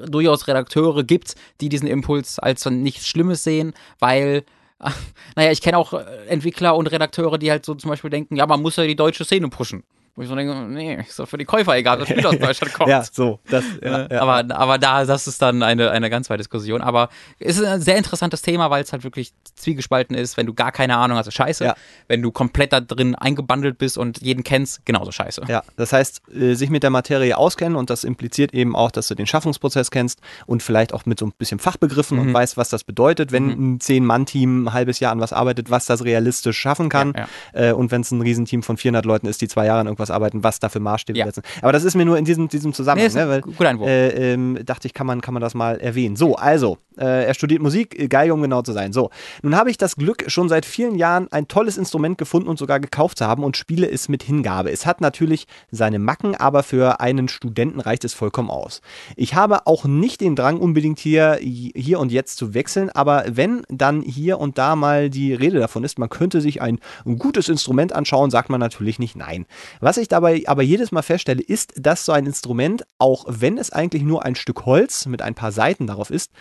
durchaus Redakteure gibt, die diesen Impuls als nichts Schlimmes sehen, weil naja, ich kenne auch Entwickler und Redakteure, die halt so zum Beispiel denken, ja, man muss ja die deutsche Szene pushen. Wo ich so denke, nee, ist doch für die Käufer egal, das Spiel aus Deutschland kommt. ja, so. Das, ja, ja, aber, aber da, das ist dann eine, eine ganz weitere Diskussion. Aber es ist ein sehr interessantes Thema, weil es halt wirklich zwiegespalten ist. Wenn du gar keine Ahnung hast, scheiße. Ja. Wenn du komplett da drin eingebandelt bist und jeden kennst, genauso scheiße. Ja, das heißt, äh, sich mit der Materie auskennen und das impliziert eben auch, dass du den Schaffungsprozess kennst und vielleicht auch mit so ein bisschen Fachbegriffen mhm. und weißt, was das bedeutet, wenn mhm. ein Zehn-Mann-Team ein halbes Jahr an was arbeitet, was das realistisch schaffen kann. Äh, und wenn es ein Riesenteam von 400 Leuten ist, die zwei Jahre an irgendwas arbeiten, was dafür Maßstäbe ja. setzen. Aber das ist mir nur in diesem, diesem Zusammenhang, nee, ne, weil, gut Einwurf. Äh, ähm, dachte ich, kann man, kann man das mal erwähnen. So, also, äh, er studiert Musik, Geige, um genau zu sein. So, nun habe ich das Glück, schon seit vielen Jahren ein tolles Instrument gefunden und sogar gekauft zu haben und spiele es mit Hingabe. Es hat natürlich seine Macken, aber für einen Studenten reicht es vollkommen aus. Ich habe auch nicht den Drang, unbedingt hier, hier und jetzt zu wechseln, aber wenn dann hier und da mal die Rede davon ist, man könnte sich ein gutes Instrument anschauen, sagt man natürlich nicht nein. Was ich dabei aber jedes Mal feststelle, ist, dass so ein Instrument, auch wenn es eigentlich nur ein Stück Holz mit ein paar Seiten darauf ist,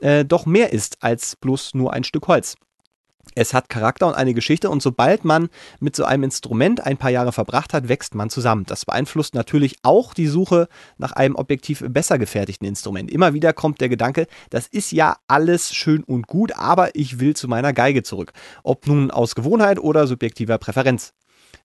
äh, doch mehr ist als bloß nur ein Stück Holz. Es hat Charakter und eine Geschichte und sobald man mit so einem Instrument ein paar Jahre verbracht hat, wächst man zusammen. Das beeinflusst natürlich auch die Suche nach einem objektiv besser gefertigten Instrument. Immer wieder kommt der Gedanke, das ist ja alles schön und gut, aber ich will zu meiner Geige zurück. Ob nun aus Gewohnheit oder subjektiver Präferenz.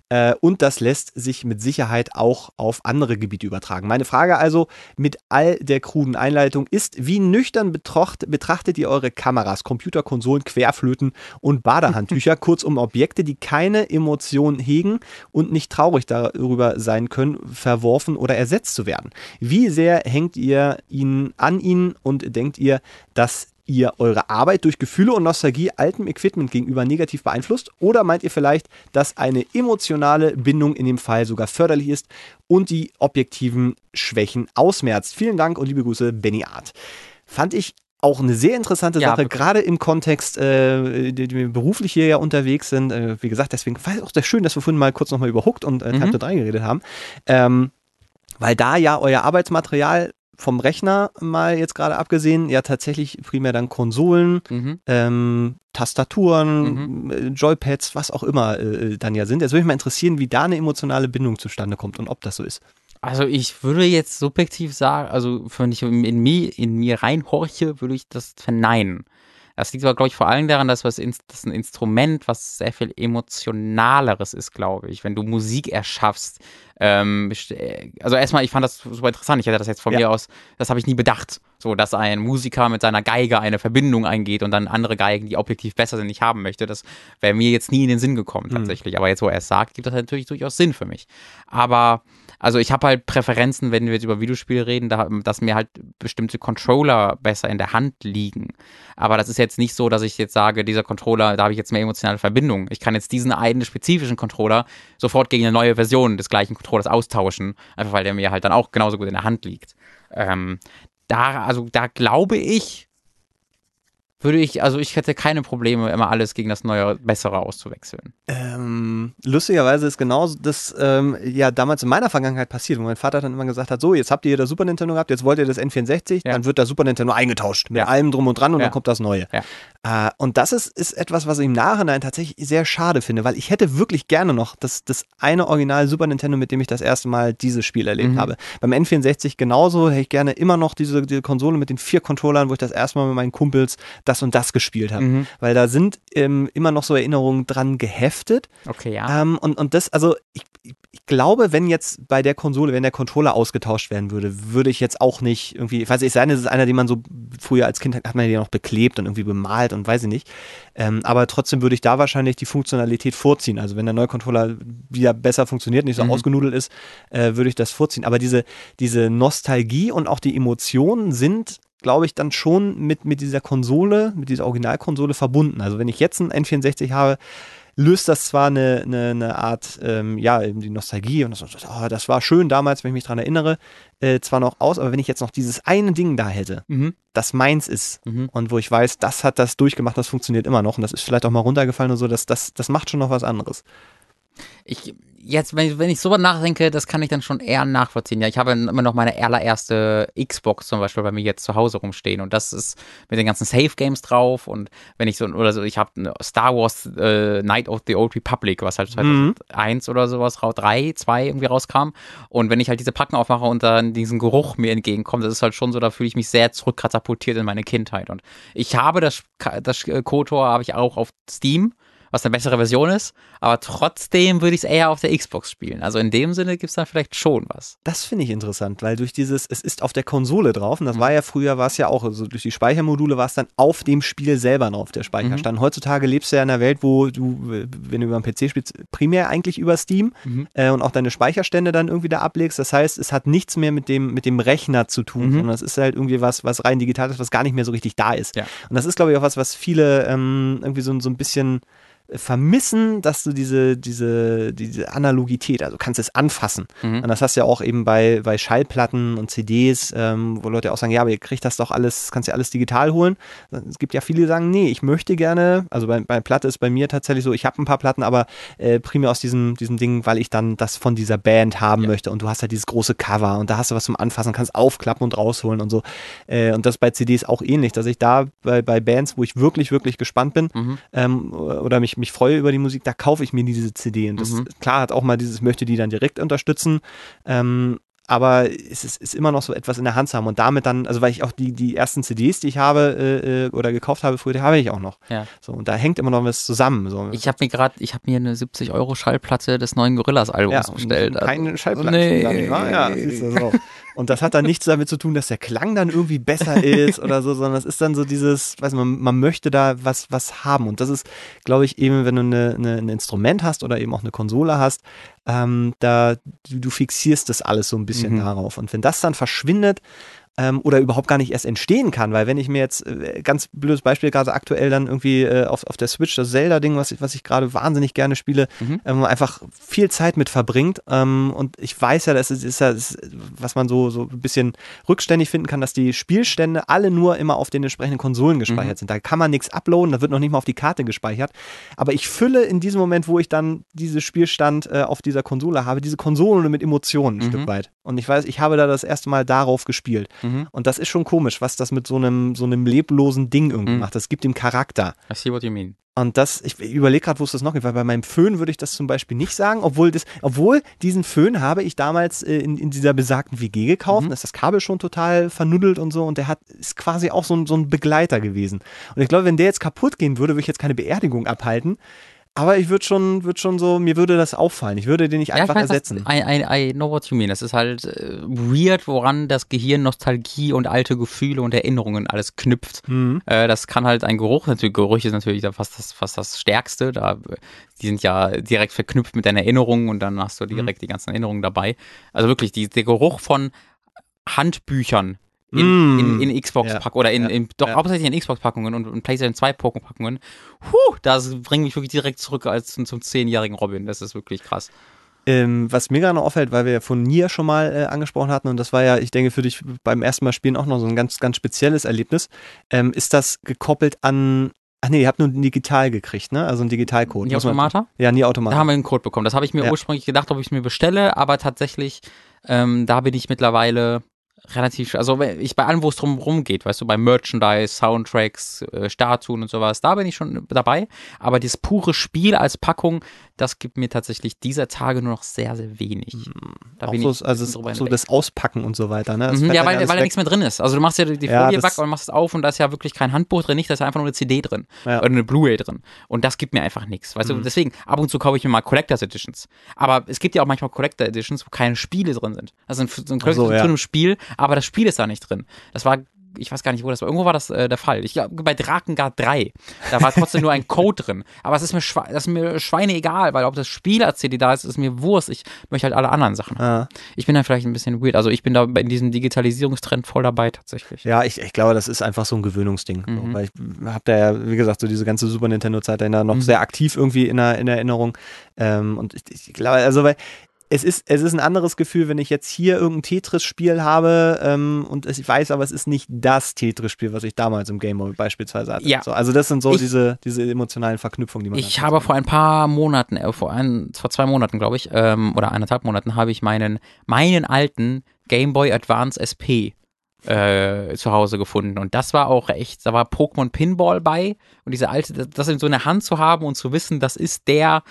Äh, und das lässt sich mit Sicherheit auch auf andere Gebiete übertragen. Meine Frage also mit all der kruden Einleitung ist, wie nüchtern betracht, betrachtet ihr eure Kameras, Computerkonsolen, Querflöten und Badehandtücher, kurzum Objekte, die keine Emotionen hegen und nicht traurig darüber sein können, verworfen oder ersetzt zu werden? Wie sehr hängt ihr ihnen an ihnen und denkt ihr, dass ihr eure Arbeit durch Gefühle und Nostalgie altem Equipment gegenüber negativ beeinflusst? Oder meint ihr vielleicht, dass eine emotionale Bindung in dem Fall sogar förderlich ist und die objektiven Schwächen ausmerzt? Vielen Dank und liebe Grüße, Benny Art. Fand ich auch eine sehr interessante ja, Sache, gerade im Kontext, äh, die, die wir beruflich hier ja unterwegs sind. Äh, wie gesagt, deswegen war es auch sehr schön, dass wir vorhin mal kurz nochmal über Hooked und äh, mhm. 3 geredet haben. Ähm, weil da ja euer Arbeitsmaterial vom Rechner mal jetzt gerade abgesehen, ja tatsächlich primär dann Konsolen, mhm. ähm, Tastaturen, mhm. Äh, Joypads, was auch immer äh, dann ja sind. Jetzt würde mich mal interessieren, wie da eine emotionale Bindung zustande kommt und ob das so ist. Also ich würde jetzt subjektiv sagen, also wenn ich in, mir, in mir reinhorche, würde ich das verneinen. Das liegt aber, glaube ich, vor allem daran, dass was das ein Instrument, was sehr viel emotionaleres ist, glaube ich. Wenn du Musik erschaffst, ähm, äh, also erstmal, ich fand das super interessant. Ich hätte das jetzt von ja. mir aus, das habe ich nie bedacht. So, dass ein Musiker mit seiner Geige eine Verbindung eingeht und dann andere Geigen, die objektiv besser sind, nicht haben möchte. Das wäre mir jetzt nie in den Sinn gekommen, mhm. tatsächlich. Mhm. Aber jetzt, wo er es sagt, gibt das natürlich durchaus Sinn für mich. Aber also ich habe halt Präferenzen, wenn wir jetzt über Videospiele reden, da, dass mir halt bestimmte Controller besser in der Hand liegen. Aber das ist jetzt nicht so, dass ich jetzt sage, dieser Controller, da habe ich jetzt mehr emotionale Verbindung. Ich kann jetzt diesen einen spezifischen Controller sofort gegen eine neue Version des gleichen Controllers austauschen, einfach weil der mir halt dann auch genauso gut in der Hand liegt. Ähm, da, also da glaube ich, würde ich, also ich hätte keine Probleme, immer alles gegen das neue, bessere auszuwechseln. Ähm, lustigerweise ist genau das ähm, ja damals in meiner Vergangenheit passiert, wo mein Vater dann immer gesagt hat, so, jetzt habt ihr das Super Nintendo gehabt, jetzt wollt ihr das N64, Ja. dann wird das Super Nintendo eingetauscht mit Ja. allem drum und dran und Ja. dann kommt das Neue. Äh, und das ist, ist etwas, was ich im Nachhinein tatsächlich sehr schade finde, weil ich hätte wirklich gerne noch das, das eine Original Super Nintendo, mit dem ich das erste Mal dieses Spiel erlebt Mhm. habe. Beim N64 genauso hätte ich gerne immer noch diese, diese Konsole mit den vier Controllern, wo ich das erste Mal mit meinen Kumpels das und das gespielt habe. Mhm. Weil da sind ähm, immer noch so Erinnerungen dran geheftet. Okay, ja. Ähm, und, und das, also ich, ich- ich glaube, wenn jetzt bei der Konsole, wenn der Controller ausgetauscht werden würde, würde ich jetzt auch nicht irgendwie, ich weiß nicht, es sei denn, es ist einer, den man so früher als Kind hat, hat man ja noch beklebt und irgendwie bemalt und weiß ich nicht. Ähm, aber trotzdem würde ich da wahrscheinlich die Funktionalität vorziehen. Also wenn der neue Controller wieder besser funktioniert, nicht so Mhm. ausgenudelt ist, äh, würde ich das vorziehen. Aber diese, diese Nostalgie und auch die Emotionen sind glaube ich, dann schon mit, mit dieser Konsole, mit dieser Originalkonsole verbunden. Also wenn ich jetzt einen N64 habe, löst das zwar eine, eine, eine Art, ähm, ja, eben die Nostalgie und das, oh, das war schön damals, wenn ich mich dran erinnere, äh, zwar noch aus, aber wenn ich jetzt noch dieses eine Ding da hätte, Mhm. das meins ist Mhm. und wo ich weiß, das hat das durchgemacht, das funktioniert immer noch und das ist vielleicht auch mal runtergefallen und so, das, das, das macht schon noch was anderes. Ich, jetzt, wenn ich, wenn ich so nachdenke, das kann ich dann schon eher nachvollziehen. Ja, ich habe immer noch meine allererste Xbox zum Beispiel bei mir jetzt zu Hause rumstehen und das ist mit den ganzen Safe Games drauf und wenn ich so, oder so, ich habe Star Wars äh, Night of the Old Republic, was halt 2001 oder sowas, raus, drei, zwei irgendwie rauskam. Und wenn ich halt diese Packen aufmache und dann diesen Geruch mir entgegenkommt, das ist halt schon so, da fühle ich mich sehr zurückkatapultiert in meine Kindheit. Und ich habe das, das äh, KOTOR habe ich auch auf Steam was eine bessere Version ist, aber trotzdem würde ich es eher auf der Xbox spielen. Also in dem Sinne gibt es da vielleicht schon was. Das finde ich interessant, weil durch dieses, es ist auf der Konsole drauf und das Mhm. war ja früher, war es ja auch, also durch die Speichermodule war es dann auf dem Spiel selber drauf, der Mhm. Speicherstand. Heutzutage lebst du ja in einer Welt, wo du, wenn du über einen PC spielst, primär eigentlich über Steam Mhm. äh, und auch deine Speicherstände dann irgendwie da ablegst. Das heißt, es hat nichts mehr mit dem, mit dem Rechner zu tun, Mhm. sondern es ist halt irgendwie was, was rein digital ist, was gar nicht mehr so richtig da ist. Ja. Und das ist, glaube ich, auch was, was viele ähm, irgendwie so, so ein bisschen vermissen, dass du diese, diese, diese Analogität, also kannst es anfassen. Mhm. Und das hast du ja auch eben bei, bei Schallplatten und CDs, ähm, wo Leute auch sagen, ja, aber ihr kriegt das doch alles, kannst ja alles digital holen. Es gibt ja viele, die sagen, nee, ich möchte gerne, also bei, bei Platte ist bei mir tatsächlich so, ich habe ein paar Platten, aber äh, primär aus diesem, diesem Ding, weil ich dann das von dieser Band haben Ja. möchte und du hast halt dieses große Cover und da hast du was zum Anfassen, kannst aufklappen und rausholen und so. Äh, und das bei CDs auch ähnlich, dass ich da bei, bei Bands, wo ich wirklich, wirklich gespannt bin, Mhm. ähm, oder mich, mich freue über die Musik, da kaufe ich mir diese CD. Und das Mhm. klar hat auch mal dieses, möchte die dann direkt unterstützen. Ähm, aber es ist, ist immer noch so etwas in der Hand zu haben und damit dann, also weil ich auch die, die ersten CDs, die ich habe äh, äh, oder gekauft habe früher, die habe ich auch noch. Ja. So, und da hängt immer noch was zusammen. So. Ich habe mir gerade, ich habe mir eine 70 Euro Schallplatte des neuen Gorillas-Albums ja, bestellt. Also, Keine Schallplatten. Nee. gar nicht wahr? Ja, siehst du so. Und das hat dann nichts damit zu tun, dass der Klang dann irgendwie besser ist oder so, sondern es ist dann so dieses, weiß man, man möchte da was, was haben. Und das ist, glaube ich, eben, wenn du eine, eine, ein Instrument hast oder eben auch eine Konsole hast, ähm, da du, du fixierst das alles so ein bisschen Mhm. darauf. Und wenn das dann verschwindet, ähm, oder überhaupt gar nicht erst entstehen kann, weil wenn ich mir jetzt, äh, ganz blödes Beispiel, gerade aktuell dann irgendwie äh, auf, auf der Switch das Zelda-Ding, was ich, was ich gerade wahnsinnig gerne spiele, Mhm. ähm, einfach viel Zeit mit verbringt ähm, und ich weiß ja, das ist, ist ja, das was man so, so ein bisschen rückständig finden kann, dass die Spielstände alle nur immer auf den entsprechenden Konsolen gespeichert sind. Da kann man nichts uploaden, da wird noch nicht mal auf die Karte gespeichert, aber ich fülle in diesem Moment, wo ich dann diesen Spielstand äh, auf dieser Konsole habe, diese Konsole mit Emotionen ein Mhm. Stück weit und ich weiß, ich habe da das erste Mal darauf gespielt Mhm. und das ist schon komisch, was das mit so einem, so einem leblosen Ding irgendwie Mhm. macht. Das gibt ihm Charakter. I see what you mean. Und das, ich überlege gerade, wo es das noch gibt, weil bei meinem Föhn würde ich das zum Beispiel nicht sagen, obwohl das, obwohl diesen Föhn habe ich damals äh, in, in dieser besagten WG gekauft, Mhm. da ist das Kabel schon total vernuddelt und so und der hat, ist quasi auch so ein, so ein Begleiter gewesen. Und ich glaube, wenn der jetzt kaputt gehen würde, würde ich jetzt keine Beerdigung abhalten. Aber ich würde schon, würde schon so, mir würde das auffallen. Ich würde den nicht einfach ja, ich weiß, ersetzen. was- I, I, I know what you mean. Das ist halt äh, weird, woran das Gehirn Nostalgie und alte Gefühle und Erinnerungen alles knüpft. Mhm. Äh, das kann halt ein Geruch, natürlich Gerüche ist natürlich da fast das, fast das Stärkste. Da, die sind ja direkt verknüpft mit deinen Erinnerungen und dann hast du Mhm. direkt die ganzen Erinnerungen dabei. Also wirklich, die, der Geruch von Handbüchern in, Mm. in, in Xbox-Packungen oder in, Ja. in doch Ja. hauptsächlich in Xbox-Packungen und, und PlayStation 2-Packungen. Puh, das bringt mich wirklich direkt zurück als zum, zehnjährigen Robin. Das ist wirklich krass. Ähm, was mir gerade noch auffällt, weil wir ja von Nier schon mal äh, angesprochen hatten, und das war ja, ich denke, für dich beim ersten Mal spielen auch noch so ein ganz, ganz spezielles Erlebnis, ähm, ist das gekoppelt an. Ach nee, ihr habt nur ein digital gekriegt, ne? Also ein Digitalcode. Man- Automata? Ja, nie Automata. Da haben wir einen Code bekommen. Das habe ich mir Ja. ursprünglich gedacht, ob ich es mir bestelle, aber tatsächlich, ähm, da bin ich mittlerweile relativ, also ich bei allem, wo es drum rum geht, weißt du, bei Merchandise, Soundtracks, äh, Statuen und sowas, da bin ich schon dabei. Aber das pure Spiel als Packung, das gibt mir tatsächlich dieser Tage nur noch sehr, sehr wenig. Da auch bin so, ich also ist so das Auspacken und so weiter, ne? Mhm, ja, weil, weil da nichts mehr drin ist. Also du machst ja die Folie weg und machst es auf und da ist ja wirklich kein Handbuch drin, nicht, da ist einfach nur eine CD drin. Ja. Oder eine Blu-ray drin. Und das gibt mir einfach nichts. Weißt Mhm. du, deswegen, ab und zu kaufe ich mir mal Collectors Editions. Aber es gibt ja auch manchmal Collector Editions, wo keine Spiele drin sind. Also ein, so ein Collector so, ja. zu einem Spiel, aber das Spiel ist da nicht drin. Das war ich weiß gar nicht, wo das war. Irgendwo war das äh, der Fall. Ich glaube, bei Drakengard 3, da war trotzdem nur ein Code drin. Aber es ist mir, schwe das ist mir schweineegal, weil ob das Spiel als CD da ist, ist mir Wurst. Ich möchte halt alle anderen Sachen. Ah. Ich bin da vielleicht ein bisschen weird. Also ich bin da in diesem Digitalisierungstrend voll dabei tatsächlich. Ja, ich, ich glaube, das ist einfach so ein Gewöhnungsding. So, Mhm. weil ich habe da ja, wie gesagt, so diese ganze Super Nintendo-Zeit da noch sehr aktiv irgendwie in der, in Erinnerung. Ähm, und ich, ich glaube, also weil es ist, es ist ein anderes Gefühl, wenn ich jetzt hier irgendein Tetris-Spiel habe ähm, und es, ich weiß, aber es ist nicht das Tetris-Spiel, was ich damals im Game Boy beispielsweise hatte. Ja. So, also das sind so Ich- diese, diese emotionalen Verknüpfungen, die man Ich habe vor ein paar Monaten, äh, vor, ein, vor zwei Monaten, glaube ich, ähm, oder eineinhalb Monaten, habe ich meinen, meinen alten Game Boy Advance SP äh, zu Hause gefunden. Und das war auch echt, da war Pokémon Pinball bei. Und diese alte, das- das in so einer Hand zu haben und zu wissen, das ist der,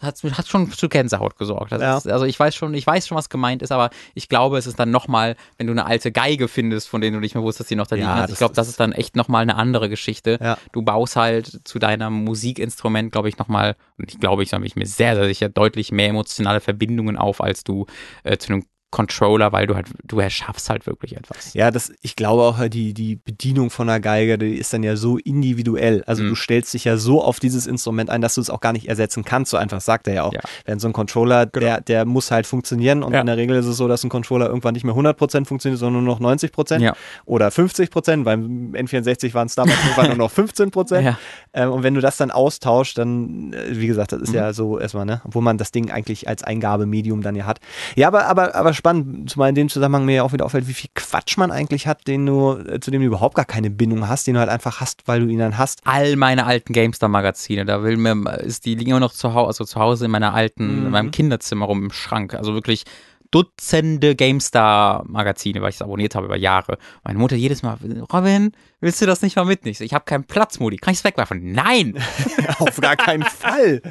hat, hat schon zu Gänsehaut gesorgt. Ja. ist, also ich weiß schon, ich weiß schon, was gemeint ist, aber ich glaube, es ist dann nochmal, wenn du eine alte Geige findest, von denen du nicht mehr wusstest, dass die noch da Ja, liegen hast. das Ich glaube, das ist- dann echt nochmal eine andere Geschichte. Ja. Du baust halt zu deinem Musikinstrument, glaube ich, nochmal, und ich glaube, ich bin mir sehr, sehr sicher, deutlich mehr emotionale Verbindungen auf, als du äh, zu einem Controller, weil du halt, du erschaffst halt wirklich etwas. Ja, das, ich glaube auch, die, die Bedienung von einer Geige, die ist dann ja so individuell. Also Mhm. du stellst dich ja so auf dieses Instrument ein, dass du es auch gar nicht ersetzen kannst. So einfach sagt er ja auch. Ja. Wenn so ein Controller, der, der muss halt funktionieren und Ja. in der Regel ist es so, dass ein Controller irgendwann nicht mehr 100% funktioniert, sondern nur noch 90% Ja. oder 50%. Beim N64 waren es damals irgendwann nur noch 15%. Ja. Ähm, und wenn du das dann austauscht, dann, äh, wie gesagt, das ist Mhm. ja so erstmal, ne, obwohl man das Ding eigentlich als Eingabemedium dann ja hat. Ja, aber, aber, aber spannend, zumal in dem Zusammenhang mir ja auch wieder auffällt, wie viel Quatsch man eigentlich hat, den du, äh, zu dem du überhaupt gar keine Bindung hast, den du halt einfach hast, weil du ihn dann hast. All meine alten GameStar-Magazine, da will mir, ist die liegen immer noch zu Hause, also zu Hause in meiner alten, Mhm. in meinem Kinderzimmer rum im Schrank. Also wirklich Dutzende GameStar-Magazine, weil ich es abonniert habe über Jahre. Meine Mutter jedes Mal, Robin, willst du das nicht mal mitnehmen? Ich so, Ich habe keinen Platz, Mutti. Kann ich es wegwerfen? Nein! Auf gar keinen Fall.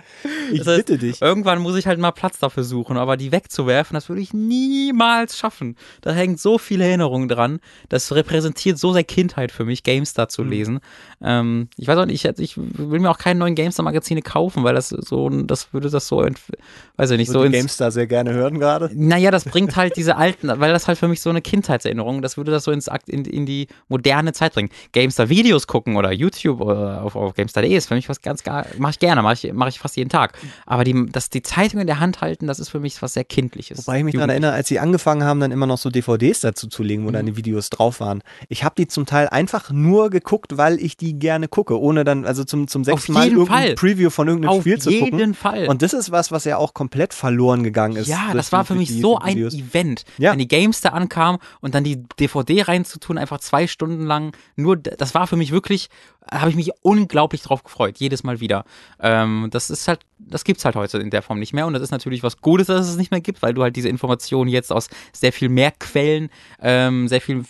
Ich Das heißt, bitte dich. Irgendwann muss ich halt mal Platz dafür suchen, aber die wegzuwerfen, das würde ich niemals schaffen. Da hängt so viele Erinnerungen dran. Das repräsentiert so sehr Kindheit für mich, GameStar Mhm. zu lesen. Ähm, ich weiß auch nicht, ich, ich will mir auch keine neuen GameStar-Magazine kaufen, weil das so, das würde das so, weiß ich nicht, so so GameStar sehr gerne hören gerade. naja, das bringt halt diese alten, weil das halt für mich so eine Kindheitserinnerung, das würde das so ins Akt- in, in die moderne Zeit bringen. GameStar-Videos gucken oder YouTube oder auf, auf GameStar.de ist für mich was ganz gar, mache ich gerne, mache ich, mach ich fast jeden Tag. Aber die, das, die Zeitung in der Hand halten, das ist für mich was sehr Kindliches. Wobei ich mich daran erinnere, als sie angefangen haben, dann immer noch so DVDs dazu zu legen, wo dann Mhm. die Videos drauf waren. Ich habe die zum Teil einfach nur geguckt, weil ich die gerne gucke, ohne dann, also zum, zum sechsten Mal irgendein Fall. Preview von irgendeinem Auf Spiel zu gucken. jeden Fall. Und das ist was, was ja auch komplett verloren gegangen ist. ja, das war für mich die so ein Videos. Event. Ja. Wenn die Gamester ankam und dann die DVD reinzutun, einfach zwei Stunden lang, nur, d- das war für mich wirklich, habe ich mich unglaublich drauf gefreut, jedes Mal wieder. Ähm, das ist halt, das gibt's halt heute in der Form nicht mehr und das ist natürlich was Gutes, dass es nicht mehr gibt, weil du halt diese Informationen jetzt aus sehr viel mehr Quellen, ähm, sehr viel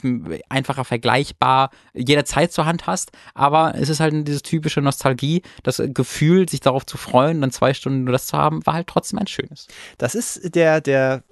einfacher vergleichbar jederzeit zur Hand hast, aber es ist halt diese typische Nostalgie, das Gefühl, sich darauf zu freuen, dann zwei Stunden nur das zu haben, war halt trotzdem ein schönes. Das ist der, der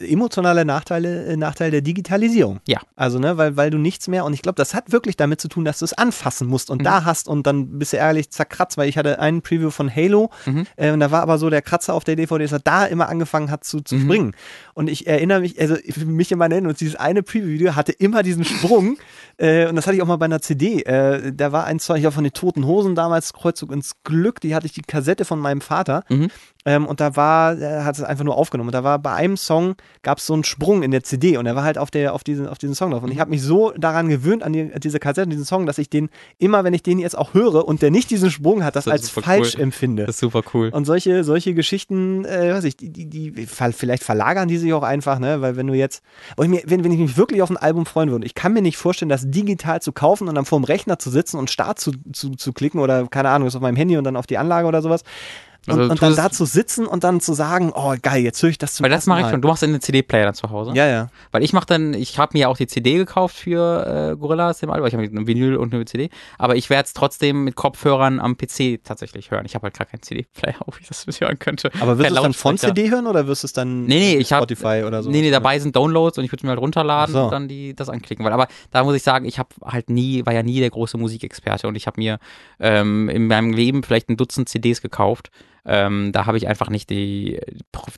emotionale Nachteile, äh, Nachteil der Digitalisierung. Ja. Also, ne, weil, weil du nichts mehr, und ich glaube, das hat wirklich damit zu tun, dass du es anfassen musst und Mhm. da hast und dann bist du ärgerlich zerkratzt, weil ich hatte einen Preview von Halo Mhm. äh, und da war aber so der Kratzer auf der DVD, dass er da immer angefangen hat zu, zu Mhm. springen. Und ich erinnere mich, also mich in meiner Erinnerung, dieses eine Preview-Video hatte immer diesen Sprung äh, und das hatte ich auch mal bei einer CD. Äh, da war ein Zeug, ich glaube von den Toten Hosen damals, Kreuzzug ins Glück, die hatte ich die Kassette von meinem Vater. Mhm. Ähm, und da war, er hat es einfach nur aufgenommen. Und da war bei einem Song gab es so einen Sprung in der CD und er war halt auf, der, auf, diesen, auf diesen Song drauf. Und ich habe mich so daran gewöhnt, an, die, an diese Kassette, an diesen Song, dass ich den immer, wenn ich den jetzt auch höre und der nicht diesen Sprung hat, das, Das als falsch cool. empfinde. Das ist super cool. Und solche, solche Geschichten, äh, weiß ich, die, die, die, vielleicht verlagern die sich auch einfach, ne? Weil wenn du jetzt, ich wenn ich mich wirklich auf ein Album freuen würde, ich kann mir nicht vorstellen, das digital zu kaufen und dann vor dem Rechner zu sitzen und Start zu, zu, zu klicken oder keine Ahnung, ist auf meinem Handy und dann auf die Anlage oder sowas. Und, Also und dann da zu sitzen und dann zu sagen, oh geil, jetzt höre ich das zum Weil das mache ich schon. Du machst einen CD-Player dann zu Hause. Ja, ja. Weil ich mache dann, ich habe mir ja auch die CD gekauft für äh, Gorillas, dem Album. Ich habe eine Vinyl und eine CD. Aber ich werde es trotzdem mit Kopfhörern am PC tatsächlich hören. Ich habe halt gar keinen CD-Player, ob ich das hören könnte. Aber wirst du es dann von. CD hören oder wirst du es dann Nee, nee, ich hab- Spotify oder so? Nee, nee, dabei sind Downloads und ich würde mir halt runterladen so. und dann die, das anklicken. Weil, aber da muss ich sagen, ich habe halt nie, war ja nie der große Musikexperte und ich habe mir ähm, in meinem Leben vielleicht ein Dutzend CDs gekauft. Ähm, da habe ich einfach nicht die,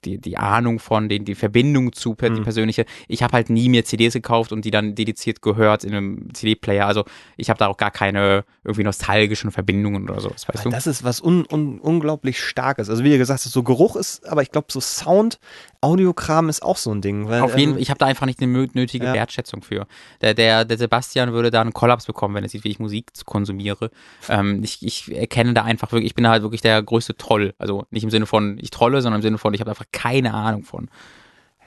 die, die Ahnung von, den, die Verbindung zu, die Hm. persönliche. Ich habe halt nie mir CDs gekauft und die dann dediziert gehört in einem CD-Player. Also ich habe da auch gar keine irgendwie nostalgischen Verbindungen oder so. Das ist was un, un, unglaublich Starkes. Also wie ihr gesagt habt, so Geruch ist, aber ich glaube so Sound, Audiokram ist auch so ein Ding. Weil, Auf jeden ähm, Fall, ich habe da einfach nicht eine mö- nötige Ja. Wertschätzung für. Der, der, der Sebastian würde da einen Kollaps bekommen, wenn er sieht, wie ich Musik konsumiere. Ähm, ich, ich erkenne da einfach wirklich, ich bin da halt wirklich der größte Troll. Also nicht im Sinne von, ich trolle, sondern im Sinne von, ich habe einfach keine Ahnung von.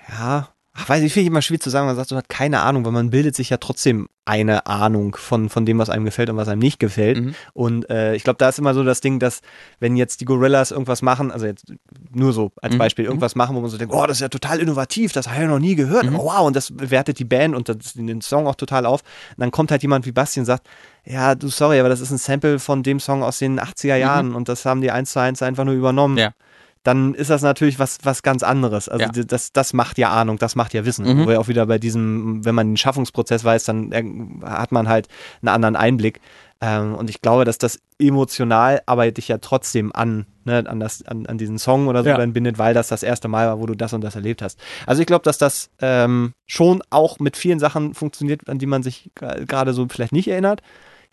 Ja, ach, weiß ich, finde ich immer schwierig zu sagen, man sagt, man hat keine Ahnung, weil man bildet sich ja trotzdem eine Ahnung von, von dem, was einem gefällt und was einem nicht gefällt. Mhm. Und äh, ich glaube, da ist immer so das Ding, dass wenn jetzt die Gorillas irgendwas machen, also jetzt nur so als Mhm. Beispiel, irgendwas machen, wo man so denkt, oh, das ist ja total innovativ, das habe ich noch nie gehört, Mhm. oh, wow, und das wertet die Band und das, den Song auch total auf. Und dann kommt halt jemand wie Basti und sagt, ja, du, sorry, aber das ist ein Sample von dem Song aus den 80er Jahren und das haben die eins zu eins einfach nur übernommen. Mhm. Ja. Dann ist das natürlich was, was ganz anderes. Also Ja. das, das macht ja Ahnung, das macht ja Wissen. Mhm. Wo wir auch wieder bei diesem, wenn man den Schaffungsprozess weiß, dann äh, hat man halt einen anderen Einblick. Ähm, und ich glaube, dass das emotional aber dich ja trotzdem an, ne, an, das, an, an diesen Song oder so Ja. dann bindet, weil das das erste Mal war, wo du das und das erlebt hast. Also ich glaube, dass das ähm, schon auch mit vielen Sachen funktioniert, an die man sich gerade so vielleicht nicht erinnert.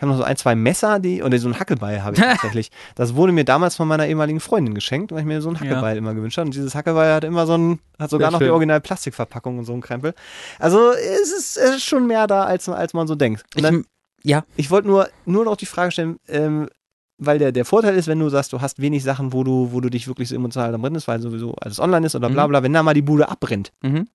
Ich habe noch so ein, zwei Messer, die, oder so ein Hackebeil habe ich tatsächlich. Das wurde mir damals von meiner ehemaligen Freundin geschenkt, weil ich mir so ein Ja. Hackebeil immer gewünscht habe. Und dieses Hackebeil hat immer so ein, hat sogar Sehr noch die schön. original Plastikverpackung und so ein Krempel. Also es ist, es ist schon mehr da, als, als man so denkt. Und Ich, dann, ja, ich wollte nur, nur noch die Frage stellen, ähm, weil der, der Vorteil ist, wenn du sagst, du hast wenig Sachen, wo du, wo du dich wirklich so emotional drin bist, weil sowieso alles online ist oder bla Mhm. bla, wenn da mal die Bude abbrennt. mhm.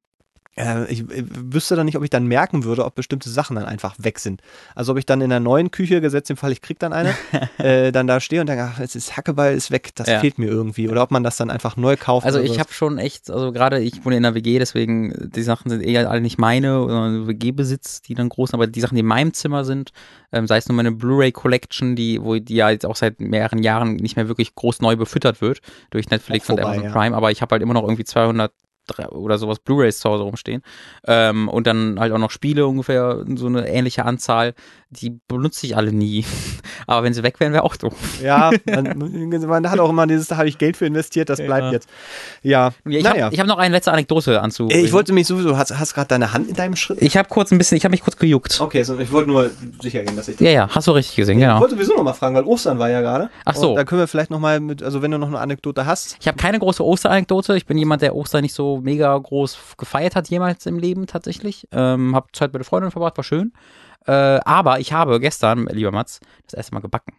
Äh, ich äh, wüsste dann nicht, ob ich dann merken würde, ob bestimmte Sachen dann einfach weg sind. Also ob ich dann in der neuen Küche, gesetzt im Fall, ich krieg dann eine, äh, dann da stehe und denke, ach, jetzt ist Hackeball ist weg, das Ja. fehlt mir irgendwie. Oder ob man das dann einfach neu kauft. Also ich habe schon echt, also gerade ich wohne in einer WG, deswegen die Sachen sind eher alle nicht meine oder WG-Besitz, die dann groß sind, aber die Sachen, die in meinem Zimmer sind, ähm, sei es nur meine Blu-ray-Collection, die, wo die ja jetzt auch seit mehreren Jahren nicht mehr wirklich groß neu befüttert wird durch Netflix Auch und vorbei, Amazon ja. Prime, aber ich habe halt immer noch irgendwie 200 drei- oder sowas Blu-rays zu Hause rumstehen. Ähm, und dann halt auch noch Spiele ungefähr so eine ähnliche Anzahl, die benutze ich alle nie, aber wenn sie weg wären, wäre auch doof. Ja, man, man hat auch immer dieses, da habe ich Geld für investiert, das bleibt Ja. jetzt. Ja, Ja, ich naja. habe ich hab noch eine letzte Anekdote anzu. Ey, ich wollte mich sowieso, hast, hast gerade deine Hand in deinem Schritt? Ich habe kurz ein bisschen, ich habe mich kurz gejuckt. Okay, so, ich wollte nur sicher gehen, dass ich Ja, ja, hast du richtig gesehen, Ich genau. wollte sowieso noch mal fragen, weil Ostern war ja gerade. Ach so. Und Da können wir vielleicht noch mal mit, also wenn du noch eine Anekdote hast. Ich habe keine große Osteranekdote. Ich bin jemand, der Ostern nicht so mega groß gefeiert hat jemals im Leben tatsächlich. Ähm, hab Zeit mit der Freundin verbracht, war schön. Äh, aber ich habe gestern, lieber Mats, das erste Mal gebacken.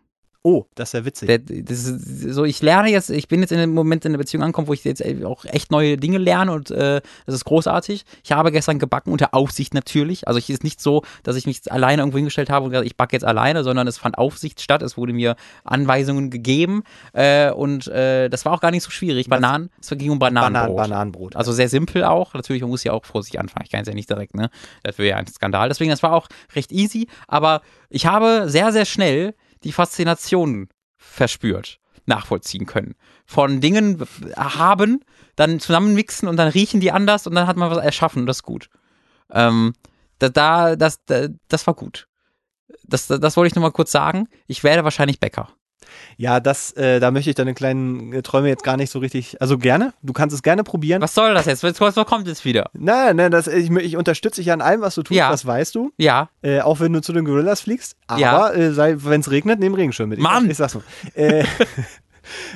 Oh, das ist ja witzig. Der, das ist, so, ich lerne jetzt, ich bin jetzt in dem Moment in der Beziehung angekommen, wo ich jetzt auch echt neue Dinge lerne und äh, das ist großartig. Ich habe gestern gebacken unter Aufsicht natürlich. Also es ist nicht so, dass ich mich alleine irgendwo hingestellt habe und gesagt, ich backe jetzt alleine, sondern es fand Aufsicht statt. Es wurde mir Anweisungen gegeben äh, und äh, das war auch gar nicht so schwierig. Bananen, es ging um Bananenbrot. Banan Bananenbrot. Also sehr simpel auch. Natürlich, man muss ja auch vorsichtig anfangen. Ich kann es ja nicht direkt, ne? Das wäre ja ein Skandal. Deswegen, das war auch recht easy. Aber ich habe sehr, sehr schnell die Faszination verspürt, nachvollziehen können. Von Dingen haben, dann zusammenmixen und dann riechen die anders und dann hat man was erschaffen. Das ist gut. Ähm, da, da, das, da, das war gut. Das, das, wollte ich nur mal kurz sagen. Ich werde wahrscheinlich Bäcker. Ja, das, äh, da möchte ich deine kleinen äh, Träume jetzt gar nicht so richtig. Also gerne. Du kannst es gerne probieren. Was soll das jetzt? Was, kommt jetzt wieder? Nein, nein, das, ich, ich unterstütze dich an allem, was du tust, Ja. das weißt du. Ja, Äh, auch wenn du zu den Gorillas fliegst. Aber Ja. äh, wenn es regnet, nimm Regenschirm mit. Ich, Mann! Ich sag's nur. Äh,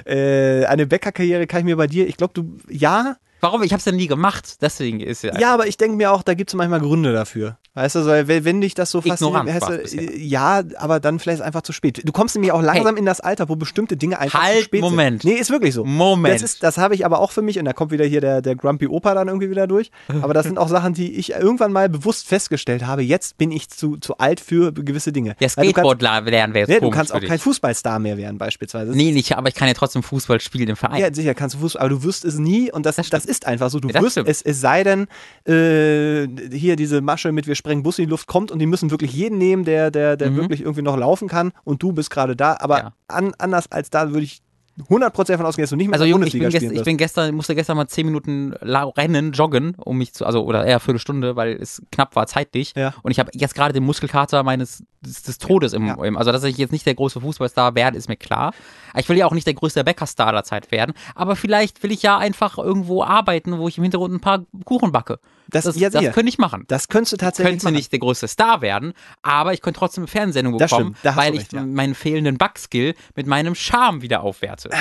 Äh, eine Bäckerkarriere kann ich mir bei dir, ich glaube, du, ja, Warum? Ich hab's ja nie gemacht. Deswegen ist ja. ja, aber ich denke mir auch, da gibt es manchmal Gründe dafür. Weißt du, so, wenn dich das so fasziniert, du, bisher. ja, aber dann vielleicht einfach zu spät. Du kommst nämlich auch langsam in das Alter, wo bestimmte Dinge einfach Halt, zu spät Moment. sind. Nee, ist wirklich so. Moment. Das, ist- das habe ich aber auch für mich und da kommt wieder hier der, der Grumpy Opa dann irgendwie wieder durch. Aber das sind auch Sachen, die ich irgendwann mal bewusst festgestellt habe. Jetzt bin ich zu, zu alt für gewisse Dinge. Ja, du kannst, Skateboard lernen wäre jetzt nee, du kannst auch kein Fußballstar mehr werden beispielsweise. Nee, nicht, aber ich kann ja trotzdem Fußball spielen im Verein. Ja, sicher kannst du Fußball, aber du wirst es nie und das, Das das, ist einfach so. Du Ja, wirst stimmt. es, es sei denn, äh, hier diese Masche mit wir sprengen Bus in die Luft kommt und die müssen wirklich jeden nehmen, der, der, der Mhm. wirklich irgendwie noch laufen kann und du bist gerade da. Aber Ja. an, anders als da würde ich 100% davon ausgehen, dass du nicht mehr Also in der Junge, ich Bundesliga bin, gest, ich bin gestern, musste gestern mal zehn Minuten lau- rennen, joggen, um mich zu, also oder eher eine Viertelstunde, weil es knapp war zeitlich. Ja. Und ich habe jetzt gerade den Muskelkater meines des, des Todes im, Ja. im, also dass ich jetzt nicht der große Fußballstar werde, ist mir klar. Ich will ja auch nicht der größte Bäckerstar aller Zeit werden, aber vielleicht will ich ja einfach irgendwo arbeiten, wo ich im Hintergrund ein paar Kuchen backe. Das- das, ja, das sicher. könnte ich machen. das könntest du tatsächlich könnte machen. nicht der größte Star werden, aber ich könnte trotzdem eine Fernsehsendung bekommen, weil du ich recht, ja. meinen fehlenden Backskill mit meinem Charme wieder aufwerte.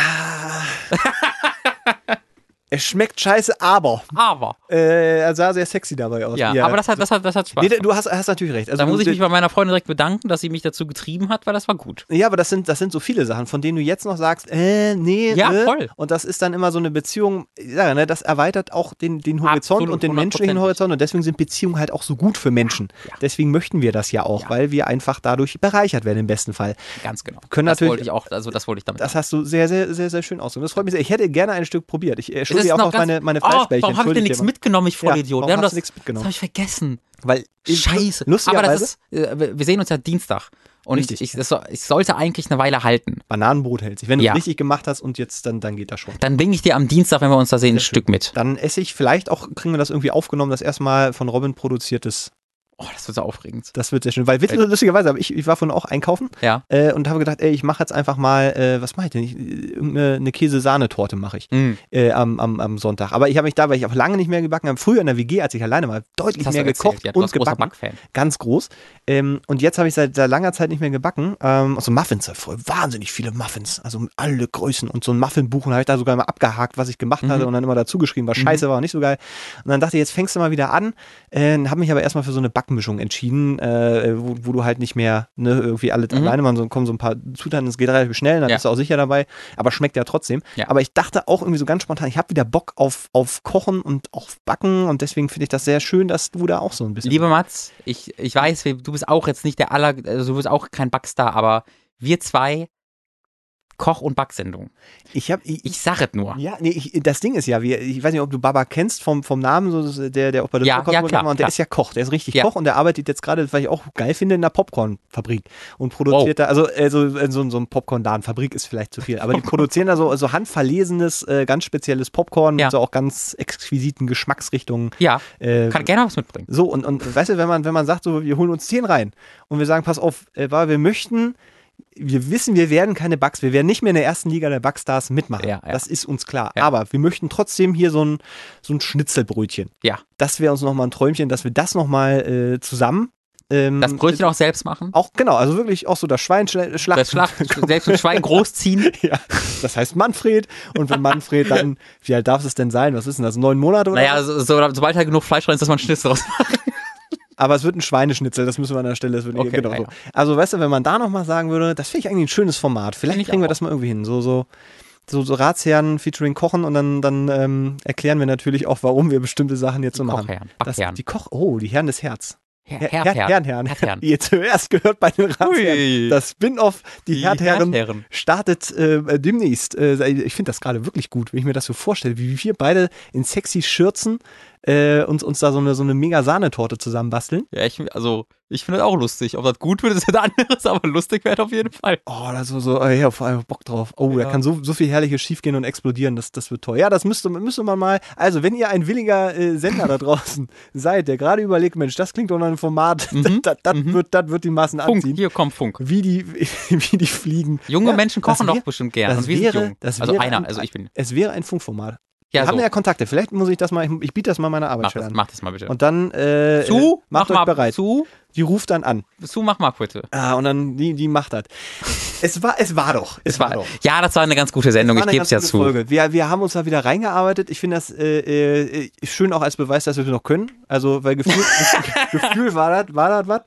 Es schmeckt scheiße, aber Aber, äh, er sah sehr sexy dabei aus. ja, aber das hat, das hat, das hat Spaß. Nee, du hast, hast natürlich recht. Also Da muss ich mich bei meiner Freundin direkt bedanken, dass sie mich dazu getrieben hat, weil das war gut. Ja, aber das sind, das sind so viele Sachen, von denen du jetzt noch sagst, äh, nee, Ja, äh, voll. Und das ist dann immer so eine Beziehung, ja, ne, das erweitert auch den, den Horizont Absolut, und den menschlichen. Horizont und deswegen sind Beziehungen halt auch so gut für Menschen. Ja. Deswegen möchten wir das ja auch, Ja. weil wir einfach dadurch bereichert werden im besten Fall. Ganz genau. Können das natürlich- wollte ich auch, also das wollte ich damit Das sagen. hast du sehr, sehr, sehr, sehr schön ausgedrückt. Das freut mich sehr. Ich hätte gerne ein Stück probiert. Ich äh, Schulde auch noch ganz- meine, meine oh, Fleischbällchen. warum habe ich denn nichts mitgenommen, ich Ja, Vollidiot? warum Wir haben hast das, nichts mitgenommen? das habe ich vergessen. Weil Scheiße. Aber das ist, äh, wir sehen uns ja Dienstag. Und Richtig. ich, das ich sollte eigentlich eine Weile halten. Bananenbrot hält sich. Wenn du Ja. es richtig gemacht hast und jetzt, dann, dann geht das schon. Dann bringe ich dir am Dienstag, wenn wir uns da sehen, ein Stück mit. Dann esse ich vielleicht auch, kriegen wir das irgendwie aufgenommen, das erstmal von Robin produziertes Oh, das wird so aufregend. Das wird sehr schön. Weil witz- lustigerweise, aber ich, ich war vorhin auch einkaufen Ja. äh, und habe gedacht, ey, ich mache jetzt einfach mal, äh, was mache ich denn? Ich, irgendeine eine Käse-Sahnetorte mache ich Mm. äh, am, am, am Sonntag. Aber ich habe mich da, weil ich auch lange nicht mehr gebacken habe, früher in der WG, als ich alleine war, deutlich mehr gekocht Ja, und gebacken. Backfan. Ganz groß. Ähm, und jetzt habe ich seit, seit langer Zeit nicht mehr gebacken. Ähm, also Muffins, voll wahnsinnig viele Muffins. Also alle Größen. Und so ein Muffinbuchen habe ich da sogar mal abgehakt, was ich gemacht Mhm. hatte und dann immer dazu geschrieben, war scheiße, war auch nicht so geil. Und dann dachte ich, jetzt fängst du mal wieder an. Äh, habe mich aber erstmal für so eine Backmischung entschieden, äh, wo, wo du halt nicht mehr ne, irgendwie alles Mhm. alleine so kommen so ein paar Zutaten, es geht relativ schnell, dann Ja. bist du auch sicher dabei, aber schmeckt ja trotzdem. Ja. Aber ich dachte auch irgendwie so ganz spontan, ich habe wieder Bock auf, auf Kochen und auf Backen und deswegen finde ich das sehr schön, dass du da auch so ein bisschen. Lieber Mats, ich, ich weiß, du bist auch jetzt nicht der aller, also du bist auch kein Backstar, aber wir zwei Koch- und Backsendung. ich habe ich, Ich sag es nur. Ja, nee, ich, das Ding ist ja, wir, ich weiß nicht, ob du Baba kennst vom, vom Namen, so, der, der auch bei der Ja, Zuckerbrot ja, klar, und der klar. ist ja Koch, der ist richtig Ja. Koch und der arbeitet jetzt gerade, was ich auch geil finde, in einer Popcornfabrik und produziert da, also äh, so, äh, so, so ein Popcorn-Laden, Fabrik ist vielleicht zu viel, aber die produzieren da so, so handverlesenes, äh, ganz spezielles Popcorn Ja. mit so auch ganz exquisiten Geschmacksrichtungen. Ja, Äh, kann gerne was mitbringen. so, und, und weißt du, wenn man, wenn man sagt, so, wir holen uns zehn rein und wir sagen, pass auf, äh, weil wir möchten, wir wissen, wir werden keine Bugs, wir werden nicht mehr in der ersten Liga der Bugstars mitmachen. Ja, ja. Das ist uns klar. Ja. Aber wir möchten trotzdem hier so ein, so ein Schnitzelbrötchen. Ja. Das wäre uns nochmal ein Träumchen, dass wir das nochmal äh, zusammen. Ähm, Das Brötchen auch selbst machen. Auch, genau, also wirklich auch so das Schwein schlachten. Das Schlacht, selbst ein Schwein großziehen. ja, das heißt Manfred. Und wenn Manfred dann, wie alt darf es denn sein? Was ist denn das? Neun Monate oder? Naja, so, so, sobald er genug Fleisch rein ist, dass man Schnitzel draus macht. Aber es wird ein Schweineschnitzel, das müssen wir an der Stelle. Das wird Okay, genau ja, so. Also, weißt du, wenn man da nochmal sagen würde, das finde ich eigentlich ein schönes Format. Vielleicht kriegen wir auch. das mal irgendwie hin. So, so, so, so Ratsherren featuring Kochen und dann, dann ähm, erklären wir natürlich auch, warum wir bestimmte Sachen jetzt so machen. Kochherren, Das, die Koch, oh, die Herren des Herz. Her, Her- Her, Her- Her, Herren, Herren. Herdherren. Ihr zuerst gehört bei den Ratsherren. Das Spin-off, die, Die Herdherren, Herdherren. startet äh, demnächst. Äh, ich finde das gerade wirklich gut, wenn ich mir das so vorstelle, wie wir beide in sexy Schürzen äh, uns, uns da so eine, so eine mega Sahnetorte zusammenbasteln. Ja, ich, also, ich finde das auch lustig. Ob das gut wird, ist ja ein anderes, aber lustig wäre auf jeden Fall. Oh, da so, so, ja, vor allem Bock drauf. Oh, da Ja. kann so, so viel Herrliches schiefgehen und explodieren, das, das wird toll. Ja, das müsste, müsste man mal, also wenn ihr ein williger äh, Sender da draußen seid, der gerade überlegt, Mensch, das klingt doch nach einem Format, Mhm, das, das, mhm. wird, das wird die Massen Funk, anziehen. hier kommt Funk. Wie die, wie die fliegen. Junge Ja, Menschen kochen wär- doch bestimmt gern. Das wäre, das also wäre einer, ein, also ich bin. Es wäre ein Funkformat. Ja, wir haben so. ja Kontakte. Vielleicht muss ich das mal, ich, ich biete das mal meiner Mach Arbeitsstelle das, an. mach das mal bitte. Und dann äh, zu, macht mach euch bereit. zu. Die ruft dann an. Zu, mach mal bitte. Ah, und dann, die, die macht das. Es war, es war doch. Es, war, doch. Ja, das war eine ganz gute Sendung, War ich eine gebe es ganz ja gute zu. Folge. Wir, wir haben uns da wieder reingearbeitet. Ich finde das äh, äh, schön auch als Beweis, dass wir es noch können. Also, weil Gefühl, Gefühl war das, war das was?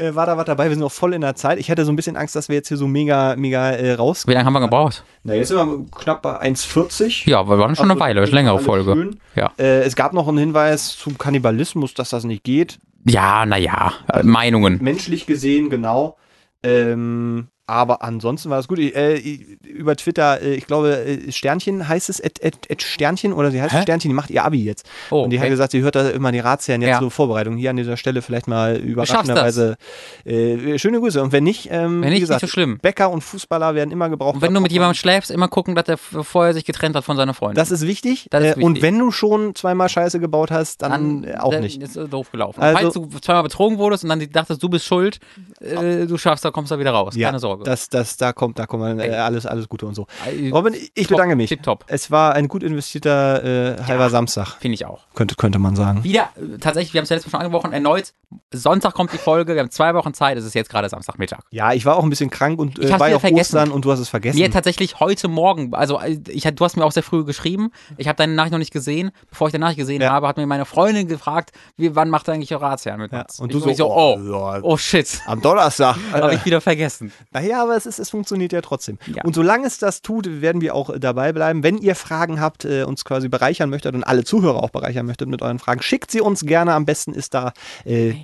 Äh, war da was dabei? Wir sind noch voll in der Zeit. Ich hatte so ein bisschen Angst, dass wir jetzt hier so mega, mega äh, raus. Wie lange haben wir gebraucht? Na, jetzt sind wir knapp bei 1,40. Ja, wir waren schon eine Also, Weile, das ist längere Folge. schön. Ja. Äh, es gab noch einen Hinweis zum Kannibalismus, dass das nicht geht. Ja, naja, äh, Meinungen. Menschlich gesehen, genau. Ähm, aber ansonsten war es gut. Äh, über Twitter, äh, ich glaube, äh, Sternchen heißt es, et, et, et Sternchen oder sie heißt Hä? Sternchen, die macht ihr Abi jetzt. Oh, und die hat gesagt, sie hört da immer die Ratsherren jetzt Ja. so Vorbereitung. Hier an dieser Stelle vielleicht mal überraschenderweise äh, schöne Grüße. Und wenn nicht, ähm, Wenn wie nicht, gesagt, nicht so schlimm. Bäcker und Fußballer werden immer gebraucht. Und wenn du mit jemandem schläfst, immer gucken, dass er vorher sich getrennt hat von seiner Freundin. Das ist wichtig. Das ist äh, Und wichtig. wenn du schon zweimal Scheiße gebaut hast, dann, äh, auch dann nicht. Ist doof gelaufen. Also- Falls du zweimal betrogen wurdest und dann dachtest, du bist schuld, äh, du schaffst, da kommst du wieder raus. Ja, Keine Sorge. Das, das, da kommt, da kommt äh, Ey. alles, alles Gute und so. Äh, Robin, ich top, bedanke mich. Tipptopp. Es war ein gut investierter äh, halber Samstag, Finde ich auch. könnte, könnte man sagen. Wieder, äh, tatsächlich, wir haben es ja letztes Mal schon angesprochen, erneut, Sonntag kommt die Folge, wir haben zwei Wochen Zeit, es ist jetzt gerade Samstagmittag. Ja, ich war auch ein bisschen krank und Ich äh, war ja vergessen. Ostern und du hast es vergessen. Mir tatsächlich heute Morgen, also äh, ich, du hast mir auch sehr früh geschrieben, ich habe deine Nachricht noch nicht gesehen. Bevor ich deine Nachricht gesehen Ja. habe, hat mir meine Freundin gefragt, wie, wann macht eigentlich Ratsherrn mit ja. Mats? Und ich du so, so oh, ja, oh shit, am Donnerstag. habe ich wieder vergessen. Naja, aber es, ist, es funktioniert ja trotzdem. Ja. Und solange es das tut, werden wir auch äh, dabei bleiben. Wenn ihr Fragen habt, äh, uns quasi bereichern möchtet und alle Zuhörer auch bereichern möchtet mit euren Fragen, schickt sie uns gerne. Am besten ist da, äh,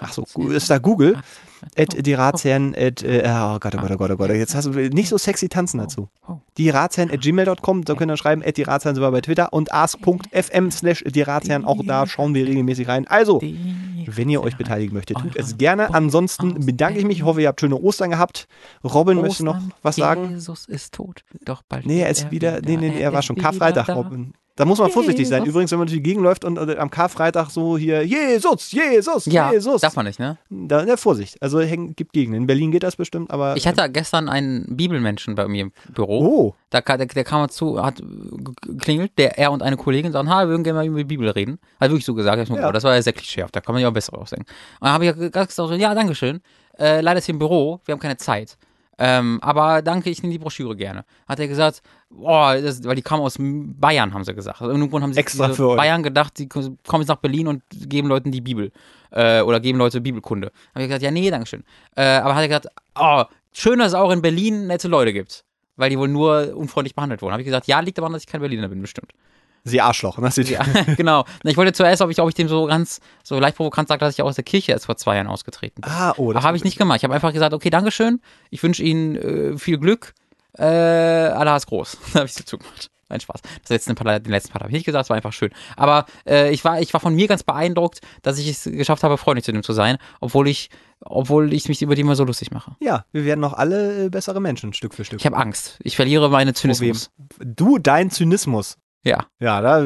ach so, ist da Google. At die Ratsherren, at, äh, oh Gott, oh Gott, oh Gott, oh Gott, jetzt hast du nicht so sexy tanzen dazu. Oh. Die Ratsherren at gmail.com, da könnt ihr schreiben, at die Ratsherren sind wir bei Twitter und ask.fm slash die Ratsherren, auch da schauen wir regelmäßig rein. Also, wenn ihr euch beteiligen möchtet, tut es gerne. Ansonsten bedanke ich mich. Ich hoffe, ihr habt schöne Ostern gehabt. Robin, möchtest du noch was sagen? Jesus ist tot, doch bald Nee, er ist wieder, nee, nee, nee, er war schon Karfreitag. Robin. Da muss man vorsichtig sein. Übrigens, wenn man durch die Gegend läuft und äh, am Karfreitag so hier, Jesus, Jesus, Ja, Jesus. darf man nicht, ne? Da, ne, Vorsicht. Also häng, gibt Gegenden. In Berlin geht das bestimmt, aber. Ich hatte gestern einen Bibelmenschen bei mir im Büro. Oh, Da kam, der, der kam mal zu, hat geklingelt, der, er und eine Kollegin sagen, ha, wir würden gerne mal über die Bibel reden. Hat wirklich so gesagt. Ich so, Ja. oh, das war ja sehr klischeehaft, da kann man ja auch besser aussehen. Und dann habe ich ja gesagt, so, ja, danke schön. Äh, leider ist hier im Büro, wir haben keine Zeit. Ähm, aber danke, ich nehme die Broschüre gerne. Hat er gesagt, boah, das, weil die kamen aus Bayern, haben sie gesagt. Also irgendwo haben sie Extra für euch. Bayern gedacht, die kommen jetzt nach Berlin und geben Leuten die Bibel. Äh, oder geben Leute Bibelkunde. Habe ich gesagt, ja, nee, danke schön. Äh, aber hat er gesagt, oh, schön, dass es auch in Berlin nette Leute gibt. Weil die wohl nur unfreundlich behandelt wurden. Habe ich gesagt, ja, liegt daran, dass ich kein Berliner bin, bestimmt. Sie Arschloch. Das ist Ja, genau. Na, Ich wollte zuerst, ob ich, ob ich dem so ganz, so leicht provokant sage, dass ich aus der Kirche erst vor zwei Jahren ausgetreten bin. Ah, oh, das habe ich nicht gemacht. Ich habe einfach gesagt, okay, Dankeschön. Ich wünsche Ihnen äh, viel Glück. Äh, Allah ist groß. da habe ich so zugemacht. Nein, Spaß. Das letzte Part, den letzten Part habe ich nicht gesagt, es war einfach schön. Aber äh, ich, war, ich war von mir ganz beeindruckt, dass ich es geschafft habe, freundlich zu dem zu sein, obwohl ich, obwohl ich mich über die immer so lustig mache. Ja, wir werden noch alle äh, bessere Menschen, Stück für Stück. Ich habe Angst. Ich verliere meine? Zynismus. Du, dein Zynismus. Ja, Ja, da,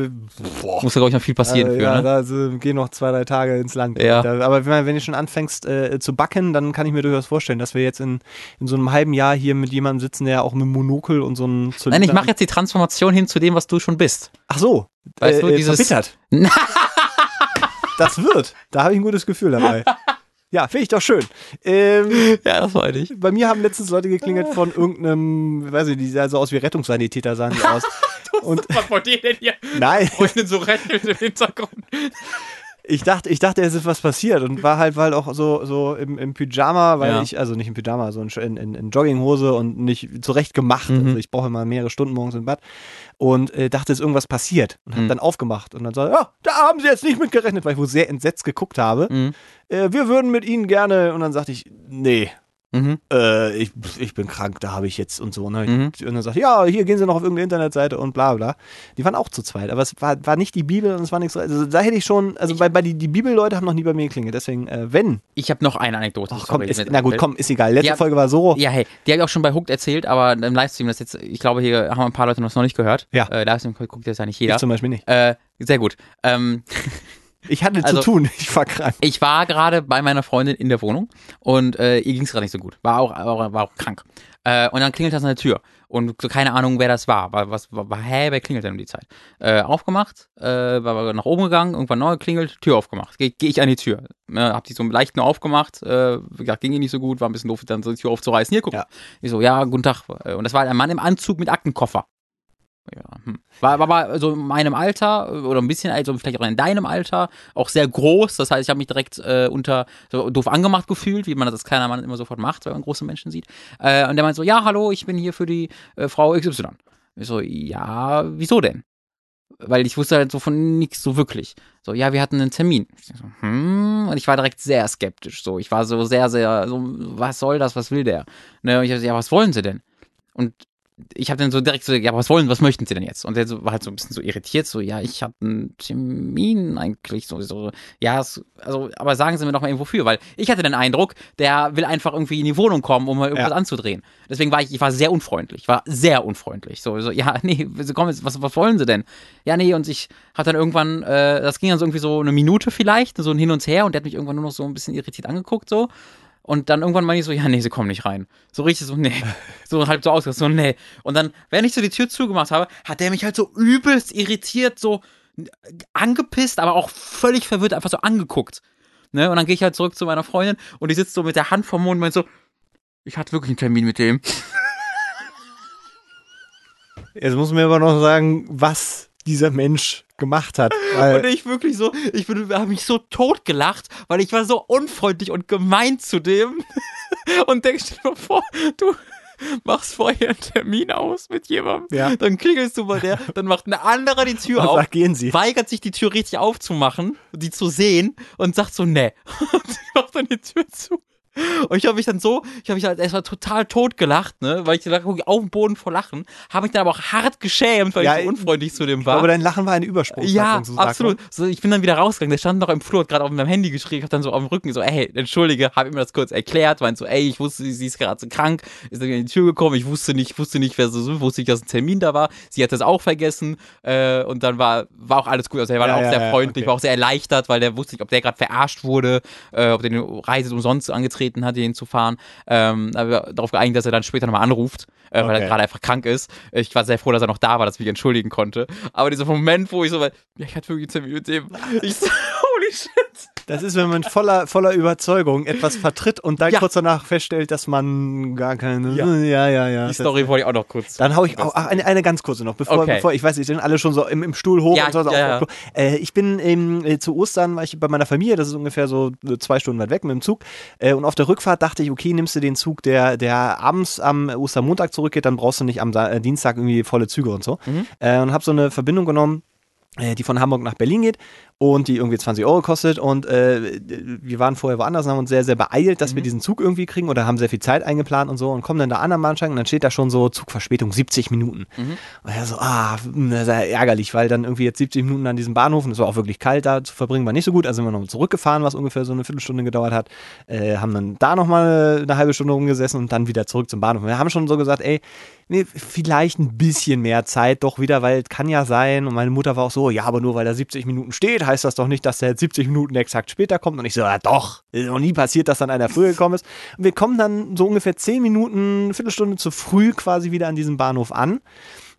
boah. muss da, glaube ich, noch viel passieren Äh, für, ja, ne? da also, gehen noch zwei, drei Tage ins Land. Ja. Da, aber wenn, wenn du schon anfängst äh, zu backen, dann kann ich mir durchaus vorstellen, dass wir jetzt in, in so einem halben Jahr hier mit jemandem sitzen, der auch mit einem Monokel und so einem Nein, Zylinder- ich mache jetzt die Transformation hin zu dem, was du schon bist. Ach so. Weißt du, äh, dieses- Verbittert. das wird. Da habe ich ein gutes Gefühl dabei. Ja, finde ich doch schön. Ähm, Ja, das war ich. bei mir haben letztens Leute geklingelt von irgendeinem, weiß ich, die sahen so aus wie Rettungssanitäter, sahen die aus. Und Was wollt ihr denn hier? nein, Freundin so retten im Hintergrund. ich dachte, ich dachte, es ist was passiert und war halt, weil auch so, so im, im Pyjama, weil Ja. ich, also nicht im Pyjama, so in, in, in Jogginghose und nicht zurecht gemacht. Mhm. Also ich brauche immer mehrere Stunden morgens im Bad und äh, dachte, es ist irgendwas passiert und habe Mhm. dann aufgemacht und dann so, ja, da haben sie jetzt nicht mit gerechnet, weil ich wohl sehr entsetzt geguckt habe. Mhm. Äh, wir würden mit ihnen gerne und dann sagte ich, nee, Mhm. äh, ich, ich bin krank, da habe ich jetzt und so. Ne? Mhm. Und dann sagt, ja, hier gehen sie noch auf irgendeine Internetseite und bla bla. Die waren auch zu zweit, aber es war, war nicht die Bibel und es war nichts. Also da hätte ich schon, also bei, bei die, die Bibelleute haben noch nie bei mir geklingelt. Deswegen, äh, wenn. Ich habe noch eine Anekdote. Ach komm, ist, na gut, komm, ist egal. Letzte Ja. Folge war so. Ja, hey, die habe ich auch schon bei Hooked erzählt, aber im Livestream, das jetzt, ich glaube, hier haben ein paar Leute noch nicht gehört. Ja. Äh, Livestream guckt jetzt ja nicht Ich jeder. zum Beispiel nicht. Äh, sehr gut. Ähm, Ich hatte Also- zu tun, ich war krank. Ich war gerade bei meiner Freundin in der Wohnung und äh, ihr ging es gerade nicht so gut. War auch, war, war auch krank. Äh, und dann klingelt das an der Tür. Und so keine Ahnung, wer das war. War, was, war, war hä, wer klingelt denn um die Zeit? Äh, aufgemacht, äh, war, nach oben gegangen, irgendwann neu geklingelt, Tür aufgemacht. Gehe geh ich an die Tür. Äh, hab die so leicht nur aufgemacht. Äh, gesagt, ging ihr nicht so gut, war ein bisschen doof, dann so die Tür aufzureißen. Hier, guck. Ja. Ich so, ja, guten Tag. Äh, Und das war ein Mann im Anzug mit Aktenkoffer. Ja, hm. War, war, war so in meinem Alter oder ein bisschen, also vielleicht auch in deinem Alter, auch sehr groß. Das heißt, ich habe mich direkt äh, unter so doof angemacht gefühlt, wie man das als kleiner Mann immer sofort macht, wenn man große Menschen sieht. Äh, und der meint so, ja, hallo, ich bin hier für die äh, Frau XY. Ich so, ja, wieso denn? Weil ich wusste halt so von nichts so wirklich. So, ja, wir hatten einen Termin. Ich so, hm, und ich war direkt sehr skeptisch. So, ich war so sehr, sehr, so, was soll das, was will der? Ne, und ich so, ja, was wollen sie denn? Und ich habe dann so direkt so, ja, was wollen, was möchten Sie denn jetzt? Und der so, war halt so ein bisschen so irritiert, so, ja, ich habe einen Termin eigentlich, so, so ja, es, also, aber sagen Sie mir doch mal eben wofür, weil ich hatte den Eindruck, der will einfach irgendwie in die Wohnung kommen, um mal irgendwas Ja. anzudrehen. Deswegen war ich, ich war sehr unfreundlich, war sehr unfreundlich, so, so ja, nee, Sie kommen jetzt, was, was wollen Sie denn? Ja, nee, und ich habe dann irgendwann, äh, das ging dann so irgendwie so eine Minute vielleicht, so ein Hin und Her, und der hat mich irgendwann nur noch so ein bisschen irritiert angeguckt, so. Und dann irgendwann meine ich so, ja, nee, sie kommen nicht rein. So richtig so, nee. So halb so ausgegangen, so, nee. Und dann, wenn ich so die Tür zugemacht habe, hat der mich halt so übelst irritiert, so angepisst, aber auch völlig verwirrt, einfach so angeguckt. Ne? Und dann gehe ich halt zurück zu meiner Freundin und die sitzt so mit der Hand vom Mund und meint so, ich hatte wirklich einen Termin mit dem. Jetzt muss mir aber noch sagen, was dieser Mensch gemacht hat. Und ich wirklich so, ich habe mich so tot gelacht, weil ich war so unfreundlich und gemein zu dem. Und denkst dir mal vor, du machst vorher einen Termin aus mit jemandem, Ja. dann klingelst du bei der, dann macht eine andere die Tür und auf, sagt, gehen Sie. weigert sich die Tür richtig aufzumachen, die zu sehen und sagt so, nee. Und macht dann die Tür zu. Und ich habe mich dann so, ich habe mich halt erstmal total tot gelacht, ne, weil ich da guck ich auf dem Boden vor Lachen, habe mich dann aber auch hart geschämt, weil Ja, ich so unfreundlich zu dem war. Aber dein Lachen war eine Übersprungshandlung. Ja, so absolut. So, ich bin dann wieder rausgegangen. Der stand noch im Flur, hat gerade auf meinem Handy geschrieben. Ich hab dann so auf dem Rücken so, ey, entschuldige, habe ihm das kurz erklärt. Meint so, ey, ich wusste, sie ist gerade so krank, ist dann in die Tür gekommen. Ich wusste nicht, wusste nicht, wer so wusste nicht, dass ein Termin da war. Sie hat das auch vergessen. Äh, und dann war, war auch alles gut. Also er war Ja, auch ja, sehr freundlich, okay. war auch sehr erleichtert, weil der wusste nicht, ob der gerade verarscht wurde, äh, ob der eine Reise umsonst angetreten hat, ihn zu fahren. Ähm, darauf geeinigt, dass er dann später nochmal anruft, äh, weil Okay. er gerade einfach krank ist. Ich war sehr froh, dass er noch da war, dass ich mich entschuldigen konnte. Aber dieser Moment, wo ich so, war, ja, ich hatte wirklich einen Termin mit dem. Ich so, holy shit. Das ist, wenn man voller, voller Überzeugung etwas vertritt und dann Ja. kurz danach feststellt, dass man gar keine. Ja. ja, ja. ja. Die Story wollte ich auch noch kurz. Dann hau ich auch ach, eine, eine ganz kurze noch, bevor, Okay. bevor ich weiß, ich sind alle schon so im, im Stuhl hoch Ja, und so. ja, auf- auf- Äh, ich bin ähm, äh, zu Ostern, war ich bei meiner Familie, das ist ungefähr so zwei Stunden weit weg mit dem Zug. Äh, und auf der Rückfahrt dachte ich, okay, nimmst du den Zug, der, der abends am Ostermontag zurückgeht, dann brauchst du nicht am Sa äh, Dienstag irgendwie volle Züge und so. Mhm. Äh, und habe so eine Verbindung genommen, äh, die von Hamburg nach Berlin geht und die irgendwie 20 Euro kostet. Und äh, wir waren vorher woanders und haben uns sehr, sehr beeilt, dass wir diesen Zug irgendwie kriegen oder haben sehr viel Zeit eingeplant und so und kommen dann da an am Bahnsteig und dann steht da schon so Zugverspätung 70 Minuten. Und er so, ah, mh, das ist ja ärgerlich, weil dann irgendwie jetzt 70 Minuten an diesem Bahnhof und es war auch wirklich kalt da zu verbringen, war nicht so gut. Also sind wir noch zurückgefahren, was ungefähr so eine Viertelstunde gedauert hat. Äh, haben dann da nochmal eine halbe Stunde rumgesessen und dann wieder zurück zum Bahnhof. Wir haben schon so gesagt, ey, nee, vielleicht ein bisschen mehr Zeit doch wieder, weil es kann ja sein. Und meine Mutter war auch so, ja, aber nur weil er 70 Minuten steht, heißt das doch nicht, dass er jetzt 70 Minuten exakt später kommt. Und ich so, ja doch, ist noch nie passiert, dass dann einer früher gekommen ist. Und wir kommen dann so ungefähr 10 Minuten, eine Viertelstunde zu früh quasi wieder an diesem Bahnhof an.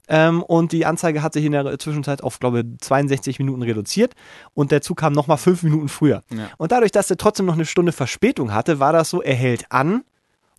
Ähm, und die Anzeige hat sich in der Zwischenzeit auf, glaube ich, 62 Minuten reduziert. Und der Zug kam nochmal fünf Minuten früher. Ja. Und dadurch, dass er trotzdem noch eine Stunde Verspätung hatte, war das so, er hält an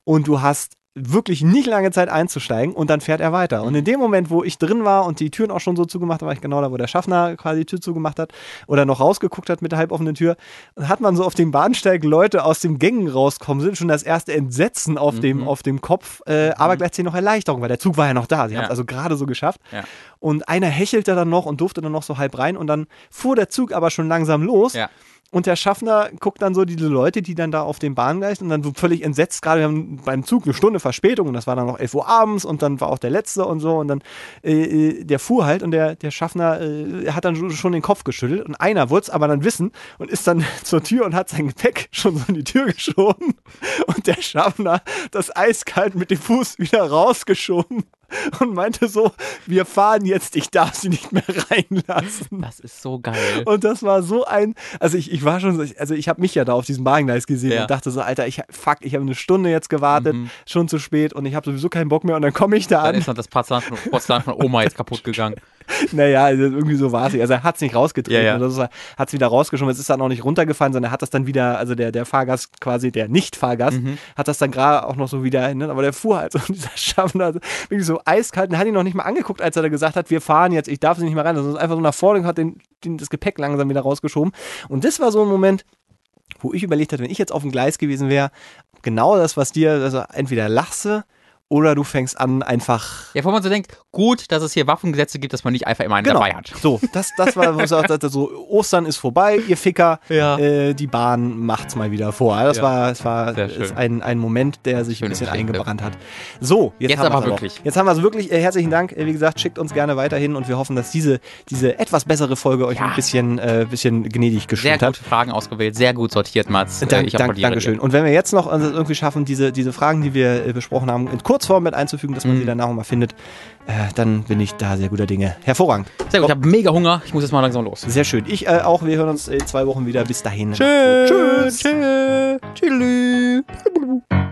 und du hast wirklich nicht lange Zeit einzusteigen und dann fährt er weiter. Und in dem Moment, wo ich drin war und die Türen auch schon so zugemacht haben, war ich genau da, wo der Schaffner quasi die Tür zugemacht hat oder noch rausgeguckt hat mit der halboffenen Tür, hat man so auf dem Bahnsteig Leute aus den Gängen rauskommen sind, schon das erste Entsetzen auf, dem, auf dem Kopf, äh, aber gleichzeitig noch Erleichterung, weil der Zug war ja noch da. Sie Ja. haben es also gerade so geschafft. Ja. Und einer hechelte dann noch und durfte dann noch so halb rein und dann fuhr der Zug aber schon langsam los. Ja. Und der Schaffner guckt dann so diese Leute, die dann da auf dem Bahngleis und dann so völlig entsetzt, gerade wir haben beim Zug eine Stunde Verspätung und das war dann noch 11 Uhr abends und dann war auch der letzte und so und dann äh, äh, der fuhr halt und der, der Schaffner äh, hat dann schon- den Kopf geschüttelt und einer wollte es aber dann wissen und ist dann zur Tür und hat sein Gepäck schon so in die Tür geschoben und der Schaffner das eiskalt mit dem Fuß wieder rausgeschoben und meinte so, wir fahren jetzt, ich darf sie nicht mehr reinlassen. Das ist so geil. Und das war so ein, also ich, ich war schon, so, also ich habe mich ja da auf diesem Bahngleis gesehen Ja. und dachte so, Alter, ich fuck, ich habe eine Stunde jetzt gewartet, Mhm. schon zu spät und ich habe sowieso keinen Bock mehr und dann komme ich da Dann an. ist noch das Porzellan von, Porzellan von Oma jetzt kaputt gegangen. Naja, also irgendwie so war es. Also er hat es nicht rausgetreten Ja, ja. hat es wieder rausgeschoben. Es ist dann auch nicht runtergefallen, sondern er hat das dann wieder, also der, der Fahrgast quasi, der Nicht-Fahrgast, Mhm. hat das dann gerade auch noch so wieder hin, aber der fuhr halt so und dieser Schaffner also wirklich so eiskalt und hat ihn noch nicht mal angeguckt, als er da gesagt hat, wir fahren jetzt, ich darf sie nicht mehr rein. Also ist einfach so nach vorne und hat den, den, das Gepäck langsam wieder rausgeschoben. Und das war so ein Moment, wo ich überlegt hatte, wenn ich jetzt auf dem Gleis gewesen wäre, genau das, was dir, also entweder lachst du oder du fängst an, einfach Ja, wo man so denkt, gut, dass es hier Waffengesetze gibt, dass man nicht einfach immer einen dabei hat. so, das, das war, was dachte, so, Ostern ist vorbei, ihr Ficker, Ja. äh, die Bahn macht's mal wieder vor. Das Ja. war, das war Sehr schön. ein, ein Moment, der sich ein Schöne bisschen eingebrannt hat. So, jetzt, Jetzt haben aber wirklich. Jetzt haben wir es wirklich. Äh, herzlichen Dank. Äh, wie gesagt, schickt uns gerne weiterhin und wir hoffen, dass diese, diese etwas bessere Folge euch Ja. ein bisschen, äh, bisschen gnädig Sehr gestimmt hat. gute Fragen ausgewählt, sehr gut sortiert, Mats. Äh, Dank, ich dank, Dankeschön. dir. Und wenn wir jetzt noch also irgendwie schaffen, diese, diese Fragen, die wir äh, besprochen haben, in Kurzform mit einzufügen, dass man Mhm. sie danach nochmal findet, äh, dann bin ich da sehr guter Dinge. Hervorragend. Sehr gut, ich habe mega Hunger. Ich muss jetzt mal langsam los. Sehr schön. Ich äh, auch. Wir hören uns in zwei Wochen wieder. Bis dahin. Tschüss. Tschüss. Tschüss. Tschüss.